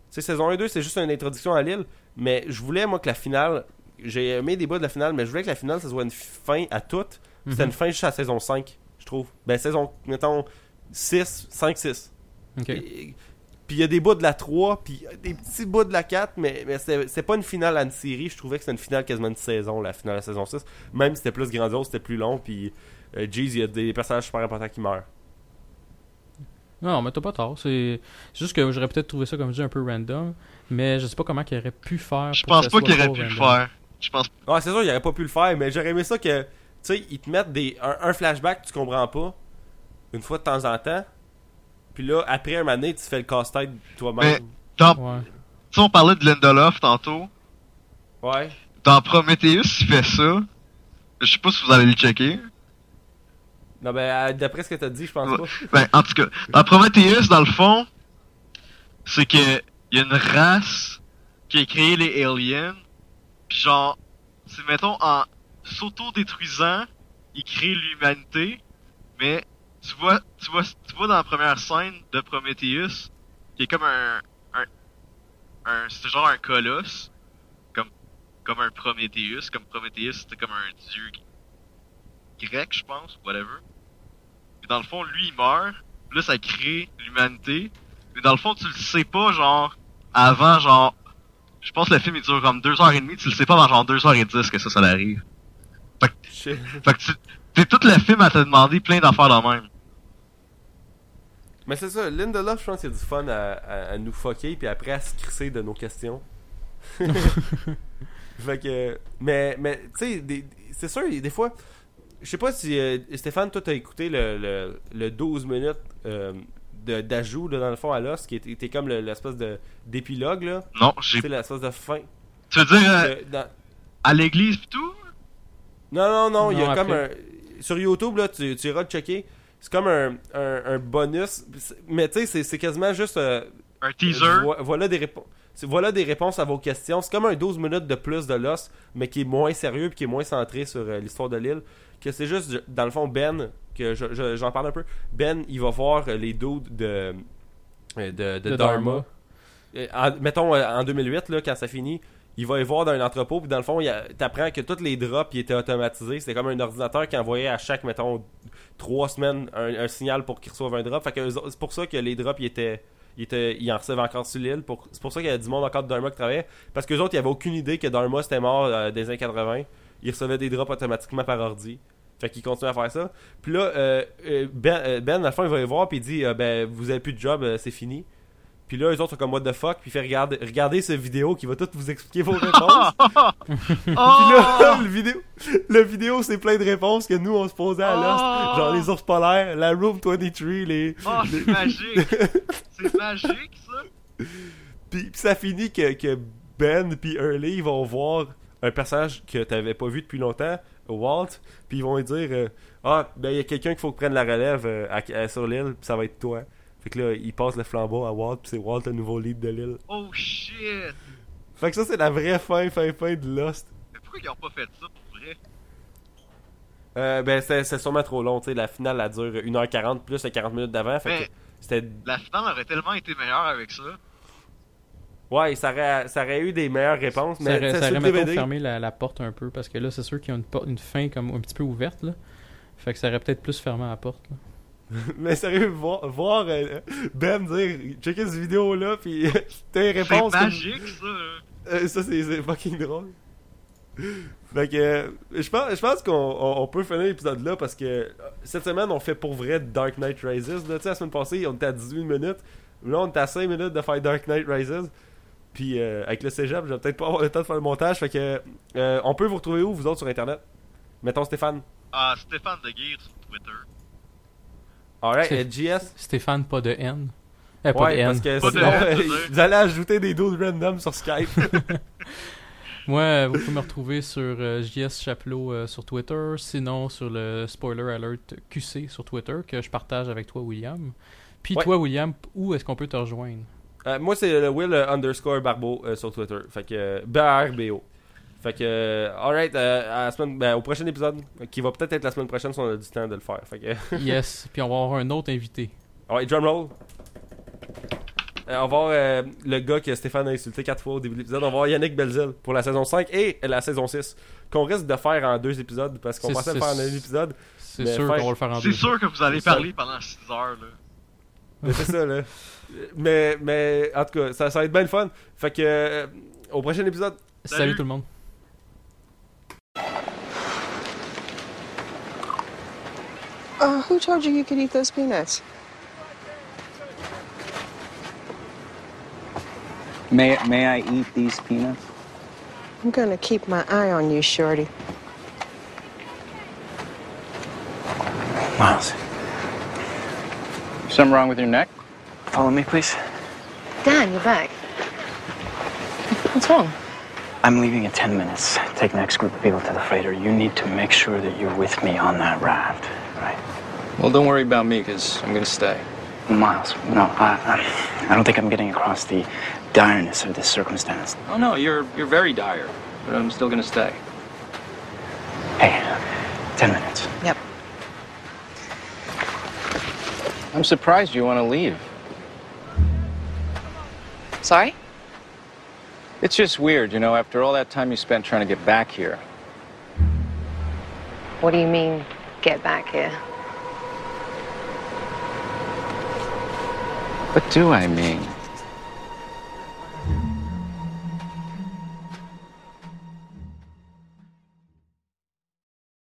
sais, saison 1-2, c'est juste une introduction à l'île, mais je voulais, moi, que la finale, j'ai aimé des bouts de la finale, mais je voulais que la finale, ça soit une fin à toutes. C'était Mhm. une fin juste à saison 5, je trouve. Ben, saison, mettons, 6, 5, 6. Ok. Et- Puis il y a des bouts de la 3, puis des petits bouts de la 4, mais, c'était pas une finale à une série. Je trouvais que c'était une finale quasiment une saison, la finale à la saison 6. Même si c'était plus grandiose, c'était plus long, puis euh, Jeez, il y a des personnages super importants qui meurent. Non, mais t'as pas tort. C'est c'est juste que j'aurais peut-être trouvé ça, comme je dis, un peu random. Mais je sais pas comment qu'il aurait pu faire. Je pense pas qu'il aurait pu le faire. Je pense Ah, c'est sûr, il aurait pas pu le faire, mais j'aurais aimé ça que, tu sais, ils te mettent des, un, un flashback que tu comprends pas, une fois de temps en temps, puis là, après un donné, tu fais le casse-tête toi-même. Dans, Ouais. tu sais, on parlait de Lindelof tantôt. Ouais. Dans Prometheus, il fait ça. Je sais pas si vous allez le checker. Non, ben, euh, d'après ce que t'as dit, je pense Ouais. pas. Ben, en tout cas, dans Prometheus, dans le fond, c'est que y a une race qui a créé les aliens. Puis genre, c'est mettons en s'auto-détruisant, ils créent l'humanité. Mais tu vois, tu vois, tu vois dans la première scène de Prometheus, qui est comme un, un, un c'est genre un colosse, comme, comme un Prometheus, comme Prometheus c'était comme un dieu grec, je pense, whatever. Et dans le fond, lui, il meurt. Là, ça crée l'humanité. Mais dans le fond, tu le sais pas, genre, avant, genre, je pense que le film, il dure comme deux heures et demie, tu le sais pas avant genre deux heures et dix que ça, ça arrive. Shit. Fait que tu, t'es tout le film à te demander plein d'affaires de même. Mais c'est ça, Lindelof, je pense qu'il y a du fun à, à- à nous fucker, puis après à se crisser de nos questions. fait que. Mais, mais tu sais, c'est sûr, des fois. Je sais pas si. euh, Stéphane, toi, t'as écouté le, le, le 12 minutes euh, de- d'ajout, dans le fond, à l'os, qui était, était comme le- l'espèce de d'épilogue, là. Non, Tu j'ai. sais, l'espèce de fin. Tu veux dire, euh, dans- à l'église pis tout? Non, non, non, il y a comme un. Sur YouTube, là, tu, tu iras le checker. C'est comme un, un, un bonus. Mais tu sais, c'est- c'est quasiment juste. euh, Un teaser? vo- voilà, des réponses. Voilà des réponses à vos questions. C'est comme un 12 minutes de plus de Lost, mais qui est moins sérieux et qui est moins centré sur euh, l'histoire de l'île. Que c'est juste, dans le fond, Ben, que je- je- j'en parle un peu. Ben, il va voir euh, les dudes de, de, de De Dharma. Dharma. En- mettons, en 2008, là, quand ça finit, il va y voir dans un entrepôt, puis dans le fond, il y a- t'apprends que tous les drops ils étaient automatisés. C'était comme un ordinateur qui envoyait à chaque, mettons, trois semaines un, signal pour qu'ils reçoivent un drop. Fait que c'est pour ça que les drops ils étaient. Ils, en recevaient encore sur l'île. C'est pour ça qu'il y a du monde encore de Dharma qui travaillait. Parce que autres, ils avaient aucune idée que Dharma c'était mort euh, des années 80. Ils recevaient des drops automatiquement par ordi. Fait qu'ils continuent à faire ça. Puis là, euh, euh, ben, euh, ben, à la fin, il va les voir, puis il dit Ben, vous avez plus de job, c'est fini. Puis là, eux autres sont comme What the fuck, puis fait regarder, regardez cette vidéo qui va tout vous expliquer vos réponses. Puis là, le vidéo, le vidéo c'est plein de réponses que nous on se posait à Lost. Oh! Genre les ours polaires, la Room 23, les. Oh, c'est magique! C'est magique, ça! Puis, puis ça finit que, que Ben puis ils vont voir un personnage que t'avais pas vu depuis longtemps, Walt, puis ils vont lui dire euh, Ah, ben il y a quelqu'un qu'il faut que prenne la relève euh, à- à- sur l'île, puis ça va être toi. Fait que là, il passe le flambeau à Walt, puis c'est Walt le nouveau lead de l'île. Oh shit! Fait que ça, c'est la vraie fin, fin, fin de Lost. Mais pourquoi ils ont pas fait ça pour vrai? Euh, ben, c'est c'est sûrement trop long, tu sais. La finale, elle dure 1h40 plus les 40 minutes d'avant. Fait Mais que c'était. la finale aurait tellement été meilleure avec ça. Ouais, ça aurait, ça aurait eu des meilleures réponses, Ça mais aurait, ça aurait, le mettons, DVD. fermé la, la porte un peu, parce que là, c'est sûr qu'ils ont une, porte- une fin comme un petit peu ouverte, là. Fait que ça aurait peut-être plus fermé la porte, là. Mais sérieux, voir, voir euh, Ben dire checker cette vidéo là, puis tes C'est réponses. comme- magique ça! Euh, ça, c'est c'est fucking drôle. Fait que, euh, je pense, je pense qu'on on, on peut finir l'épisode là parce que cette semaine, on fait pour vrai Dark Knight Rises. Là, la semaine passée, on était à 18 minutes. Là, on est à 5 minutes de faire Dark Knight Rises. Puis, euh, avec le cégep, je vais peut-être pas avoir le temps de faire le montage. Fait que, on peut vous retrouver où, vous autres, sur Internet? Mettons Stéphane. Ah, Stéphane de Guire sur Twitter. Alright, C'est- JS. Stéphane, pas de N. Eh, pas Ouais, de N. parce que Pas de sinon, vous allez ajouter des dos random sur Skype. Moi, euh, vous pouvez me retrouver sur euh, JS Chapelot euh, sur Twitter, sinon sur le Spoiler Alert QC sur Twitter que je partage avec toi, William. Puis Ouais. toi, William, où est-ce qu'on peut te rejoindre? Euh, moi, c'est le Will underscore Barbeau euh, sur Twitter. Fait que B-A-R-B-O. Fait que, euh, alright, euh, à la semaine, ben, au prochain épisode, qui va peut-être être la semaine prochaine si on a du temps de le faire. Fait que, Yes. Puis on va avoir un autre invité. alright, drum roll. Euh, on va voir euh, le gars que Stéphane a insulté quatre fois au début de l'épisode. On va voir Yannick Belzil pour la saison 5 et la saison 6. Qu'on risque de faire en deux épisodes parce qu'on C'est- pensait le c'est- faire en un épisode. C'est Mais sûr faire- qu'on va le faire en C'est deux. sûr que vous allez C'est ça. parler pendant 6 heures là. Mais c'est ça, là. Mais, mais, en tout cas, ça, ça va être bien le fun. Fait que, euh, au prochain épisode. Salut Salut. tout le monde. Uh, who told you you could eat those peanuts? May, may I eat these peanuts? I'm gonna keep my eye on you, Shorty. Miles. Something wrong with your neck? Follow me, please. Dan, you're back. What's wrong? I'm leaving in 10 minutes. Take the next group of people to the freighter. You need to make sure that you're with me on that raft, right? Well, don't worry about me, because I'm going to stay. Miles, no, I, I, I don't think I'm getting across the direness of this circumstance. Oh, no, you're, you're very dire, but I'm still going to stay. Hey, 10 minutes. Yep. I'm surprised you want to leave. Sorry? It's just weird, you know, after all that time you spent trying to get back here. What do you mean, get back here? What do I mean?